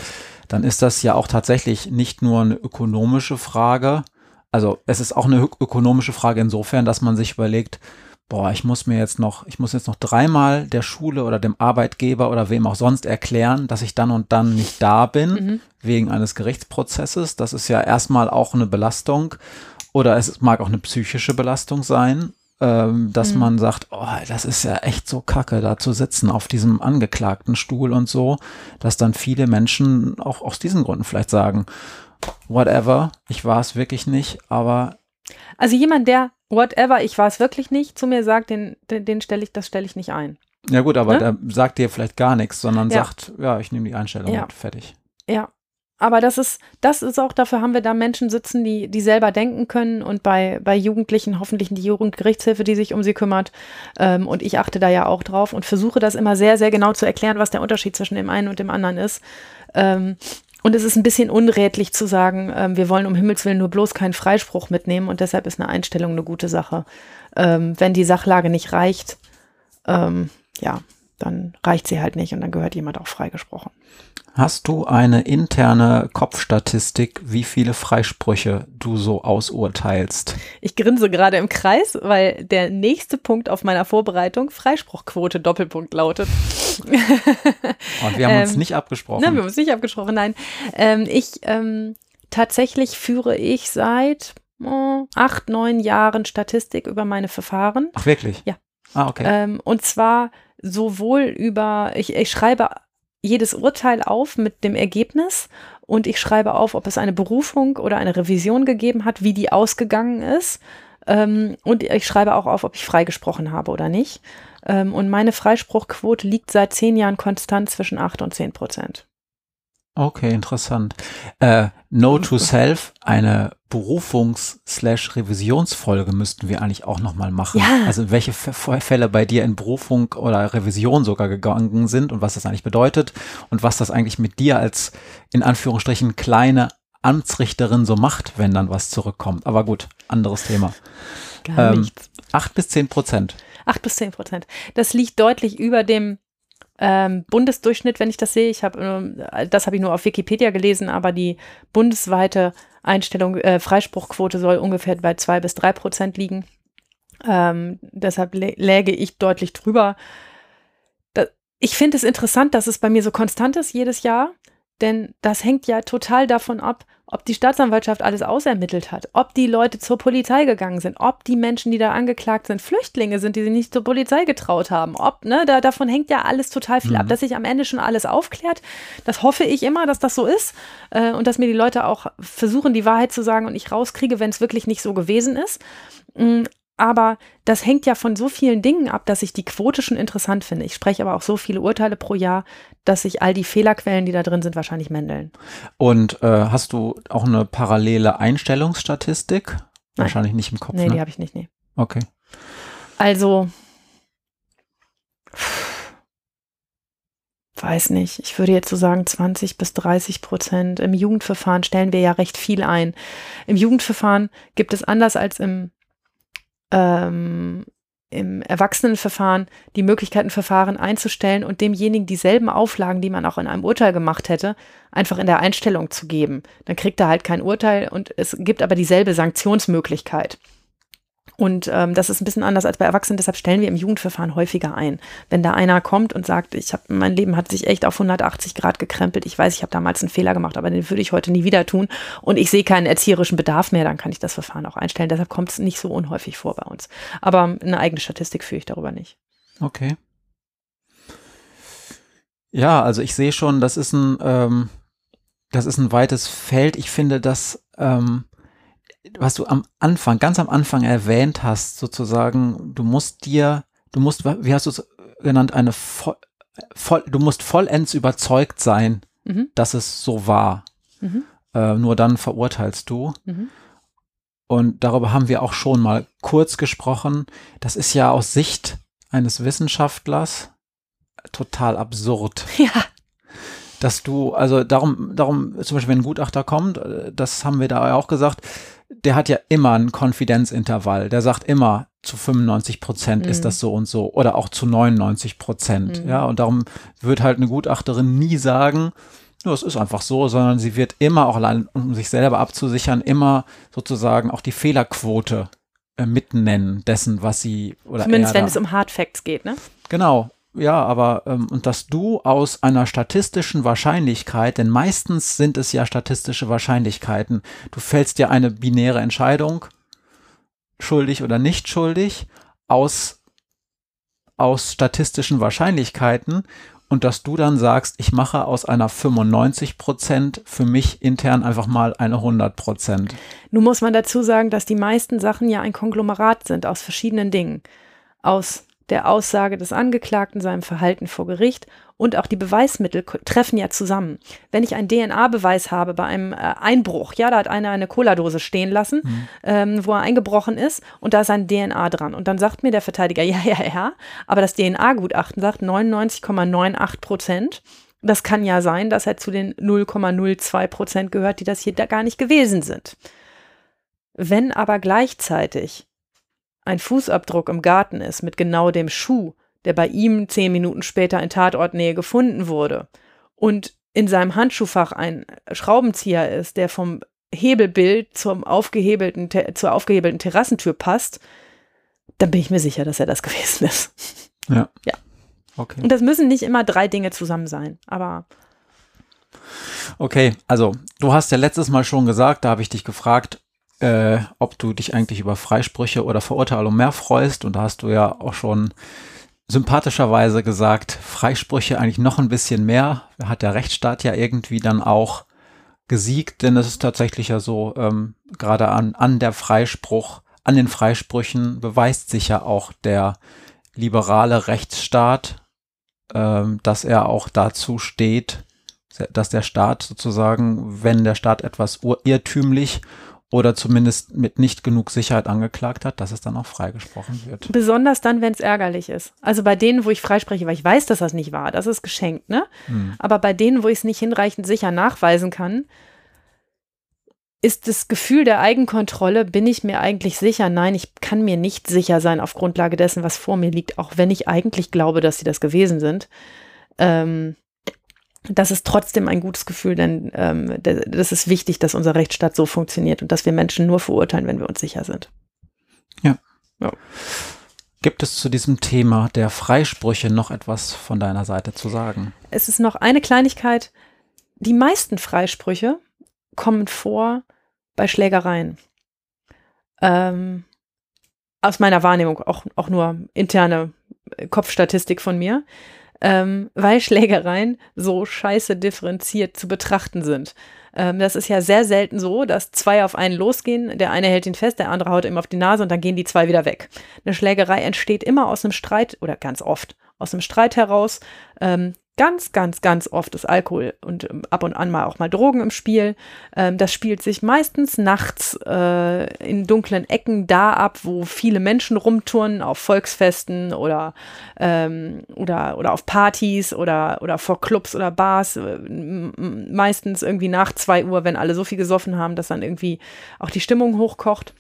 dann ist das ja auch tatsächlich nicht nur eine ökonomische Frage. Also es ist auch eine ökonomische Frage insofern, dass man sich überlegt, boah, ich muss mir jetzt noch, ich muss jetzt noch dreimal der Schule oder dem Arbeitgeber oder wem auch sonst erklären, dass ich dann und dann nicht da bin, mhm. wegen eines Gerichtsprozesses. Das ist ja erstmal auch eine Belastung oder es mag auch eine psychische Belastung sein. ähm, dass mhm. man sagt, oh, das ist ja echt so kacke, da zu sitzen auf diesem angeklagten Stuhl und so, dass dann viele Menschen auch aus diesen Gründen vielleicht sagen, whatever, ich war es wirklich nicht, aber also jemand, der whatever, ich war es wirklich nicht, zu mir sagt, den, den, den stelle ich, das stelle ich nicht ein. Ja gut, aber ne? der sagt dir vielleicht gar nichts, sondern ja. sagt, ja, ich nehme die Einstellung ja. mit, fertig. Ja, aber das ist, das ist auch, dafür haben wir da Menschen sitzen, die, die selber denken können und bei, bei Jugendlichen hoffentlich die Jugendgerichtshilfe, die sich um sie kümmert. Ähm, und ich achte da ja auch drauf und versuche das immer sehr, sehr genau zu erklären, was der Unterschied zwischen dem einen und dem anderen ist. Ähm, und es ist ein bisschen unrätlich zu sagen, ähm, wir wollen um Himmels Willen nur bloß keinen Freispruch mitnehmen und deshalb ist eine Einstellung eine gute Sache. Ähm, wenn die Sachlage nicht reicht, ähm, ja, dann reicht sie halt nicht und dann gehört jemand auch freigesprochen. Hast du eine interne Kopfstatistik, wie viele Freisprüche du so ausurteilst? Ich grinse gerade im Kreis, weil der nächste Punkt auf meiner Vorbereitung Freispruchquote Doppelpunkt lautet. Und wir haben uns ähm, nicht abgesprochen. Nein, wir haben uns nicht abgesprochen, nein. Ähm, ich ähm, tatsächlich führe ich seit oh, acht, neun Jahren Statistik über meine Verfahren. Ach wirklich? Ja. Ah, okay. Ähm, und zwar sowohl über, ich, ich schreibe jedes Urteil auf mit dem Ergebnis und ich schreibe auf, ob es eine Berufung oder eine Revision gegeben hat, wie die ausgegangen ist. Ähm, und ich schreibe auch auf, ob ich freigesprochen habe oder nicht. Ähm, und meine Freispruchquote liegt seit zehn Jahren konstant zwischen 8 und 10 Prozent. Okay, interessant. Äh, no to Self, eine Berufungs-Revisionsfolge müssten wir eigentlich auch nochmal machen. Ja. Also welche Fälle bei dir in Berufung oder Revision sogar gegangen sind und was das eigentlich bedeutet und was das eigentlich mit dir als in Anführungsstrichen kleine Amtsrichterin so macht, wenn dann was zurückkommt. Aber gut, anderes Thema. Gar ähm, nichts. Acht bis zehn Prozent. Acht bis zehn Prozent. Das liegt deutlich über dem ähm, Bundesdurchschnitt, wenn ich das sehe. Ich habe, äh, das habe ich nur auf Wikipedia gelesen, aber die bundesweite Einstellung, äh, Freispruchquote soll ungefähr bei zwei bis drei Prozent liegen. Ähm, deshalb läge ich deutlich drüber. Da, ich finde es interessant, dass es bei mir so konstant ist jedes Jahr, denn das hängt ja total davon ab, ob die Staatsanwaltschaft alles ausermittelt hat, ob die Leute zur Polizei gegangen sind, ob die Menschen, die da angeklagt sind, Flüchtlinge sind, die sich nicht zur Polizei getraut haben, ob, ne, da, davon hängt ja alles total viel mhm. ab, dass sich am Ende schon alles aufklärt. Das hoffe ich immer, dass das so ist äh, und dass mir die Leute auch versuchen, die Wahrheit zu sagen und ich rauskriege, wenn es wirklich nicht so gewesen ist. Aber das hängt ja von so vielen Dingen ab, dass ich die Quote schon interessant finde. Ich spreche aber auch so viele Urteile pro Jahr, dass sich all die Fehlerquellen, die da drin sind, wahrscheinlich mändeln. Und äh, hast du auch eine parallele Einstellungsstatistik? Nein. Wahrscheinlich nicht im Kopf. Nee, ne? die habe ich nicht, nee. Okay. Also, weiß nicht, ich würde jetzt so sagen 20 bis 30 Prozent. Im Jugendverfahren stellen wir ja recht viel ein. Im Jugendverfahren gibt es anders als im ähm, im Erwachsenenverfahren die Möglichkeit, ein Verfahren einzustellen und demjenigen dieselben Auflagen, die man auch in einem Urteil gemacht hätte, einfach in der Einstellung zu geben. Dann kriegt er halt kein Urteil und es gibt aber dieselbe Sanktionsmöglichkeit. Und ähm, das ist ein bisschen anders als bei Erwachsenen, deshalb stellen wir im Jugendverfahren häufiger ein. Wenn da einer kommt und sagt, ich habe mein Leben hat sich echt auf 180 Grad gekrempelt, ich weiß, ich habe damals einen Fehler gemacht, aber den würde ich heute nie wieder tun und ich sehe keinen erzieherischen Bedarf mehr, dann kann ich das Verfahren auch einstellen. Deshalb kommt es nicht so unhäufig vor bei uns. Aber eine eigene Statistik führe ich darüber nicht. Okay. Ja, also ich sehe schon, das ist ein, ähm, das ist ein weites Feld. Ich finde, dass ähm, was du am Anfang, ganz am Anfang erwähnt hast, sozusagen, du musst dir, du musst, wie hast du es genannt, eine voll, voll, du musst vollends überzeugt sein, mhm. dass es so war. Mhm. Äh, nur dann verurteilst du. Mhm. Und darüber haben wir auch schon mal kurz gesprochen. Das ist ja aus Sicht eines Wissenschaftlers total absurd. Ja. Dass du, also darum, darum, zum Beispiel, wenn ein Gutachter kommt, äh, das haben wir da auch gesagt, der hat ja immer ein Konfidenzintervall. Der sagt immer, zu 95 Prozent mhm. ist das so und so oder auch zu 99 Prozent. Mhm. Ja, und darum wird halt eine Gutachterin nie sagen, nur es ist einfach so, sondern sie wird immer auch allein, um sich selber abzusichern, immer sozusagen auch die Fehlerquote äh, mitnennen dessen, was sie oder Zumindest wenn es um Hard Facts geht, ne? Genau, ja, aber ähm, und dass du aus einer statistischen Wahrscheinlichkeit, denn meistens sind es ja statistische Wahrscheinlichkeiten, du fällst ja eine binäre Entscheidung, schuldig oder nicht schuldig, aus, aus statistischen Wahrscheinlichkeiten und dass du dann sagst, ich mache aus einer 95 Prozent für mich intern einfach mal eine 100 Prozent. Nun muss man dazu sagen, dass die meisten Sachen ja ein Konglomerat sind aus verschiedenen Dingen. Aus der Aussage des Angeklagten, seinem Verhalten vor Gericht und auch die Beweismittel treffen ja zusammen. Wenn ich einen DNA-Beweis habe bei einem äh, Einbruch, ja, da hat einer eine Cola-Dose stehen lassen, mhm. ähm, wo er eingebrochen ist und da ist ein DNA dran. Und dann sagt mir der Verteidiger, ja, ja, ja, aber das DNA-Gutachten sagt 99,98 Prozent. Das kann ja sein, dass er zu den 0,02 Prozent gehört, die das hier da gar nicht gewesen sind. Wenn aber gleichzeitig ein Fußabdruck im Garten ist mit genau dem Schuh, der bei ihm zehn Minuten später in Tatortnähe gefunden wurde, und in seinem Handschuhfach ein Schraubenzieher ist, der vom Hebelbild zum aufgehebelten, zur aufgehebelten Terrassentür passt, dann bin ich mir sicher, dass er das gewesen ist. Ja. Ja. Okay. Und das müssen nicht immer drei Dinge zusammen sein, aber. Okay, also du hast ja letztes Mal schon gesagt, da habe ich dich gefragt, äh, ob du dich eigentlich über Freisprüche oder Verurteilung mehr freust. Und da hast du ja auch schon sympathischerweise gesagt, Freisprüche eigentlich noch ein bisschen mehr. Hat der Rechtsstaat ja irgendwie dann auch gesiegt, denn es ist tatsächlich ja so, ähm, gerade an, an der Freispruch, an den Freisprüchen beweist sich ja auch der liberale Rechtsstaat, ähm, dass er auch dazu steht, dass der Staat sozusagen, wenn der Staat etwas irrtümlich oder zumindest mit nicht genug Sicherheit angeklagt hat, dass es dann auch freigesprochen wird. Besonders dann, wenn es ärgerlich ist. Also bei denen, wo ich freispreche, weil ich weiß, dass das nicht war, das ist geschenkt, ne? Hm. Aber bei denen, wo ich es nicht hinreichend sicher nachweisen kann, ist das Gefühl der Eigenkontrolle, bin ich mir eigentlich sicher? Nein, ich kann mir nicht sicher sein auf Grundlage dessen, was vor mir liegt, auch wenn ich eigentlich glaube, dass sie das gewesen sind. Ähm, das ist trotzdem ein gutes Gefühl, denn ähm, das ist wichtig, dass unser Rechtsstaat so funktioniert und dass wir Menschen nur verurteilen, wenn wir uns sicher sind. Ja. ja. Gibt es zu diesem Thema der Freisprüche noch etwas von deiner Seite zu sagen? Es ist noch eine Kleinigkeit. Die meisten Freisprüche kommen vor bei Schlägereien. Ähm, aus meiner Wahrnehmung, auch, auch nur interne Kopfstatistik von mir ähm, weil Schlägereien so scheiße differenziert zu betrachten sind. Ähm, das ist ja sehr selten so, dass zwei auf einen losgehen, der eine hält ihn fest, der andere haut ihm auf die Nase und dann gehen die zwei wieder weg. Eine Schlägerei entsteht immer aus einem Streit oder ganz oft aus einem Streit heraus. Ähm, ganz, ganz, ganz oft ist Alkohol und ähm, ab und an mal auch mal Drogen im Spiel. Ähm, das spielt sich meistens nachts äh, in dunklen Ecken da ab, wo viele Menschen rumturnen, auf Volksfesten oder, ähm, oder, oder auf Partys oder, oder vor Clubs oder Bars. Äh, meistens irgendwie nach zwei Uhr, wenn alle so viel gesoffen haben, dass dann irgendwie auch die Stimmung hochkocht.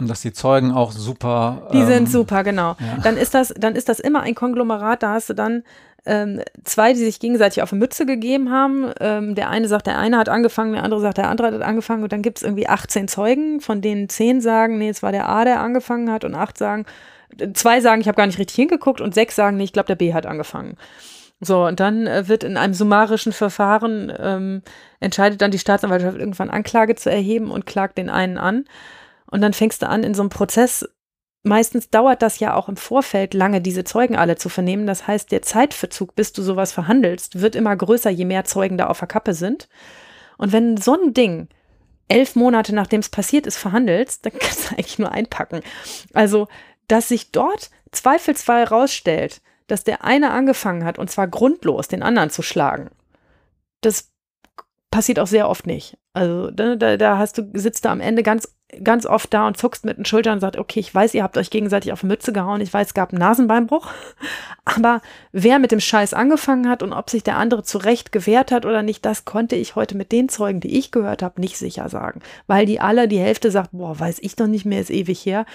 Und dass die Zeugen auch super. Die ähm, sind super, genau. Ja. Dann ist das, dann ist das immer ein Konglomerat. Da hast du dann ähm, zwei, die sich gegenseitig auf eine Mütze gegeben haben. Ähm, der eine sagt, der eine hat angefangen, der andere sagt, der andere hat angefangen. Und dann gibt es irgendwie 18 Zeugen, von denen zehn sagen, nee, es war der A, der angefangen hat. Und acht sagen, zwei sagen, ich habe gar nicht richtig hingeguckt. Und sechs sagen, nee, ich glaube, der B hat angefangen. So, und dann äh, wird in einem summarischen Verfahren, ähm, entscheidet dann die Staatsanwaltschaft irgendwann Anklage zu erheben und klagt den einen an. Und dann fängst du an, in so einem Prozess Meistens dauert das ja auch im Vorfeld lange, diese Zeugen alle zu vernehmen. Das heißt, der Zeitverzug, bis du sowas verhandelst, wird immer größer, je mehr Zeugen da auf der Kappe sind. Und wenn so ein Ding elf Monate nachdem es passiert ist, verhandelst, dann kannst du eigentlich nur einpacken. Also, dass sich dort zweifelsfrei rausstellt, dass der eine angefangen hat, und zwar grundlos, den anderen zu schlagen, das passiert auch sehr oft nicht. Also da, da hast du, sitzt du am Ende ganz, ganz oft da und zuckst mit den Schultern und sagt, okay, ich weiß, ihr habt euch gegenseitig auf die Mütze gehauen, ich weiß, es gab einen Nasenbeinbruch. Aber wer mit dem Scheiß angefangen hat und ob sich der andere zurecht gewehrt hat oder nicht, das konnte ich heute mit den Zeugen, die ich gehört habe, nicht sicher sagen. Weil die alle, die Hälfte sagt, boah, weiß ich doch nicht mehr, ist ewig her.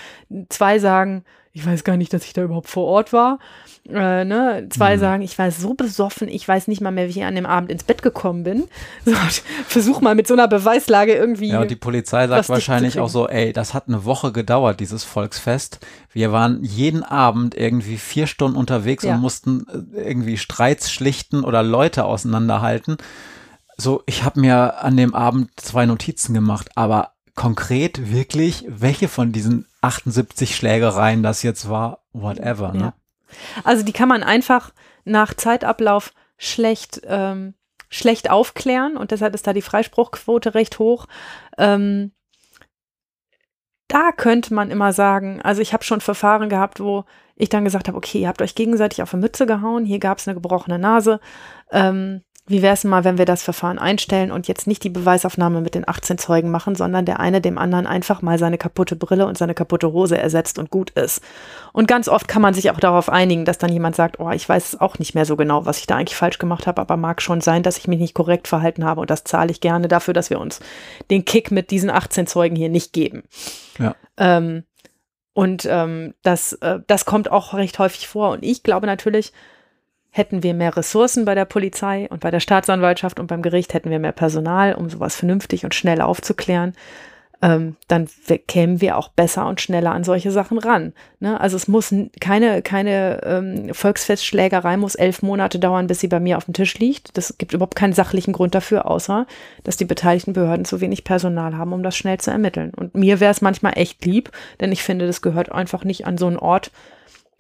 Zwei sagen, ich weiß gar nicht, dass ich da überhaupt vor Ort war. Äh, ne? Zwei mhm. sagen, ich war so besoffen, ich weiß nicht mal mehr, wie ich an dem Abend ins Bett gekommen bin. So, versuch mal mit so einer Beweislage irgendwie. Ja, und die Polizei sagt wahrscheinlich auch so, ey, das hat eine Woche gedauert, dieses Volksfest. Wir waren jeden Abend irgendwie vier Stunden unterwegs ja. und mussten äh, irgendwie Streits schlichten oder Leute auseinanderhalten. So, ich habe mir an dem Abend zwei Notizen gemacht, aber konkret wirklich, welche von diesen 78 Schlägereien das jetzt war, whatever. Ne? Ja. Also die kann man einfach nach Zeitablauf schlecht, ähm, schlecht aufklären und deshalb ist da die Freispruchquote recht hoch. Ähm, da könnte man immer sagen, also ich habe schon Verfahren gehabt, wo ich dann gesagt habe, okay, ihr habt euch gegenseitig auf die Mütze gehauen, hier gab es eine gebrochene Nase. Ähm, wie wäre es mal, wenn wir das Verfahren einstellen und jetzt nicht die Beweisaufnahme mit den 18 Zeugen machen, sondern der eine dem anderen einfach mal seine kaputte Brille und seine kaputte Hose ersetzt und gut ist. Und ganz oft kann man sich auch darauf einigen, dass dann jemand sagt, oh, ich weiß auch nicht mehr so genau, was ich da eigentlich falsch gemacht habe, aber mag schon sein, dass ich mich nicht korrekt verhalten habe und das zahle ich gerne dafür, dass wir uns den Kick mit diesen 18 Zeugen hier nicht geben. Ja. Ähm, und ähm, das, äh, das kommt auch recht häufig vor. Und ich glaube natürlich, hätten wir mehr Ressourcen bei der Polizei und bei der Staatsanwaltschaft und beim Gericht, hätten wir mehr Personal, um sowas vernünftig und schnell aufzuklären, ähm, dann kämen wir auch besser und schneller an solche Sachen ran. Ne? Also es muss keine, keine ähm, Volksfestschlägerei muss elf Monate dauern, bis sie bei mir auf dem Tisch liegt. Das gibt überhaupt keinen sachlichen Grund dafür, außer dass die beteiligten Behörden zu wenig Personal haben, um das schnell zu ermitteln. Und mir wäre es manchmal echt lieb, denn ich finde, das gehört einfach nicht an so einen Ort,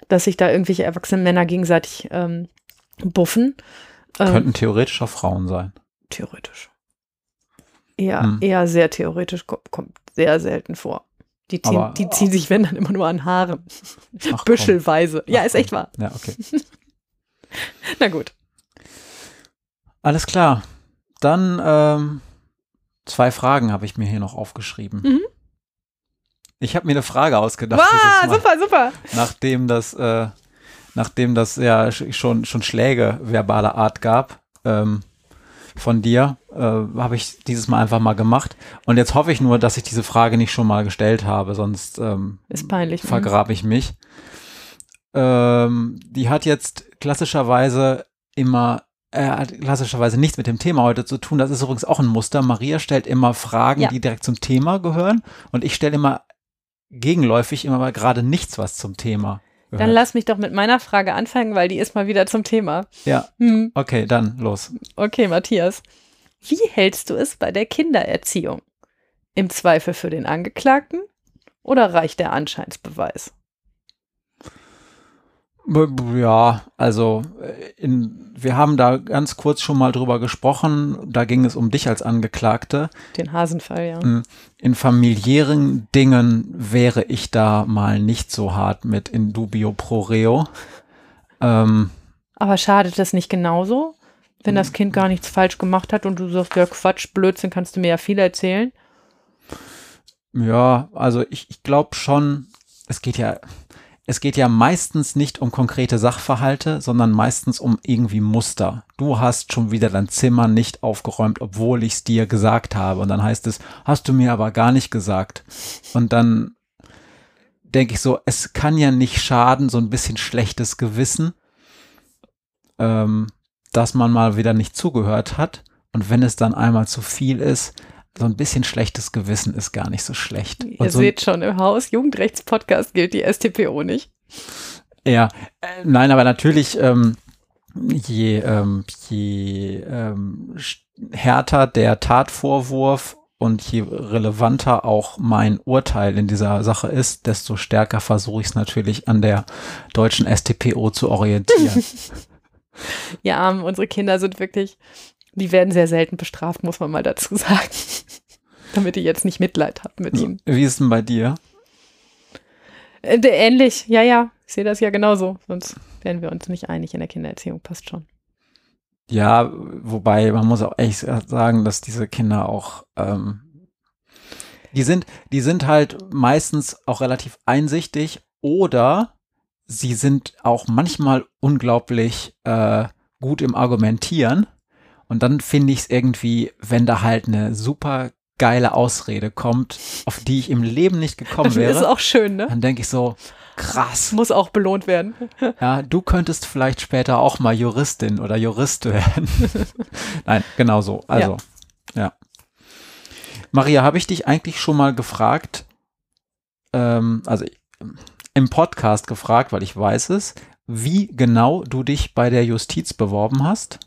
dass sich da irgendwelche erwachsenen Männer gegenseitig ähm, buffen. Ähm, Könnten theoretisch auch Frauen sein. Theoretisch. Eher, hm. eher sehr theoretisch, kommt, kommt sehr selten vor. Die ziehen, Aber, die ziehen sich, wenn dann immer nur an Haaren. Ach, Büschelweise. Ach, ja, ist echt wahr. Ja, okay. Na gut. Alles klar. Dann ähm, zwei Fragen habe ich mir hier noch aufgeschrieben. Mhm. Ich habe mir eine Frage ausgedacht. Wow, super, super. Nachdem das äh, nachdem das ja schon, schon Schläge verbaler Art gab ähm, von dir, äh, habe ich dieses Mal einfach mal gemacht. Und jetzt hoffe ich nur, dass ich diese Frage nicht schon mal gestellt habe, sonst ähm, ist peinlich. Ne? Vergrabe ich mich. Ähm, die hat jetzt klassischerweise immer äh, hat klassischerweise nichts mit dem Thema heute zu tun. Das ist übrigens auch ein Muster. Maria stellt immer Fragen, ja. die direkt zum Thema gehören. Und ich stelle immer gegenläufig immer mal gerade nichts, was zum Thema dann lass mich doch mit meiner Frage anfangen, weil die ist mal wieder zum Thema. Ja. Hm. Okay, dann los. Okay, Matthias. Wie hältst du es bei der Kindererziehung? Im Zweifel für den Angeklagten oder reicht der Anscheinsbeweis? Ja, also äh, in, wir haben da ganz kurz schon mal drüber gesprochen. Da ging es um dich als Angeklagte. Den Hasenfall, ja. Hm, in familiären Dingen wäre ich da mal nicht so hart mit in dubio pro reo. Ähm, Aber schadet das nicht genauso, wenn das Kind gar nichts falsch gemacht hat und du sagst, ja Quatsch, Blödsinn, kannst du mir ja viel erzählen? Ja, also ich, ich glaube schon, es geht ja, es geht ja meistens nicht um konkrete Sachverhalte, sondern meistens um irgendwie Muster. Du hast schon wieder dein Zimmer nicht aufgeräumt, obwohl ich es dir gesagt habe. Und dann heißt es, hast du mir aber gar nicht gesagt. Und dann denke ich so, es kann ja nicht schaden, so ein bisschen schlechtes Gewissen, ähm, dass man mal wieder nicht zugehört hat. Und wenn es dann einmal zu viel ist, so ein bisschen schlechtes Gewissen ist gar nicht so schlecht. Ihr so seht schon, im Haus Jugendrechtspodcast gilt die STPO nicht. Ja, äh, nein, aber natürlich, ähm, je, ähm, je ähm, härter der Tatvorwurf und je relevanter auch mein Urteil in dieser Sache ist, desto stärker versuche ich es natürlich an der deutschen STPO zu orientieren. ja, unsere Kinder sind wirklich die werden sehr selten bestraft, muss man mal dazu sagen. Damit ihr jetzt nicht Mitleid habt mit ihnen. Wie ist denn bei dir? Äh, ähnlich, ja, ja. Ich sehe das ja genauso. Sonst wären wir uns nicht einig in der Kindererziehung. Passt schon. Ja, wobei man muss auch echt sagen, dass diese Kinder auch, ähm, die sind, die sind halt meistens auch relativ einsichtig oder sie sind auch manchmal unglaublich äh, gut im Argumentieren. Und dann finde ich es irgendwie, wenn da halt eine super geile Ausrede kommt, auf die ich im Leben nicht gekommen wäre. Das ist auch schön, ne? Dann denke ich so, krass. Muss auch belohnt werden. Ja, du könntest vielleicht später auch mal Juristin oder Jurist werden. Nein, genau so. Also, ja. ja. Maria, habe ich dich eigentlich schon mal gefragt, ähm, also im Podcast gefragt, weil ich weiß es, wie genau du dich bei der Justiz beworben hast?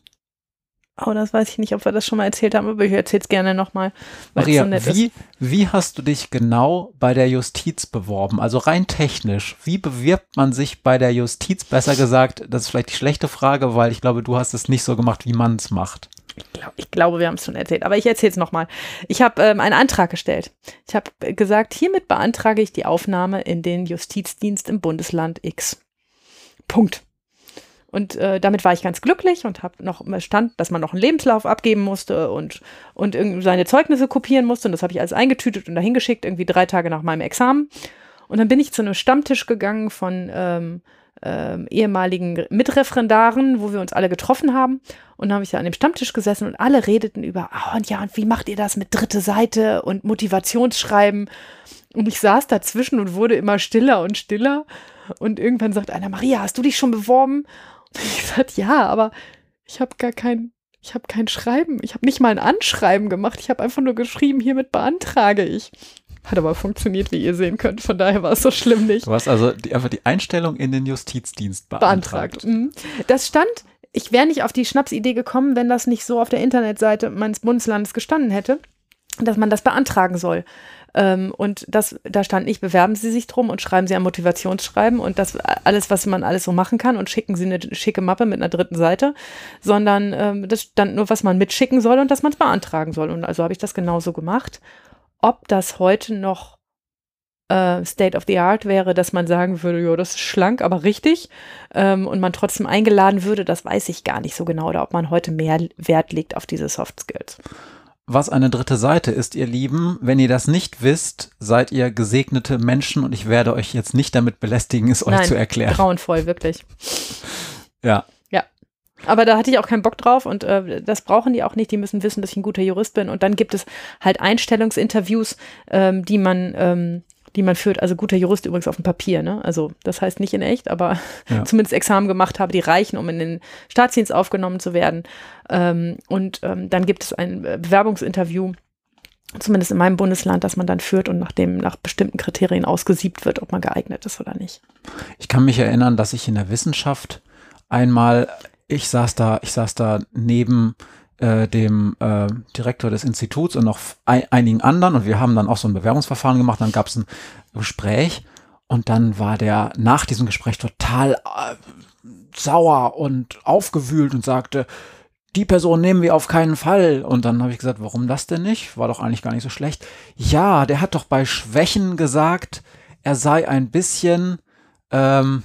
Oh, das weiß ich nicht, ob wir das schon mal erzählt haben, aber ich erzähle es gerne nochmal. Maria, so wie, wie hast du dich genau bei der Justiz beworben? Also rein technisch, wie bewirbt man sich bei der Justiz? Besser gesagt, das ist vielleicht die schlechte Frage, weil ich glaube, du hast es nicht so gemacht, wie man es macht. Ich, glaub, ich, glaube, wir haben es schon erzählt, aber ich erzähle es nochmal. Ich habe ähm, einen Antrag gestellt. Ich habe gesagt, hiermit beantrage ich die Aufnahme in den Justizdienst im Bundesland X. Punkt. Und äh, damit war ich ganz glücklich und habe noch stand, dass man noch einen Lebenslauf abgeben musste und, und seine Zeugnisse kopieren musste. Und das habe ich alles eingetütet und dahin geschickt, irgendwie drei Tage nach meinem Examen. Und dann bin ich zu einem Stammtisch gegangen von ähm, ähm, ehemaligen Mitreferendaren, wo wir uns alle getroffen haben. Und dann habe ich da an dem Stammtisch gesessen und alle redeten über, oh, und ja, und wie macht ihr das mit dritte Seite und Motivationsschreiben? Und ich saß dazwischen und wurde immer stiller und stiller. Und irgendwann sagt einer, Maria, hast du dich schon beworben? Ich gesagt, ja, aber ich habe gar kein, ich habe kein Schreiben, ich habe nicht mal ein Anschreiben gemacht, ich habe einfach nur geschrieben, hiermit beantrage ich. Hat aber funktioniert, wie ihr sehen könnt, von daher war es so schlimm nicht. Du hast also die, einfach die Einstellung in den Justizdienst beantragt. beantragt. Mhm. Das stand, ich wäre nicht auf die Schnapsidee gekommen, wenn das nicht so auf der Internetseite meines Bundeslandes gestanden hätte, dass man das beantragen soll. Ähm, und das, da stand nicht, bewerben Sie sich drum und schreiben Sie ein Motivationsschreiben und das alles, was man alles so machen kann und schicken Sie eine schicke Mappe mit einer dritten Seite, sondern ähm, das stand nur, was man mitschicken soll und dass man es beantragen soll. Und also habe ich das genauso gemacht. Ob das heute noch äh, State of the Art wäre, dass man sagen würde, ja, das ist schlank, aber richtig ähm, und man trotzdem eingeladen würde, das weiß ich gar nicht so genau oder ob man heute mehr Wert legt auf diese Soft Skills was eine dritte Seite ist, ihr Lieben. Wenn ihr das nicht wisst, seid ihr gesegnete Menschen und ich werde euch jetzt nicht damit belästigen, es Nein, euch zu erklären. Grauenvoll, wirklich. Ja. Ja. Aber da hatte ich auch keinen Bock drauf und äh, das brauchen die auch nicht. Die müssen wissen, dass ich ein guter Jurist bin. Und dann gibt es halt Einstellungsinterviews, ähm, die man ähm, die man führt. Also guter Jurist übrigens auf dem Papier, ne? Also das heißt nicht in echt, aber ja. zumindest Examen gemacht habe, die reichen, um in den Staatsdienst aufgenommen zu werden. Ähm, und ähm, dann gibt es ein äh, Bewerbungsinterview, zumindest in meinem Bundesland, das man dann führt und nachdem nach bestimmten Kriterien ausgesiebt wird, ob man geeignet ist oder nicht. Ich kann mich erinnern, dass ich in der Wissenschaft einmal, ich saß da, ich saß da neben äh, dem äh, Direktor des Instituts und noch ein, einigen anderen und wir haben dann auch so ein Bewerbungsverfahren gemacht. Dann gab es ein Gespräch und dann war der nach diesem Gespräch total äh, sauer und aufgewühlt und sagte, die Person nehmen wir auf keinen Fall. Und dann habe ich gesagt, warum das denn nicht? War doch eigentlich gar nicht so schlecht. Ja, der hat doch bei Schwächen gesagt, er sei ein bisschen, ähm,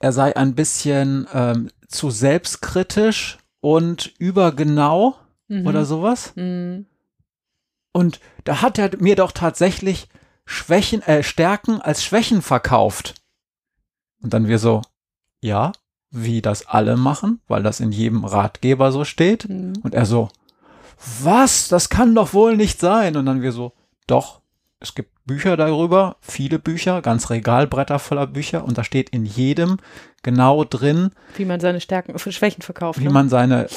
er sei ein bisschen ähm, zu selbstkritisch und übergenau mhm. oder sowas. Mhm. Und da hat er mir doch tatsächlich Schwächen, äh, Stärken als Schwächen verkauft. Und dann wir so, ja, wie das alle machen, weil das in jedem Ratgeber so steht. Mhm. Und er so, was? Das kann doch wohl nicht sein. Und dann wir so, doch, es gibt Bücher darüber, viele Bücher, ganz Regalbretter voller Bücher und da steht in jedem genau drin, wie man seine Stärken, Schwächen verkauft. Wie ne? man seine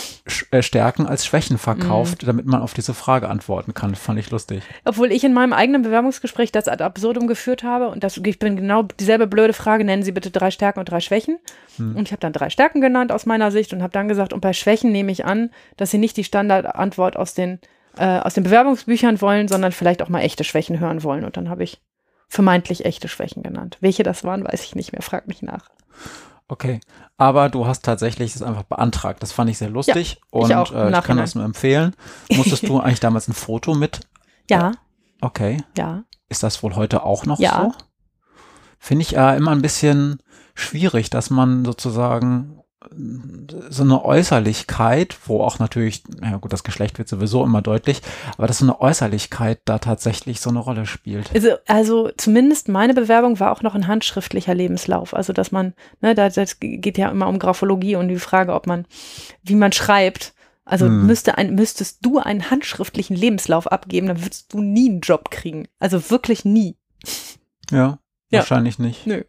äh, Stärken als Schwächen verkauft, mhm. damit man auf diese Frage antworten kann. Fand ich lustig. Obwohl ich in meinem eigenen Bewerbungsgespräch das ad absurdum geführt habe und das, ich bin genau dieselbe blöde Frage, nennen Sie bitte drei Stärken und drei Schwächen. Mhm. Und ich habe dann drei Stärken genannt aus meiner Sicht und habe dann gesagt, und bei Schwächen nehme ich an, dass Sie nicht die Standardantwort aus den äh, aus den Bewerbungsbüchern wollen, sondern vielleicht auch mal echte Schwächen hören wollen. Und dann habe ich vermeintlich echte Schwächen genannt. Welche das waren, weiß ich nicht mehr. Frag mich nach. Okay, aber du hast tatsächlich es einfach beantragt. Das fand ich sehr lustig ja, und ich, auch, äh, ich kann das nur empfehlen. Musstest du eigentlich damals ein Foto mit? Ja. Okay. Ja. Ist das wohl heute auch noch ja. so? Finde ich äh, immer ein bisschen schwierig, dass man sozusagen so eine Äußerlichkeit, wo auch natürlich, ja gut, das Geschlecht wird sowieso immer deutlich, aber dass so eine Äußerlichkeit da tatsächlich so eine Rolle spielt. Also, also zumindest meine Bewerbung war auch noch ein handschriftlicher Lebenslauf. Also dass man, ne, da, das geht ja immer um Graphologie und die Frage, ob man, wie man schreibt. Also hm. müsste ein, müsstest du einen handschriftlichen Lebenslauf abgeben, dann würdest du nie einen Job kriegen. Also wirklich nie. Ja, ja. wahrscheinlich nicht. Nö.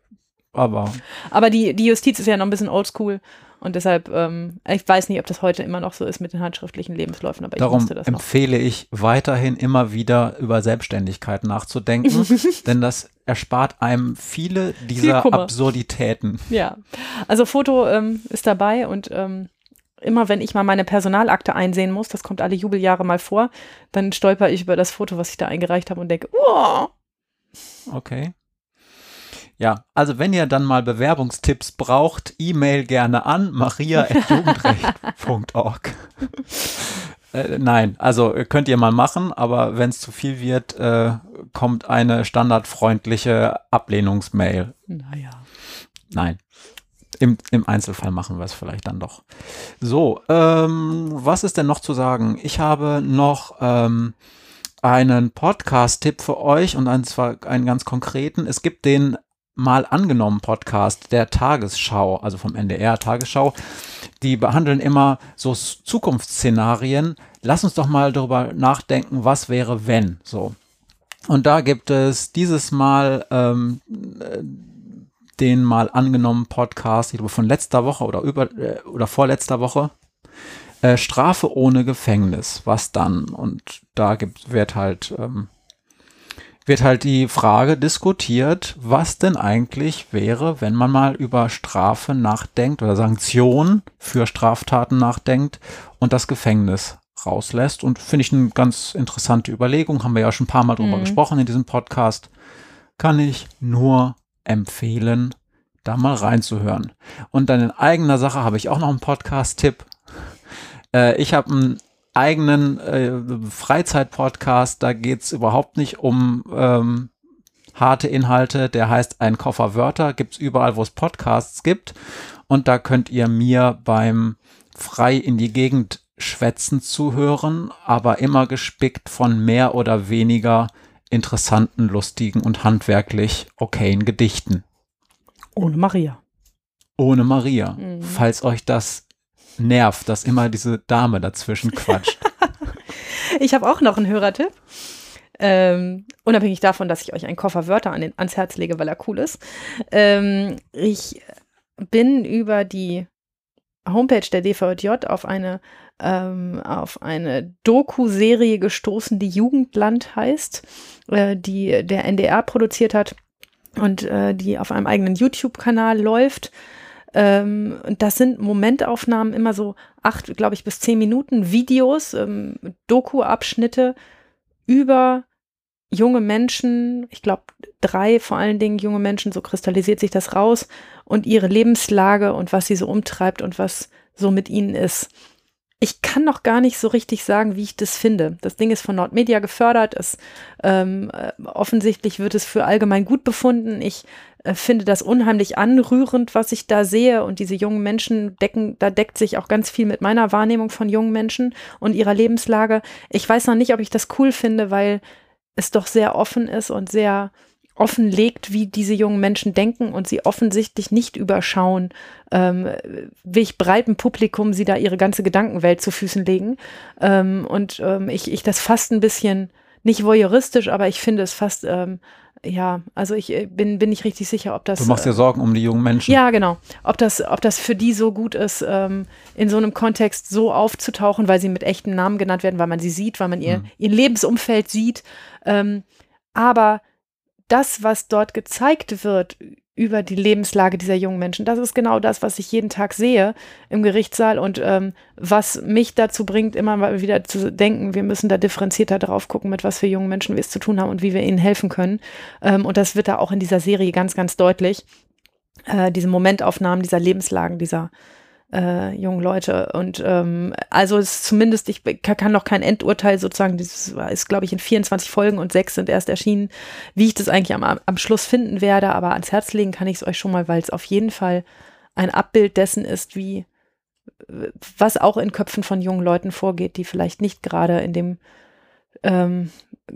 Aber. Aber die, die Justiz ist ja noch ein bisschen oldschool. Und deshalb, ähm, ich weiß nicht, ob das heute immer noch so ist mit den handschriftlichen Lebensläufen, aber Darum ich wusste das noch. empfehle ich weiterhin immer wieder über Selbstständigkeit nachzudenken, denn das erspart einem viele dieser Absurditäten. Ja, also Foto ähm, ist dabei und ähm, immer wenn ich mal meine Personalakte einsehen muss, das kommt alle Jubeljahre mal vor, dann stolper ich über das Foto, was ich da eingereicht habe und denke, oh. Okay. Ja, also wenn ihr dann mal Bewerbungstipps braucht, E-Mail gerne an maria.jugendrecht.org. äh, nein, also könnt ihr mal machen, aber wenn es zu viel wird, äh, kommt eine standardfreundliche Ablehnungsmail. Naja. Nein. Im, Im Einzelfall machen wir es vielleicht dann doch. So, ähm, was ist denn noch zu sagen? Ich habe noch ähm, einen Podcast-Tipp für euch und einen, zwar einen ganz konkreten. Es gibt den mal angenommen Podcast der Tagesschau, also vom NDR Tagesschau. Die behandeln immer so Zukunftsszenarien. Lass uns doch mal darüber nachdenken, was wäre, wenn so. Und da gibt es dieses Mal ähm, den mal angenommen Podcast, ich glaube von letzter Woche oder über äh, oder vorletzter Woche. Äh, Strafe ohne Gefängnis, was dann? Und da gibt, wird halt ähm, wird halt die Frage diskutiert, was denn eigentlich wäre, wenn man mal über Strafe nachdenkt oder Sanktionen für Straftaten nachdenkt und das Gefängnis rauslässt. Und finde ich eine ganz interessante Überlegung, haben wir ja schon ein paar Mal drüber mhm. gesprochen in diesem Podcast. Kann ich nur empfehlen, da mal reinzuhören. Und dann in eigener Sache habe ich auch noch einen Podcast-Tipp. Äh, ich habe einen eigenen äh, Freizeit-Podcast, da geht es überhaupt nicht um ähm, harte Inhalte. Der heißt Ein Koffer Wörter, gibt es überall, wo es Podcasts gibt. Und da könnt ihr mir beim frei in die Gegend schwätzen zuhören, aber immer gespickt von mehr oder weniger interessanten, lustigen und handwerklich okayen Gedichten. Ohne Maria. Ohne Maria. Mhm. Falls euch das nervt, dass immer diese Dame dazwischen quatscht. ich habe auch noch einen Hörertipp. Ähm, unabhängig davon, dass ich euch einen Koffer Wörter an den, ans Herz lege, weil er cool ist. Ähm, ich bin über die Homepage der DVJ auf eine ähm, eine Doku-Serie gestoßen, die Jugendland heißt, äh, die der NDR produziert hat und äh, die auf einem eigenen YouTube-Kanal läuft. Ähm, und das sind Momentaufnahmen, immer so acht, glaube ich, bis zehn Minuten Videos, ähm, Doku-Abschnitte über junge Menschen, ich glaube drei vor allen Dingen junge Menschen, so kristallisiert sich das raus und ihre Lebenslage und was sie so umtreibt und was so mit ihnen ist. Ich kann noch gar nicht so richtig sagen, wie ich das finde. Das Ding ist von Nordmedia gefördert. Es, ähm, äh, offensichtlich wird es für allgemein gut befunden. Ich äh, finde das unheimlich anrührend, was ich da sehe. Und diese jungen Menschen decken, da deckt sich auch ganz viel mit meiner Wahrnehmung von jungen Menschen und ihrer Lebenslage. Ich weiß noch nicht, ob ich das cool finde, weil es doch sehr offen ist und sehr offenlegt, wie diese jungen Menschen denken und sie offensichtlich nicht überschauen, ähm, welch breiten Publikum sie da ihre ganze Gedankenwelt zu Füßen legen. Ähm, und ähm, ich, ich das fast ein bisschen, nicht voyeuristisch, aber ich finde es fast, ähm, ja, also ich äh, bin, bin nicht richtig sicher, ob das. Du machst dir Sorgen um die jungen Menschen. Ja, genau. Ob das, ob das für die so gut ist, ähm, in so einem Kontext so aufzutauchen, weil sie mit echten Namen genannt werden, weil man sie sieht, weil man ihr, mhm. ihr Lebensumfeld sieht. Ähm, aber das, was dort gezeigt wird über die Lebenslage dieser jungen Menschen, das ist genau das, was ich jeden Tag sehe im Gerichtssaal und ähm, was mich dazu bringt, immer mal wieder zu denken, wir müssen da differenzierter drauf gucken, mit was für jungen Menschen wir es zu tun haben und wie wir ihnen helfen können. Ähm, und das wird da auch in dieser Serie ganz, ganz deutlich. Äh, diese Momentaufnahmen dieser Lebenslagen, dieser äh, jungen Leute. Und ähm, also ist zumindest, ich kann noch kein Endurteil sozusagen, das ist, glaube ich, in 24 Folgen und sechs sind erst erschienen, wie ich das eigentlich am, am Schluss finden werde, aber ans Herz legen kann ich es euch schon mal, weil es auf jeden Fall ein Abbild dessen ist, wie was auch in Köpfen von jungen Leuten vorgeht, die vielleicht nicht gerade in dem ähm,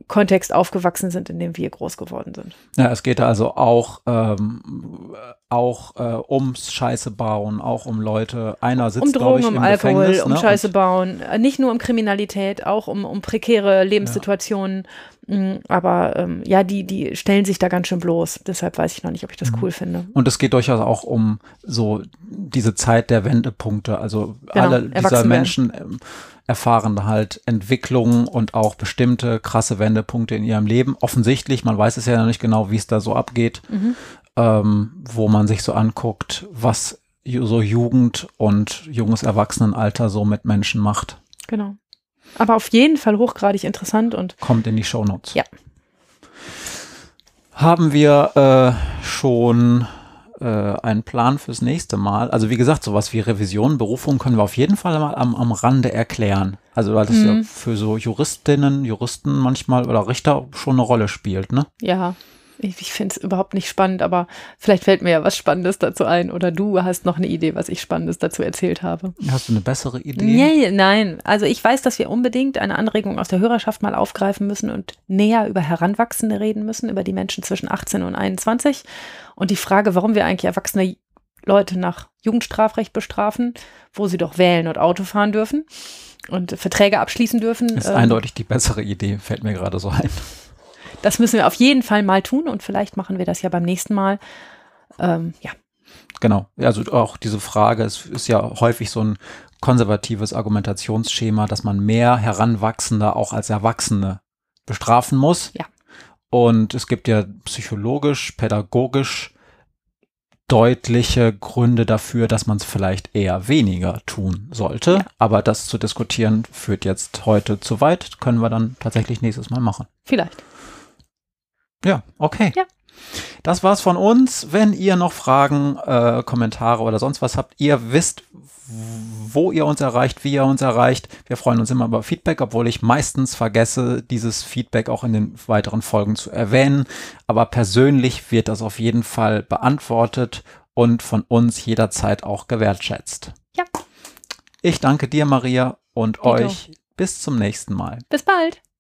Kontext aufgewachsen sind, in dem wir groß geworden sind. Ja, es geht also auch, ähm, auch äh, ums Scheiße bauen, auch um Leute. Einer sitzt, um Drogen, ich, um Alkohol, Gefängnis, um ne? Scheiße bauen. Äh, nicht nur um Kriminalität, auch um, um prekäre Lebenssituationen. Ja. Mm, aber ähm, ja, die, die stellen sich da ganz schön bloß. Deshalb weiß ich noch nicht, ob ich das mhm. cool finde. Und es geht durchaus auch um so diese Zeit der Wendepunkte. Also genau, alle dieser Menschen. Ähm, erfahren halt Entwicklungen und auch bestimmte krasse Wendepunkte in ihrem Leben. Offensichtlich, man weiß es ja noch nicht genau, wie es da so abgeht, mhm. ähm, wo man sich so anguckt, was so Jugend und junges Erwachsenenalter so mit Menschen macht. Genau. Aber auf jeden Fall hochgradig interessant und Kommt in die Shownotes. Ja. Haben wir äh, schon äh, einen Plan fürs nächste Mal? Also wie gesagt, sowas wie Revision, Berufung können wir auf jeden Fall mal am, am Rande erklären. Also weil das ja Mhm. für so Juristinnen, Juristen manchmal oder Richter schon eine Rolle spielt, ne? ja, ich, ich finde es überhaupt nicht spannend, aber vielleicht fällt mir ja was Spannendes dazu ein oder du hast noch eine Idee, was ich Spannendes dazu erzählt habe. Hast du eine bessere Idee? Nee, nein, also ich weiß, dass wir unbedingt eine Anregung aus der Hörerschaft mal aufgreifen müssen und näher über Heranwachsende reden müssen, über die Menschen zwischen 18 und 21 und die Frage, warum wir eigentlich erwachsene Leute nach Jugendstrafrecht bestrafen, wo sie doch wählen und Auto fahren dürfen und Verträge abschließen dürfen. Ist ähm, eindeutig die bessere Idee, fällt mir gerade so ein. Das müssen wir auf jeden Fall mal tun und vielleicht machen wir das ja beim nächsten Mal. Ähm, ja, Genau. Also auch diese Frage, es ist ja häufig so ein konservatives Argumentationsschema, dass man mehr Heranwachsende auch als Erwachsene bestrafen muss. Ja. Und es gibt ja psychologisch, pädagogisch deutliche Gründe dafür, dass man es vielleicht eher weniger tun sollte. Ja. Aber das zu diskutieren führt jetzt heute zu weit. Können wir dann tatsächlich nächstes Mal machen. vielleicht. Ja, okay. Ja. Das war's von uns. Wenn ihr noch Fragen, äh, Kommentare oder sonst was habt, ihr wisst, wo ihr uns erreicht, wie ihr uns erreicht. Wir freuen uns immer über Feedback, obwohl ich meistens vergesse, dieses Feedback auch in den weiteren Folgen zu erwähnen. Aber persönlich wird das auf jeden Fall beantwortet und von uns jederzeit auch gewertschätzt. Ja. Ich danke dir, Maria, und Dito. euch bis zum nächsten Mal. Bis bald.